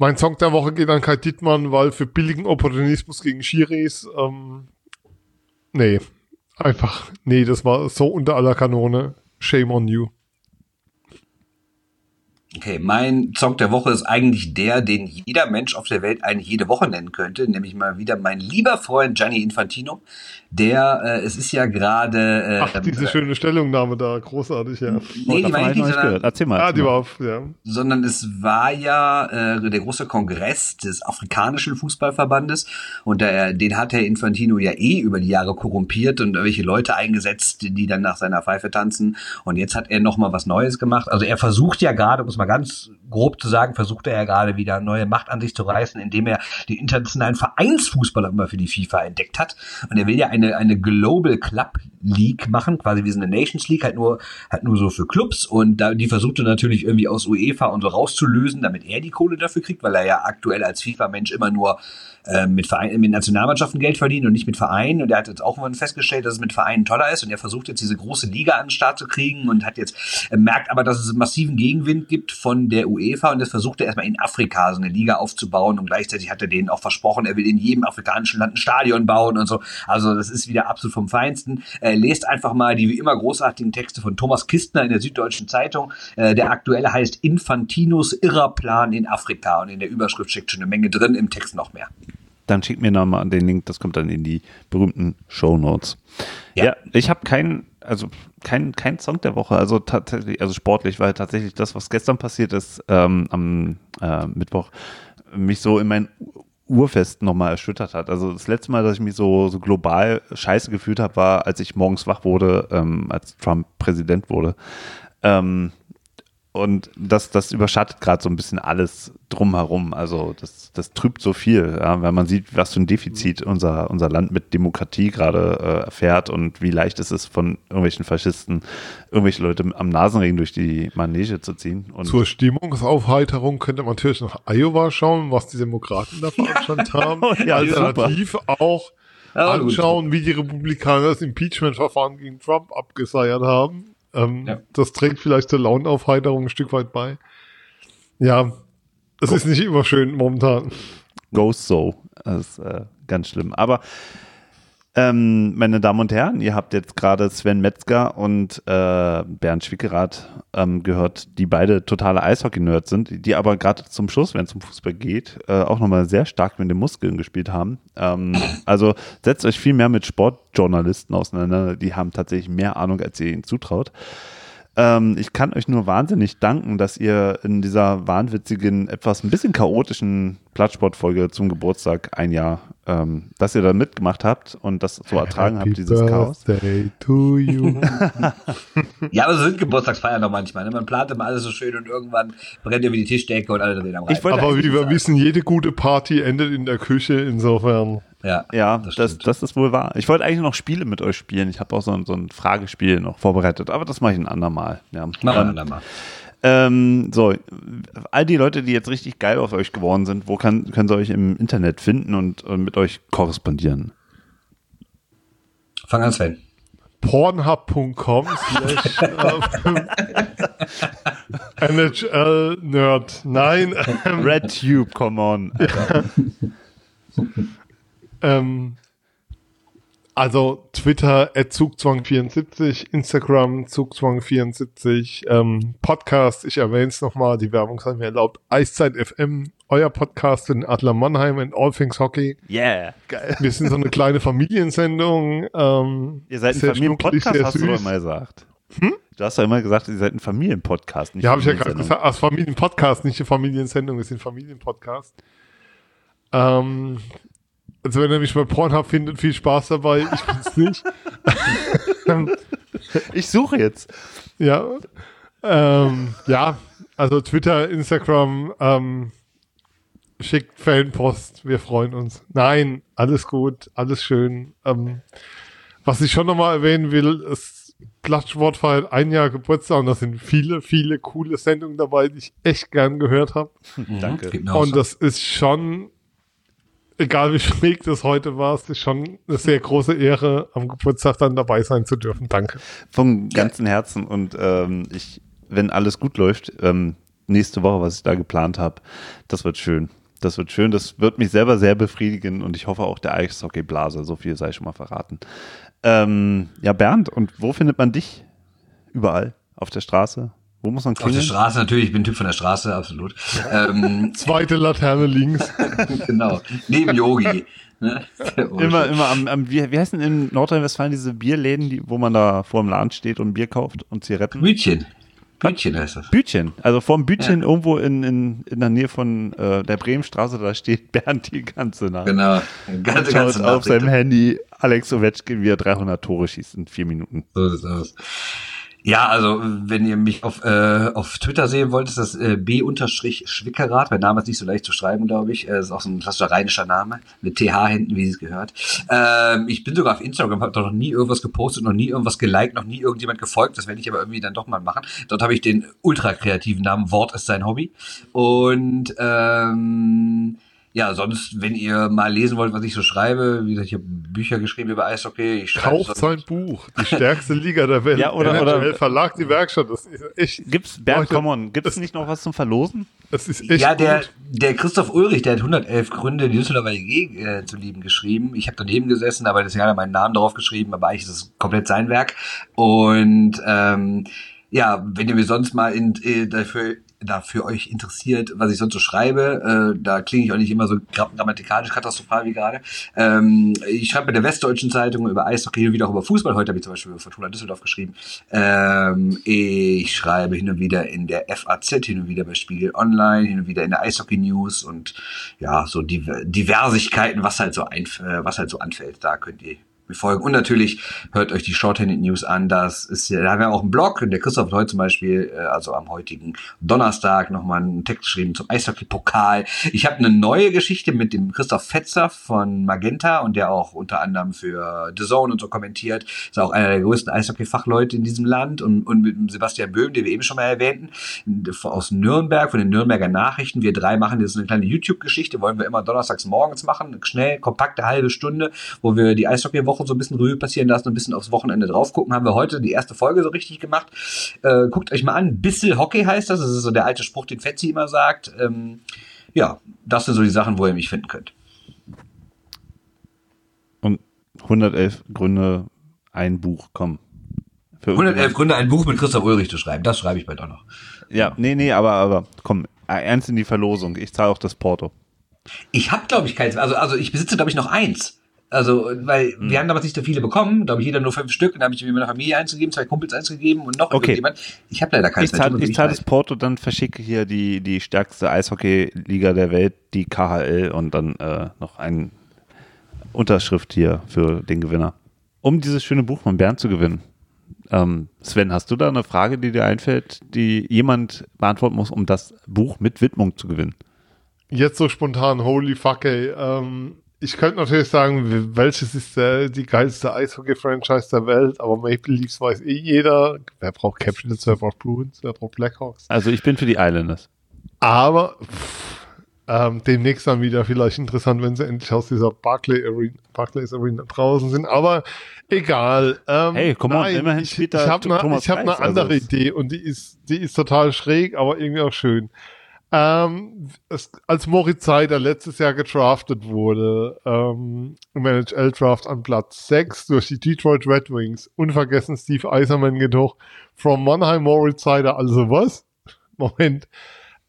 Mein Song der Woche geht an Kai Dittmann, weil für billigen Opportunismus gegen Schiris, ähm, nee, einfach, nee, das war so unter aller Kanone. Shame on you. Okay, mein Song der Woche ist eigentlich der, den jeder Mensch auf der Welt eigentlich jede Woche nennen könnte, nämlich mal wieder mein lieber Freund Gianni Infantino. Der, äh, es ist ja gerade. Äh, Ach, diese äh, schöne Stellungnahme da, großartig, ja. Nee, die meine ich nicht, sondern, Erzähl mal. Ah, die war auf, ja. sondern es war ja äh, der große Kongress des afrikanischen Fußballverbandes und der, den hat Herr Infantino ja eh über die Jahre korrumpiert und irgendwelche Leute eingesetzt, die dann nach seiner Pfeife tanzen. Und jetzt hat er noch mal was Neues gemacht. Also er versucht ja gerade, muss man ganz grob zu sagen, versucht er ja gerade wieder neue Macht an sich zu reißen, indem er die internationalen Vereinsfußballer immer für die FIFA entdeckt hat. Und er will ja eine, eine Global Club League machen, quasi wie so eine Nations League, halt nur, halt nur so für Clubs. Und da, die versucht er natürlich irgendwie aus UEFA und so rauszulösen, damit er die Kohle dafür kriegt, weil er ja aktuell als FIFA-Mensch immer nur äh, mit, Verein, mit Nationalmannschaften Geld verdient und nicht mit Vereinen. Und er hat jetzt auch mal festgestellt, dass es mit Vereinen toller ist. Und er versucht jetzt diese große Liga an den Start zu kriegen und hat jetzt, er merkt aber, dass es massiven Gegenwind gibt von der UEFA. Und jetzt versucht er erstmal in Afrika so eine Liga aufzubauen. Und gleichzeitig hat er denen auch versprochen, er will in jedem afrikanischen Land ein Stadion bauen und so. Also das ist wieder absolut vom Feinsten. Äh, lest einfach mal die wie immer großartigen Texte von Thomas Kistner in der Süddeutschen Zeitung. Äh, der aktuelle heißt Infantinos Irrerplan in Afrika. Und in der Überschrift steckt schon eine Menge drin, im Text noch mehr. Dann schickt mir nochmal den Link, das kommt dann in die berühmten Show Notes. Ja, Ja. ich habe keinen, also kein, kein Song der Woche, also tatsächlich, also sportlich, weil tatsächlich das, was gestern passiert ist, ähm, am äh, Mittwoch, mich so in mein Urfest nochmal erschüttert hat. Also das letzte Mal, dass ich mich so, so global scheiße gefühlt habe, war, als ich morgens wach wurde, ähm, als Trump Präsident wurde. Ähm, und das, das überschattet gerade so ein bisschen alles drumherum. Also das, das trübt so viel, ja, weil man sieht, was für ein Defizit unser, unser Land mit Demokratie gerade äh, erfährt und wie leicht es ist, von irgendwelchen Faschisten irgendwelche Leute am Nasenring durch die Manege zu ziehen. Und Zur Stimmungsaufheiterung könnte man natürlich nach Iowa schauen, was die Demokraten da veranstaltet haben. Ja, Alternativ auch Ja, gut. anschauen, wie die Republikaner das Impeachment-Verfahren gegen Trump abgeseiert haben. Ähm, Ja. Das trägt vielleicht zur Launenaufheiterung ein Stück weit bei. Ja, es ist nicht immer schön momentan. goes so. Das ist äh, ganz schlimm. Aber ähm, meine Damen und Herren, ihr habt jetzt gerade Sven Metzger und äh, Bernd Schwickerath ähm, gehört, die beide totale Eishockey-Nerds sind, die aber gerade zum Schluss, wenn es um Fußball geht, äh, auch nochmal sehr stark mit den Muskeln gespielt haben. Ähm, also setzt euch viel mehr mit Sportjournalisten auseinander, die haben tatsächlich mehr Ahnung, als ihr ihnen zutraut. Ähm, ich kann euch nur wahnsinnig danken, dass ihr in dieser wahnwitzigen, etwas ein bisschen chaotischen Plattsportfolge zum Geburtstag ein Jahr, ähm, dass ihr da mitgemacht habt und das so ertragen habt, dieses Chaos. Birthday to you. Ja, aber so sind Geburtstagsfeiern doch manchmal. Ne? Man plant immer alles so schön und irgendwann brennt irgendwie die Tischdecke und alle drehen am wollte Aber wie wir sagen- wissen, jede gute Party endet in der Küche, insofern. Ja, Ja, das, das das, ist wohl wahr. Ich wollte eigentlich noch Spiele mit euch spielen. Ich habe auch so ein, so ein Fragespiel noch vorbereitet, aber das mache ich ein andermal. Ja. Machen wir Ähm, ein andermal. Ähm, so, all die Leute, die jetzt richtig geil auf euch geworden sind, wo kann, können sie euch im Internet finden und, und mit euch korrespondieren? Fang an, Sven. Pornhub.com slash ähm, NHL Nerd. Nein, ähm, RedTube, come on. ähm, also Twitter at Zugzwang74, Instagram Zugzwang74, ähm, Podcast, ich erwähne es nochmal, die Werbung sei mir erlaubt, Eiszeit FM, euer Podcast in Adler Mannheim and All Things Hockey. Yeah, geil. Wir sind so eine kleine Familiensendung. Ähm, Ihr seid ein Familienpodcast, hast du doch süß. immer gesagt. Du hast doch immer gesagt, ihr seid ein Familienpodcast. nicht Ja, habe ich ja gerade gesagt. Als Familienpodcast, nicht eine Familiensendung, wir sind Familienpodcast. Ähm, also wenn ihr mich bei Pornhub findet, viel Spaß dabei. Ich bin's nicht. Ich suche jetzt. ja. Ähm, ja, also Twitter, Instagram, ähm, schickt Fanpost, wir freuen uns. Nein, alles gut, alles schön. Ähm, was ich schon nochmal erwähnen will, ist Plattsport feiert ein Jahr Geburtstag und da sind viele, viele coole Sendungen dabei, die ich echt gern gehört habe. Danke. Geht mir auch Und das ist schon, egal wie schräg das heute war, es ist schon eine sehr große Ehre, am Geburtstag dann dabei sein zu dürfen. Danke. Vom ganzen Herzen und ähm, ich, wenn alles gut läuft, ähm, nächste Woche, was ich da geplant habe. Das wird schön. Das wird schön. Das wird mich selber sehr befriedigen und ich hoffe auch der Eishockey-Blase. So viel sei schon mal verraten. Ähm, ja, Bernd, und wo findet man dich? Überall. Auf der Straße? Wo muss man klingeln? Auf der Straße natürlich, ich bin Typ von der Straße, absolut. ähm, Zweite Laterne links. genau, neben Yogi. Ne? immer, immer am, am wie, wie heißen in Nordrhein-Westfalen diese Bierläden, die, wo man da vor dem Laden steht und Bier kauft und Zigaretten? Bütchen. Bütchen heißt das. Bütchen. Also vor dem Bütchen ja. irgendwo in, in, in der Nähe von äh, der Bremenstraße, da steht Bernd die ganze Nacht. Genau. Ganze, ganze Nacht. auf seinem Handy Alex Ovechkin, wie er 300 Tore schießt in vier Minuten. So sieht's aus. Ja, also wenn ihr mich auf, äh, auf Twitter sehen wollt, ist das äh, B-Schwickerat. Mein Name ist nicht so leicht zu schreiben, glaube ich. Äh, ist auch so ein klassischer rheinischer Name mit TH hinten, wie es gehört. Ähm, ich bin sogar auf Instagram, habe noch nie irgendwas gepostet, noch nie irgendwas geliked, noch nie irgendjemand gefolgt. Das werde ich aber irgendwie dann doch mal machen. Dort habe ich den ultra kreativen Namen Wort ist sein Hobby. Und ähm, ja, sonst, wenn ihr mal lesen wollt, was ich so schreibe, wie gesagt, ich habe Bücher geschrieben über Eishockey. Ich Kauft sein Buch, die stärkste Liga der Welt. ja, oder, oder Verlag, die Werkstatt. Das ist echt. Gibt's, Bernd, come on, gibt's nicht noch was zum Verlosen? Das ist echt Ja, der, gut. der Christoph Ulrich, der hat 111 Gründe, die Düsseldorfer EG äh, zu lieben geschrieben. Ich habe daneben gesessen, aber deswegen hat er meinen Namen drauf geschrieben, aber eigentlich ist es komplett sein Werk. Und ähm, ja, wenn ihr mir sonst mal in, äh, dafür da für euch interessiert, was ich sonst so schreibe, äh, da klinge ich auch nicht immer so grammatikalisch katastrophal wie gerade. Ähm, ich schreibe bei der Westdeutschen Zeitung über Eishockey, und wieder auch über Fußball. Heute habe ich zum Beispiel über Fortuna Düsseldorf geschrieben. Ähm, ich schreibe hin und wieder in der FAZ, hin und wieder bei Spiegel Online, hin und wieder in der Eishockey News und ja, so Diversigkeiten, was halt so ein, was halt so anfällt. Da könnt ihr folgen. Und natürlich hört euch die Shorthanded News an. Das ist da haben wir auch einen Blog. Der Christoph hat heute zum Beispiel, äh, also am heutigen Donnerstag, nochmal einen Text geschrieben zum Eishockey-Pokal. Ich habe eine neue Geschichte mit dem Christoph Fetzer von Magenta und der auch unter anderem für The Zone und so kommentiert. Ist auch einer der größten Eishockey-Fachleute in diesem Land und, und mit Sebastian Böhm, den wir eben schon mal erwähnten, aus Nürnberg, von den Nürnberger Nachrichten. Wir drei machen jetzt eine kleine YouTube-Geschichte, wollen wir immer donnerstags morgens machen. Schnell, kompakte halbe Stunde, wo wir die Eishockey-Woche Woche so ein bisschen Revue passieren lassen, ein bisschen aufs Wochenende drauf gucken. Haben wir heute die erste Folge so richtig gemacht. Äh, guckt euch mal an. Bissel Hockey heißt das. Das ist so der alte Spruch, den Fetzi immer sagt. Ähm, ja, das sind so die Sachen, wo ihr mich finden könnt. Und 111 Gründe, ein Buch, komm. Für 111 Gründe, ein Buch mit Christoph Ulrich zu schreiben. Das schreibe ich bald auch noch. Ja, nee, nee, aber, aber komm, ernst in die Verlosung. Ich zahle auch das Porto. Ich habe, glaube ich, keins. Also, also ich besitze, glaube ich, noch eins. Also, weil mhm. wir haben damals nicht so viele bekommen, glaube ich, jeder nur fünf Stück. Und dann habe ich mir meiner Familie eins gegeben, zwei Kumpels eins gegeben und noch okay. irgendjemand. Ich habe leider keins. Ich zahle zahl das Porto, dann verschicke hier die, die stärkste Eishockey-Liga der Welt, die KHL, und dann äh, noch eine Unterschrift hier für den Gewinner. Um dieses schöne Buch von Bernd zu gewinnen. Ähm, Sven, hast du da eine Frage, die dir einfällt, die jemand beantworten muss, um das Buch mit Widmung zu gewinnen? Jetzt so spontan, holy fuck, ey. Ähm, ich könnte natürlich sagen, welches ist der, die geilste Eishockey-Franchise der Welt, aber Maple Leafs weiß eh jeder. Wer braucht Capitals, wer braucht Bruins, wer braucht Blackhawks? Also ich bin für die Islanders. Aber pff, ähm, demnächst dann wieder vielleicht interessant, wenn sie endlich aus dieser Barclay Arena, Barclays Arena draußen sind. Aber egal. Ähm, hey, komm mal, immerhin ich, ich habe eine hab ne andere also Idee und die ist, die ist total schräg, aber irgendwie auch schön. Ähm, es, als Moritz Seider letztes Jahr gedraftet wurde, ähm, im NHL-Draft an Platz 6 durch die Detroit Red Wings, unvergessen Steve Eiserman jedoch, from Mannheim Moritz Seider, also was? Moment.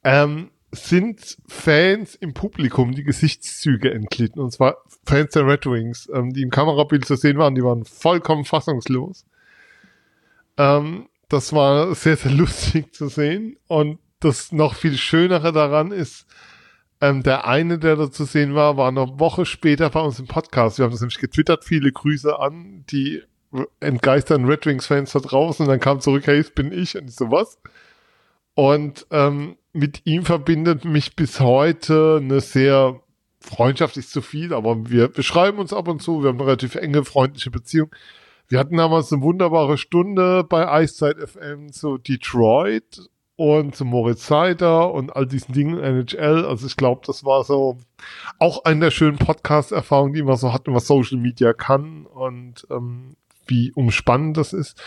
Ähm, sind Fans im Publikum die Gesichtszüge entglitten, und zwar Fans der Red Wings, ähm, die im Kamerabild zu sehen waren, die waren vollkommen fassungslos. Ähm, das war sehr, sehr lustig zu sehen und das noch viel Schönere daran ist, ähm, der eine, der da zu sehen war, war eine Woche später bei uns im Podcast. Wir haben das nämlich getwittert. Viele Grüße an die entgeisterten Red Wings-Fans da draußen. Und dann kam zurück, hey, es bin ich. Und ich so, was? Und ähm, mit ihm verbindet mich bis heute eine sehr Freundschaft ist zu viel, aber wir beschreiben uns ab und zu. Wir haben eine relativ enge freundliche Beziehung. Wir hatten damals eine wunderbare Stunde bei Eiszeit FM zu Detroit und zu Moritz Seider und all diesen Dingen NHL. Also ich glaube, das war so auch eine der schönen Podcast-Erfahrungen, die man so hat, was Social Media kann und ähm, wie umspannend das ist.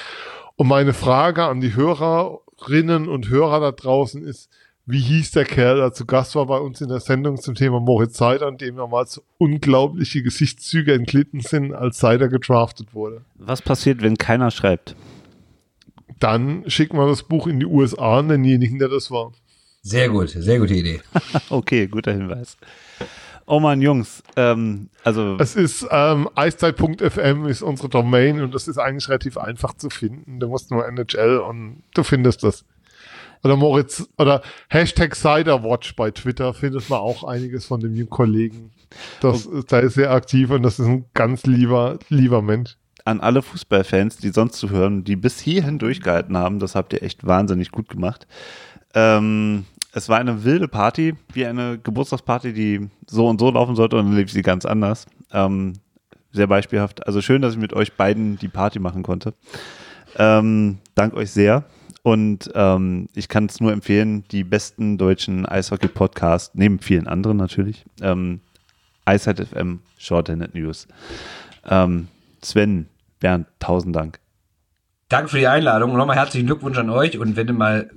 Und meine Frage an die Hörerinnen und Hörer da draußen ist, wie hieß der Kerl, der zu Gast war bei uns in der Sendung zum Thema Moritz Seider, an dem damals unglaubliche Gesichtszüge entglitten sind, als Seider gedraftet wurde. Was passiert, wenn keiner schreibt? Dann schickt man das Buch in die USA an denjenigen, der das war. Sehr gut, sehr gute Idee. okay, guter Hinweis. Oh man, Jungs, ähm, also. Es ist ähm, eiszeit.fm ist unsere Domain und das ist eigentlich relativ einfach zu finden. Du musst nur NHL und du findest das. Oder Moritz, oder Hashtag Ciderwatch bei Twitter findet man auch einiges von dem Kollegen. Das, oh. Da ist sehr aktiv und das ist ein ganz lieber, lieber Mensch. An alle Fußballfans, die sonst zuhören, die bis hierhin durchgehalten haben, das habt ihr echt wahnsinnig gut gemacht. Ähm, es war eine wilde Party, wie eine Geburtstagsparty, die so und so laufen sollte und dann lief sie ganz anders. Ähm, sehr beispielhaft. Also schön, dass ich mit euch beiden die Party machen konnte. Ähm, dank euch sehr. Und ähm, ich kann es nur empfehlen, die besten deutschen Eishockey-Podcasts, neben vielen anderen natürlich, ähm, Eisheit FM, Shorthanded News. Ähm, Sven, Bernd, tausend Dank. Danke für die Einladung und nochmal herzlichen Glückwunsch an euch. Und wenn du mal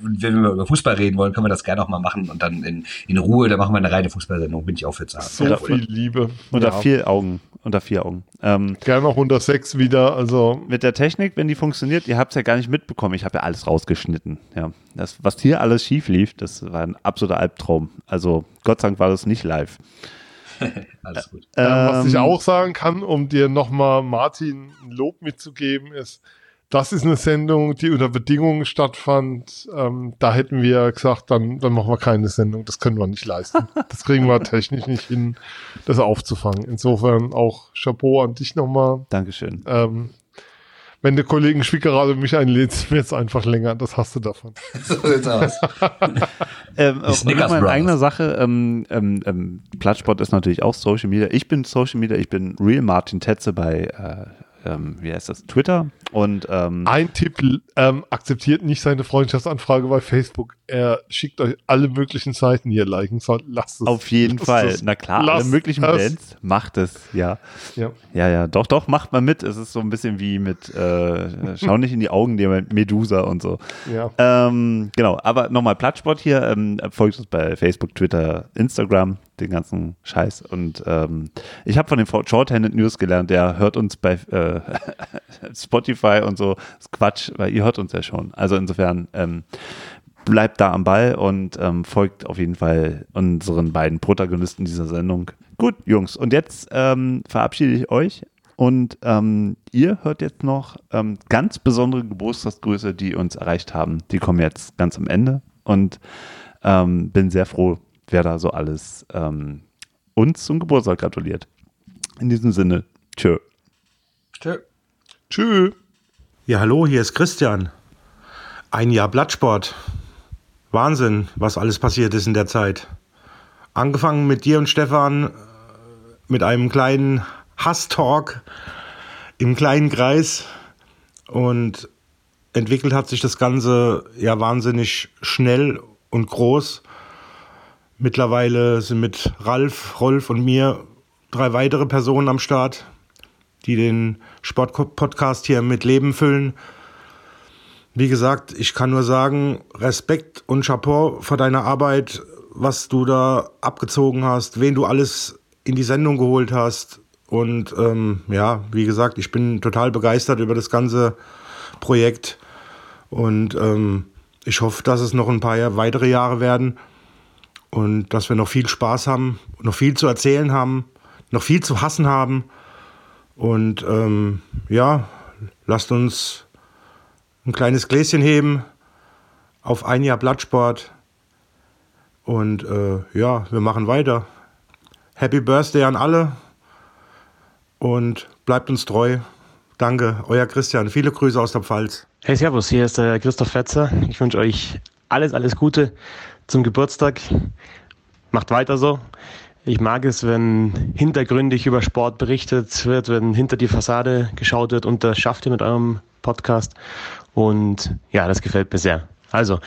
wenn wir über Fußball reden wollen, können wir das gerne auch mal machen und dann in, in Ruhe, da machen wir eine reine Fußballsendung, bin ich auch für zu haben. So ja, viel Liebe. Unter ja. vier Augen. Unter vier Augen. Ähm, gerne noch unter sechs wieder. Also mit der Technik, wenn die funktioniert, ihr habt es ja gar nicht mitbekommen. Ich habe ja alles rausgeschnitten. Ja, das, was hier alles schief lief, das war ein absoluter Albtraum. Also Gott sei Dank war das nicht live. alles gut. Ähm, was ich auch sagen kann, um dir nochmal Martin ein Lob mitzugeben, ist, das ist eine Sendung, die unter Bedingungen stattfand. Ähm, da hätten wir gesagt, dann, dann machen wir keine Sendung. Das können wir nicht leisten. Das kriegen wir technisch nicht hin, das aufzufangen. Insofern auch Chapeau an dich nochmal. Dankeschön. Ähm, wenn der Kollegen Schwickerade mich einlädt, wird es einfach länger. Das hast du davon. so sieht's aus. ähm, auch in eigener Sache. Ähm, ähm, ähm, Plattsport ist natürlich auch Social Media. Ich bin Social Media. Ich bin Real Martin Tetze bei äh, ähm, wie heißt das, Twitter. Und ähm, ein Tipp, ähm, akzeptiert nicht seine Freundschaftsanfrage bei Facebook. Er schickt euch alle möglichen Seiten, die ihr liken sollt. Lasst es. Auf jeden Fall. Es. Na klar, lasst alle möglichen es. Bands. Macht es, ja. ja. Ja, ja, doch, doch, macht mal mit. Es ist so ein bisschen wie mit, äh, schau nicht in die Augen, die Medusa und so. Ja. Ähm, genau, aber nochmal Plattsport hier. Ähm, folgt uns bei Facebook, Twitter, Instagram den ganzen Scheiß. Und ähm, ich habe von dem Shorthanded News gelernt, der hört uns bei äh, Spotify und so. Das ist Quatsch, weil ihr hört uns ja schon. Also insofern ähm, bleibt da am Ball und ähm, folgt auf jeden Fall unseren beiden Protagonisten dieser Sendung. Gut, Jungs, und jetzt ähm, verabschiede ich euch. Und ähm, ihr hört jetzt noch ähm, ganz besondere Geburtstagsgrüße, die uns erreicht haben. Die kommen jetzt ganz am Ende. Und bin sehr froh, wer da so alles ähm, uns zum Geburtstag gratuliert. In diesem Sinne, tschö. Tschö. Tschö. Ja, hallo, hier ist Christian. Ein Jahr Blattsport. Wahnsinn, was alles passiert ist in der Zeit. Angefangen mit dir und Stefan äh, mit einem kleinen Hass-Talk im kleinen Kreis und entwickelt hat sich das Ganze ja wahnsinnig schnell und groß Mittlerweile sind mit Ralf, Rolf und mir drei weitere Personen am Start, die den Sportpodcast hier mit Leben füllen. Wie gesagt, ich kann nur sagen, Respekt und Chapeau für deine Arbeit, was du da abgezogen hast, wen du alles in die Sendung geholt hast. Und ähm, ja, wie gesagt, ich bin total begeistert über das ganze Projekt. Und ähm, ich hoffe, dass es noch ein paar weitere Jahre werden und dass wir noch viel Spaß haben, noch viel zu erzählen haben, noch viel zu hassen haben. Und ähm, ja, lasst uns ein kleines Gläschen heben auf ein Jahr Blattsport. Und äh, ja, wir machen weiter. Happy Birthday an alle und bleibt uns treu. Danke, euer Christian. Viele Grüße aus der Pfalz. Hey, Servus, hier ist der Christoph Fetzer. Ich wünsche euch alles, alles Gute zum Geburtstag. Macht weiter so. Ich mag es, wenn hintergründig über Sport berichtet wird, wenn hinter die Fassade geschaut wird und das schafft ihr mit eurem Podcast. Und ja, das gefällt mir sehr. Also,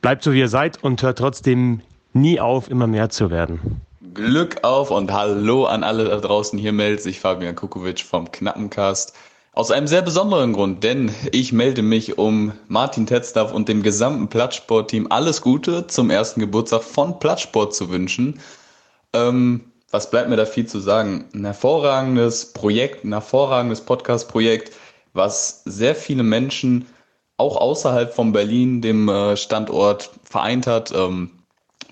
bleibt so wie ihr seid und hört trotzdem nie auf, immer mehr zu werden. Glück auf und hallo an alle da draußen. Hier meldet sich Fabian Kukovic vom Knappencast. Aus einem sehr besonderen Grund, denn ich melde mich, um Martin Tetzlaff und dem gesamten Plattsport-Team alles Gute zum ersten Geburtstag von Plattsport zu wünschen. Ähm, was bleibt mir da viel zu sagen? Ein hervorragendes Projekt, ein hervorragendes Podcast-Projekt, was sehr viele Menschen auch außerhalb von Berlin, dem äh, Standort, vereint hat. Ähm,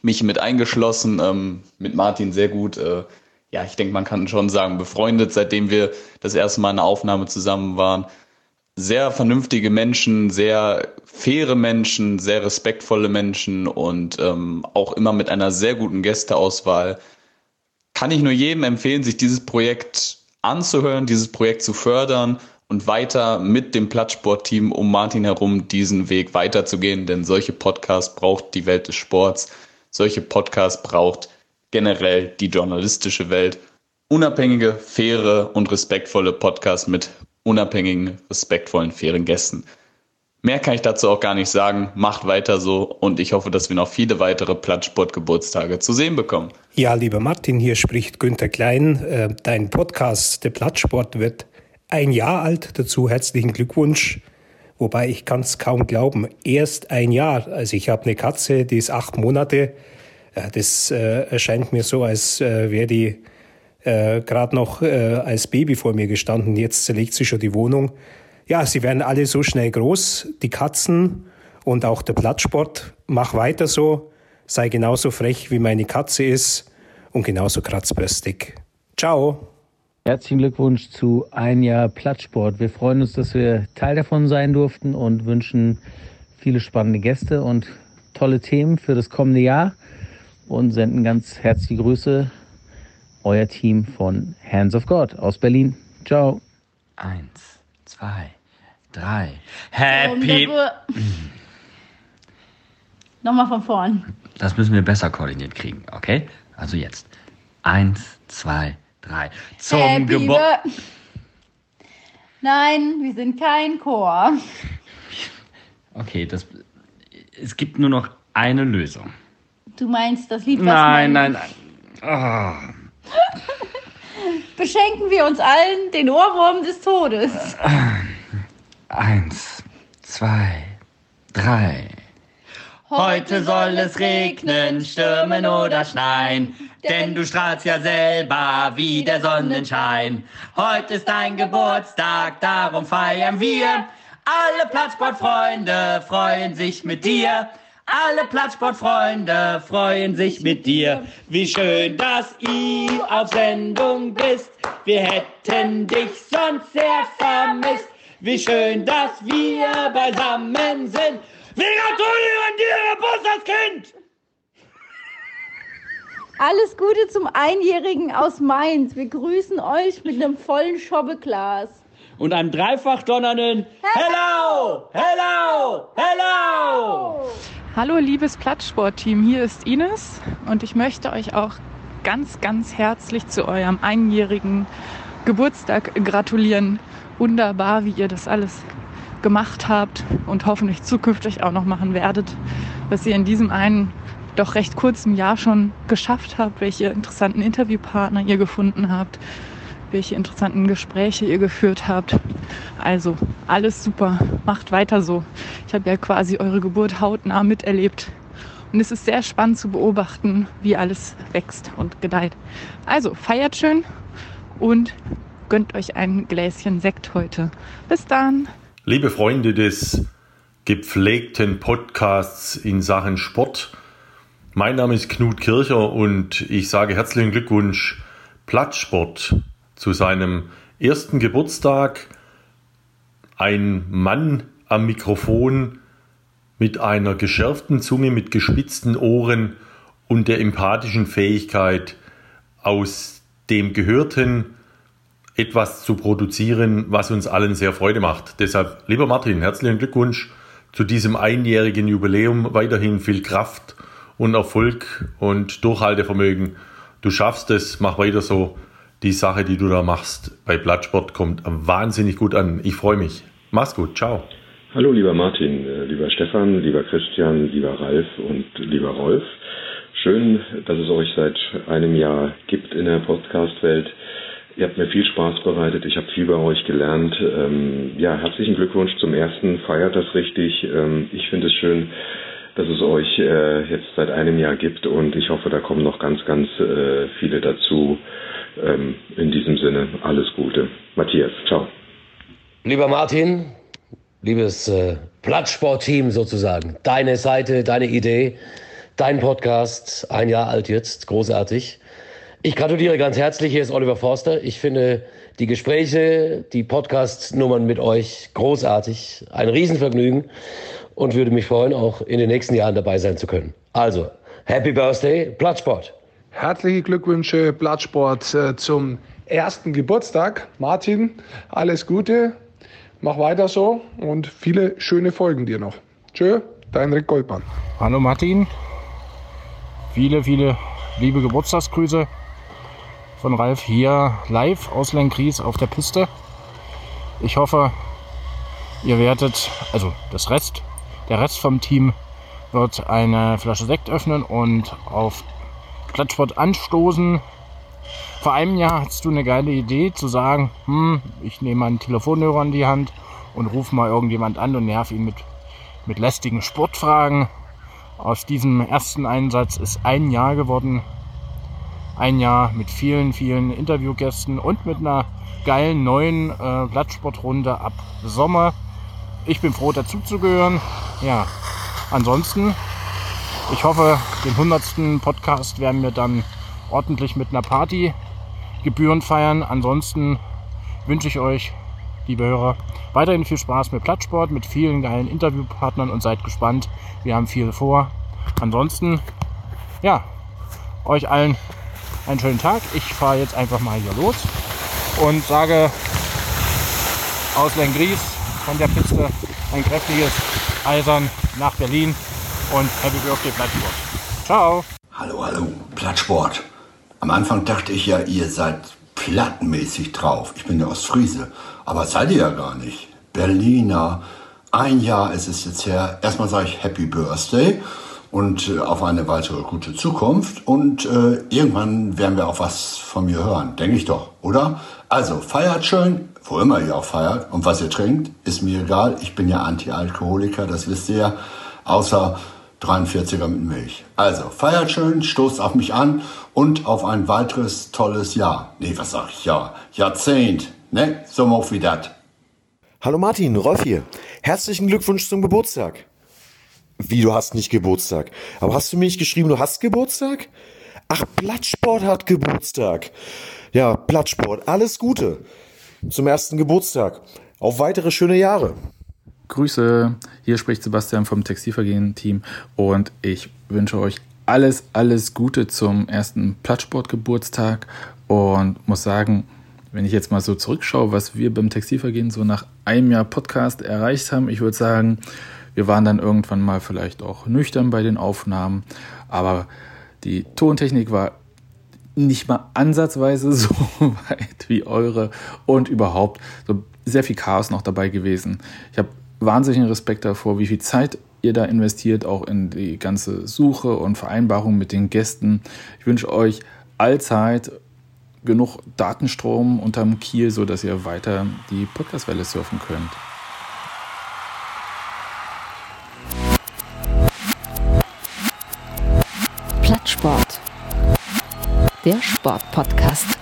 mich mit eingeschlossen, ähm, mit Martin sehr gut. Äh, ja, ich denke, man kann schon sagen, befreundet, seitdem wir das erste Mal in einer Aufnahme zusammen waren. Sehr vernünftige Menschen, sehr faire Menschen, sehr respektvolle Menschen und ähm, auch immer mit einer sehr guten Gästeauswahl. Kann ich nur jedem empfehlen, sich dieses Projekt anzuhören, dieses Projekt zu fördern und weiter mit dem Plattsportteam um Martin herum diesen Weg weiterzugehen, denn solche Podcasts braucht die Welt des Sports, solche Podcasts braucht generell die journalistische Welt. Unabhängige, faire und respektvolle Podcasts mit unabhängigen, respektvollen, fairen Gästen. Mehr kann ich dazu auch gar nicht sagen. Macht weiter so und ich hoffe, dass wir noch viele weitere Plattsport-Geburtstage zu sehen bekommen. Ja, lieber Martin, hier spricht Günther Klein. Äh, dein Podcast, der Plattsport, wird ein Jahr alt. Dazu herzlichen Glückwunsch. Wobei ich kann es kaum glauben. Erst ein Jahr. Also ich habe eine Katze, die ist acht Monate. Das äh, erscheint mir so, als äh, wäre die äh, gerade noch als Baby vor mir gestanden. Jetzt zerlegt sie schon die Wohnung. Ja, sie werden alle so schnell groß, die Katzen und auch der Plattsport. Mach weiter so, sei genauso frech wie meine Katze ist und genauso kratzbürstig. Ciao. Herzlichen Glückwunsch zu ein Jahr Plattsport. Wir freuen uns, dass wir Teil davon sein durften und wünschen viele spannende Gäste und tolle Themen für das kommende Jahr und senden ganz herzliche Grüße. Euer Team von Hands of God aus Berlin. Ciao. Eins, zwei, drei. Happy. Nochmal von vorn. Das müssen wir besser koordiniert kriegen, okay? Also jetzt. Eins, zwei, drei. Zum Geburtstag. Nein, wir sind kein Chor. Okay, das. Es gibt nur noch eine Lösung. Du meinst das Lied, was Nein, nein, nein. Oh. Beschenken wir uns allen den Ohrwurm des Todes. Eins, zwei, drei. Heute soll es regnen, stürmen oder schneien, denn du strahlst ja selber wie der Sonnenschein. Heute ist dein Geburtstag, darum feiern wir. Alle Platzsportfreunde freuen sich mit dir. Alle Platzsportfreunde freuen sich mit dir. Wie schön, dass ihr auf Sendung bist. Wir hätten dich sonst sehr vermisst. Wie schön, dass wir beisammen sind. Wir gratulieren dir, Geburtstagskind! Alles Gute zum Einjährigen aus Mainz. Wir grüßen euch mit einem vollen Schobbeglas. Und einem dreifach donnernden Hello! Hello! Hello! Hallo liebes Plattsportteam, hier ist Ines und ich möchte euch auch ganz, ganz herzlich zu eurem einjährigen Geburtstag gratulieren. Wunderbar, wie ihr das alles gemacht habt und hoffentlich zukünftig auch noch machen werdet, was ihr in diesem einen doch recht kurzen Jahr schon geschafft habt, welche interessanten Interviewpartner ihr gefunden habt welche interessanten Gespräche ihr geführt habt. Also alles super, macht weiter so. Ich habe ja quasi eure Geburt hautnah miterlebt. Und es ist sehr spannend zu beobachten, wie alles wächst und gedeiht. Also feiert schön und gönnt euch ein Gläschen Sekt heute. Bis dann. Liebe Freunde des gepflegten Podcasts in Sachen Sport. Mein Name ist Knut Kircher und ich sage herzlichen Glückwunsch Plattsport zu seinem ersten Geburtstag ein Mann am Mikrofon mit einer geschärften Zunge, mit gespitzten Ohren und der empathischen Fähigkeit, aus dem Gehörten etwas zu produzieren, was uns allen sehr Freude macht. Deshalb, lieber Martin, herzlichen Glückwunsch zu diesem einjährigen Jubiläum. Weiterhin viel Kraft und Erfolg und Durchhaltevermögen. Du schaffst es, mach weiter so die Sache, die du da machst bei Blattsport, kommt wahnsinnig gut an. Ich freue mich. Mach's gut. Ciao. Hallo, lieber Martin, äh, lieber Stefan, lieber Christian, lieber Ralf und lieber Rolf. Schön, dass es euch seit einem Jahr gibt in der Podcast-Welt. Ihr habt mir viel Spaß bereitet. Ich habe viel bei euch gelernt. Ähm, ja, herzlichen Glückwunsch zum ersten. Feiert das richtig. Ähm, ich finde es schön, dass es euch äh, jetzt seit einem Jahr gibt und ich hoffe, da kommen noch ganz, ganz äh, viele dazu. Ähm, in diesem Sinne, alles Gute. Matthias, ciao. Lieber Martin, liebes äh, Plattsport-Team sozusagen, deine Seite, deine Idee, dein Podcast, ein Jahr alt jetzt, großartig. Ich gratuliere ganz herzlich. Hier ist Oliver Forster. Ich finde die Gespräche, die Podcast-Nummern mit euch großartig. Ein Riesenvergnügen und würde mich freuen, auch in den nächsten Jahren dabei sein zu können. Also, Happy Birthday, Plattsport. Herzliche Glückwünsche, Plattsport, äh, zum ersten Geburtstag. Martin, alles Gute, mach weiter so und viele schöne Folgen dir noch. Tschö, dein Rick Goldmann. Hallo Martin, viele, viele liebe Geburtstagsgrüße von Ralf hier live aus Lenkries auf der Piste. Ich hoffe, ihr werdet, also das Rest, der Rest vom Team wird eine Flasche Sekt öffnen und auf Plattsport anstoßen. Vor einem Jahr hattest du eine geile Idee zu sagen, hm, ich nehme einen Telefonhörer in die Hand und rufe mal irgendjemand an und nerv ihn mit, mit lästigen Sportfragen. Aus diesem ersten Einsatz ist ein Jahr geworden. Ein Jahr mit vielen, vielen Interviewgästen und mit einer geilen neuen äh, Blattsportrunde ab Sommer. Ich bin froh, dazuzugehören. Ja, ansonsten, ich hoffe, den 100. Podcast werden wir dann ordentlich mit einer Party Gebühren feiern. Ansonsten wünsche ich euch, liebe Hörer, weiterhin viel Spaß mit Plattsport, mit vielen geilen Interviewpartnern und seid gespannt. Wir haben viel vor. Ansonsten, ja, euch allen einen schönen Tag. Ich fahre jetzt einfach mal hier los und sage aus Lengries von der Piste ein kräftiges Eisern nach Berlin und Happy Birthday Plattsport. Ciao. Hallo, hallo, Plattsport. Am Anfang dachte ich ja, ihr seid plattenmäßig drauf. Ich bin der Ostfriese. Aber seid ihr ja gar nicht. Berliner. Ein Jahr ist es jetzt her. Erstmal sage ich Happy Birthday und äh, auf eine weitere gute Zukunft. Und äh, irgendwann werden wir auch was von mir hören, denke ich doch, oder? Also feiert schön, wo immer ihr auch feiert. Und was ihr trinkt, ist mir egal. Ich bin ja Anti-Alkoholiker, das wisst ihr ja. Außer 43er mit Milch. Also feiert schön, stoßt auf mich an und auf ein weiteres tolles Jahr. Nee, was sag ich? Ja, Jahrzehnt. Ne? So mal wie das. Hallo Martin, Rolf hier. Herzlichen Glückwunsch zum Geburtstag. Wie, du hast nicht Geburtstag? Aber hast du mir nicht geschrieben, du hast Geburtstag? Ach, Plattsport hat Geburtstag. Ja, Plattsport, alles Gute. Zum ersten Geburtstag. Auf weitere schöne Jahre. Grüße, hier spricht Sebastian vom Textilvergehen-Team und ich wünsche euch alles, alles Gute zum ersten Plattsport-Geburtstag und muss sagen, wenn ich jetzt mal so zurückschaue, was wir beim Textilvergehen so nach einem Jahr Podcast erreicht haben, ich würde sagen, wir waren dann irgendwann mal vielleicht auch nüchtern bei den Aufnahmen, aber die Tontechnik war nicht mal ansatzweise so weit wie eure und überhaupt so sehr viel Chaos noch dabei gewesen. Ich habe wahnsinnigen Respekt davor, wie viel Zeit ihr da investiert, auch in die ganze Suche und Vereinbarung mit den Gästen. Ich wünsche euch allzeit genug Datenstrom unterm Kiel, sodass ihr weiter die Podcastwelle surfen könnt. Plattsport. Der Sportpodcast.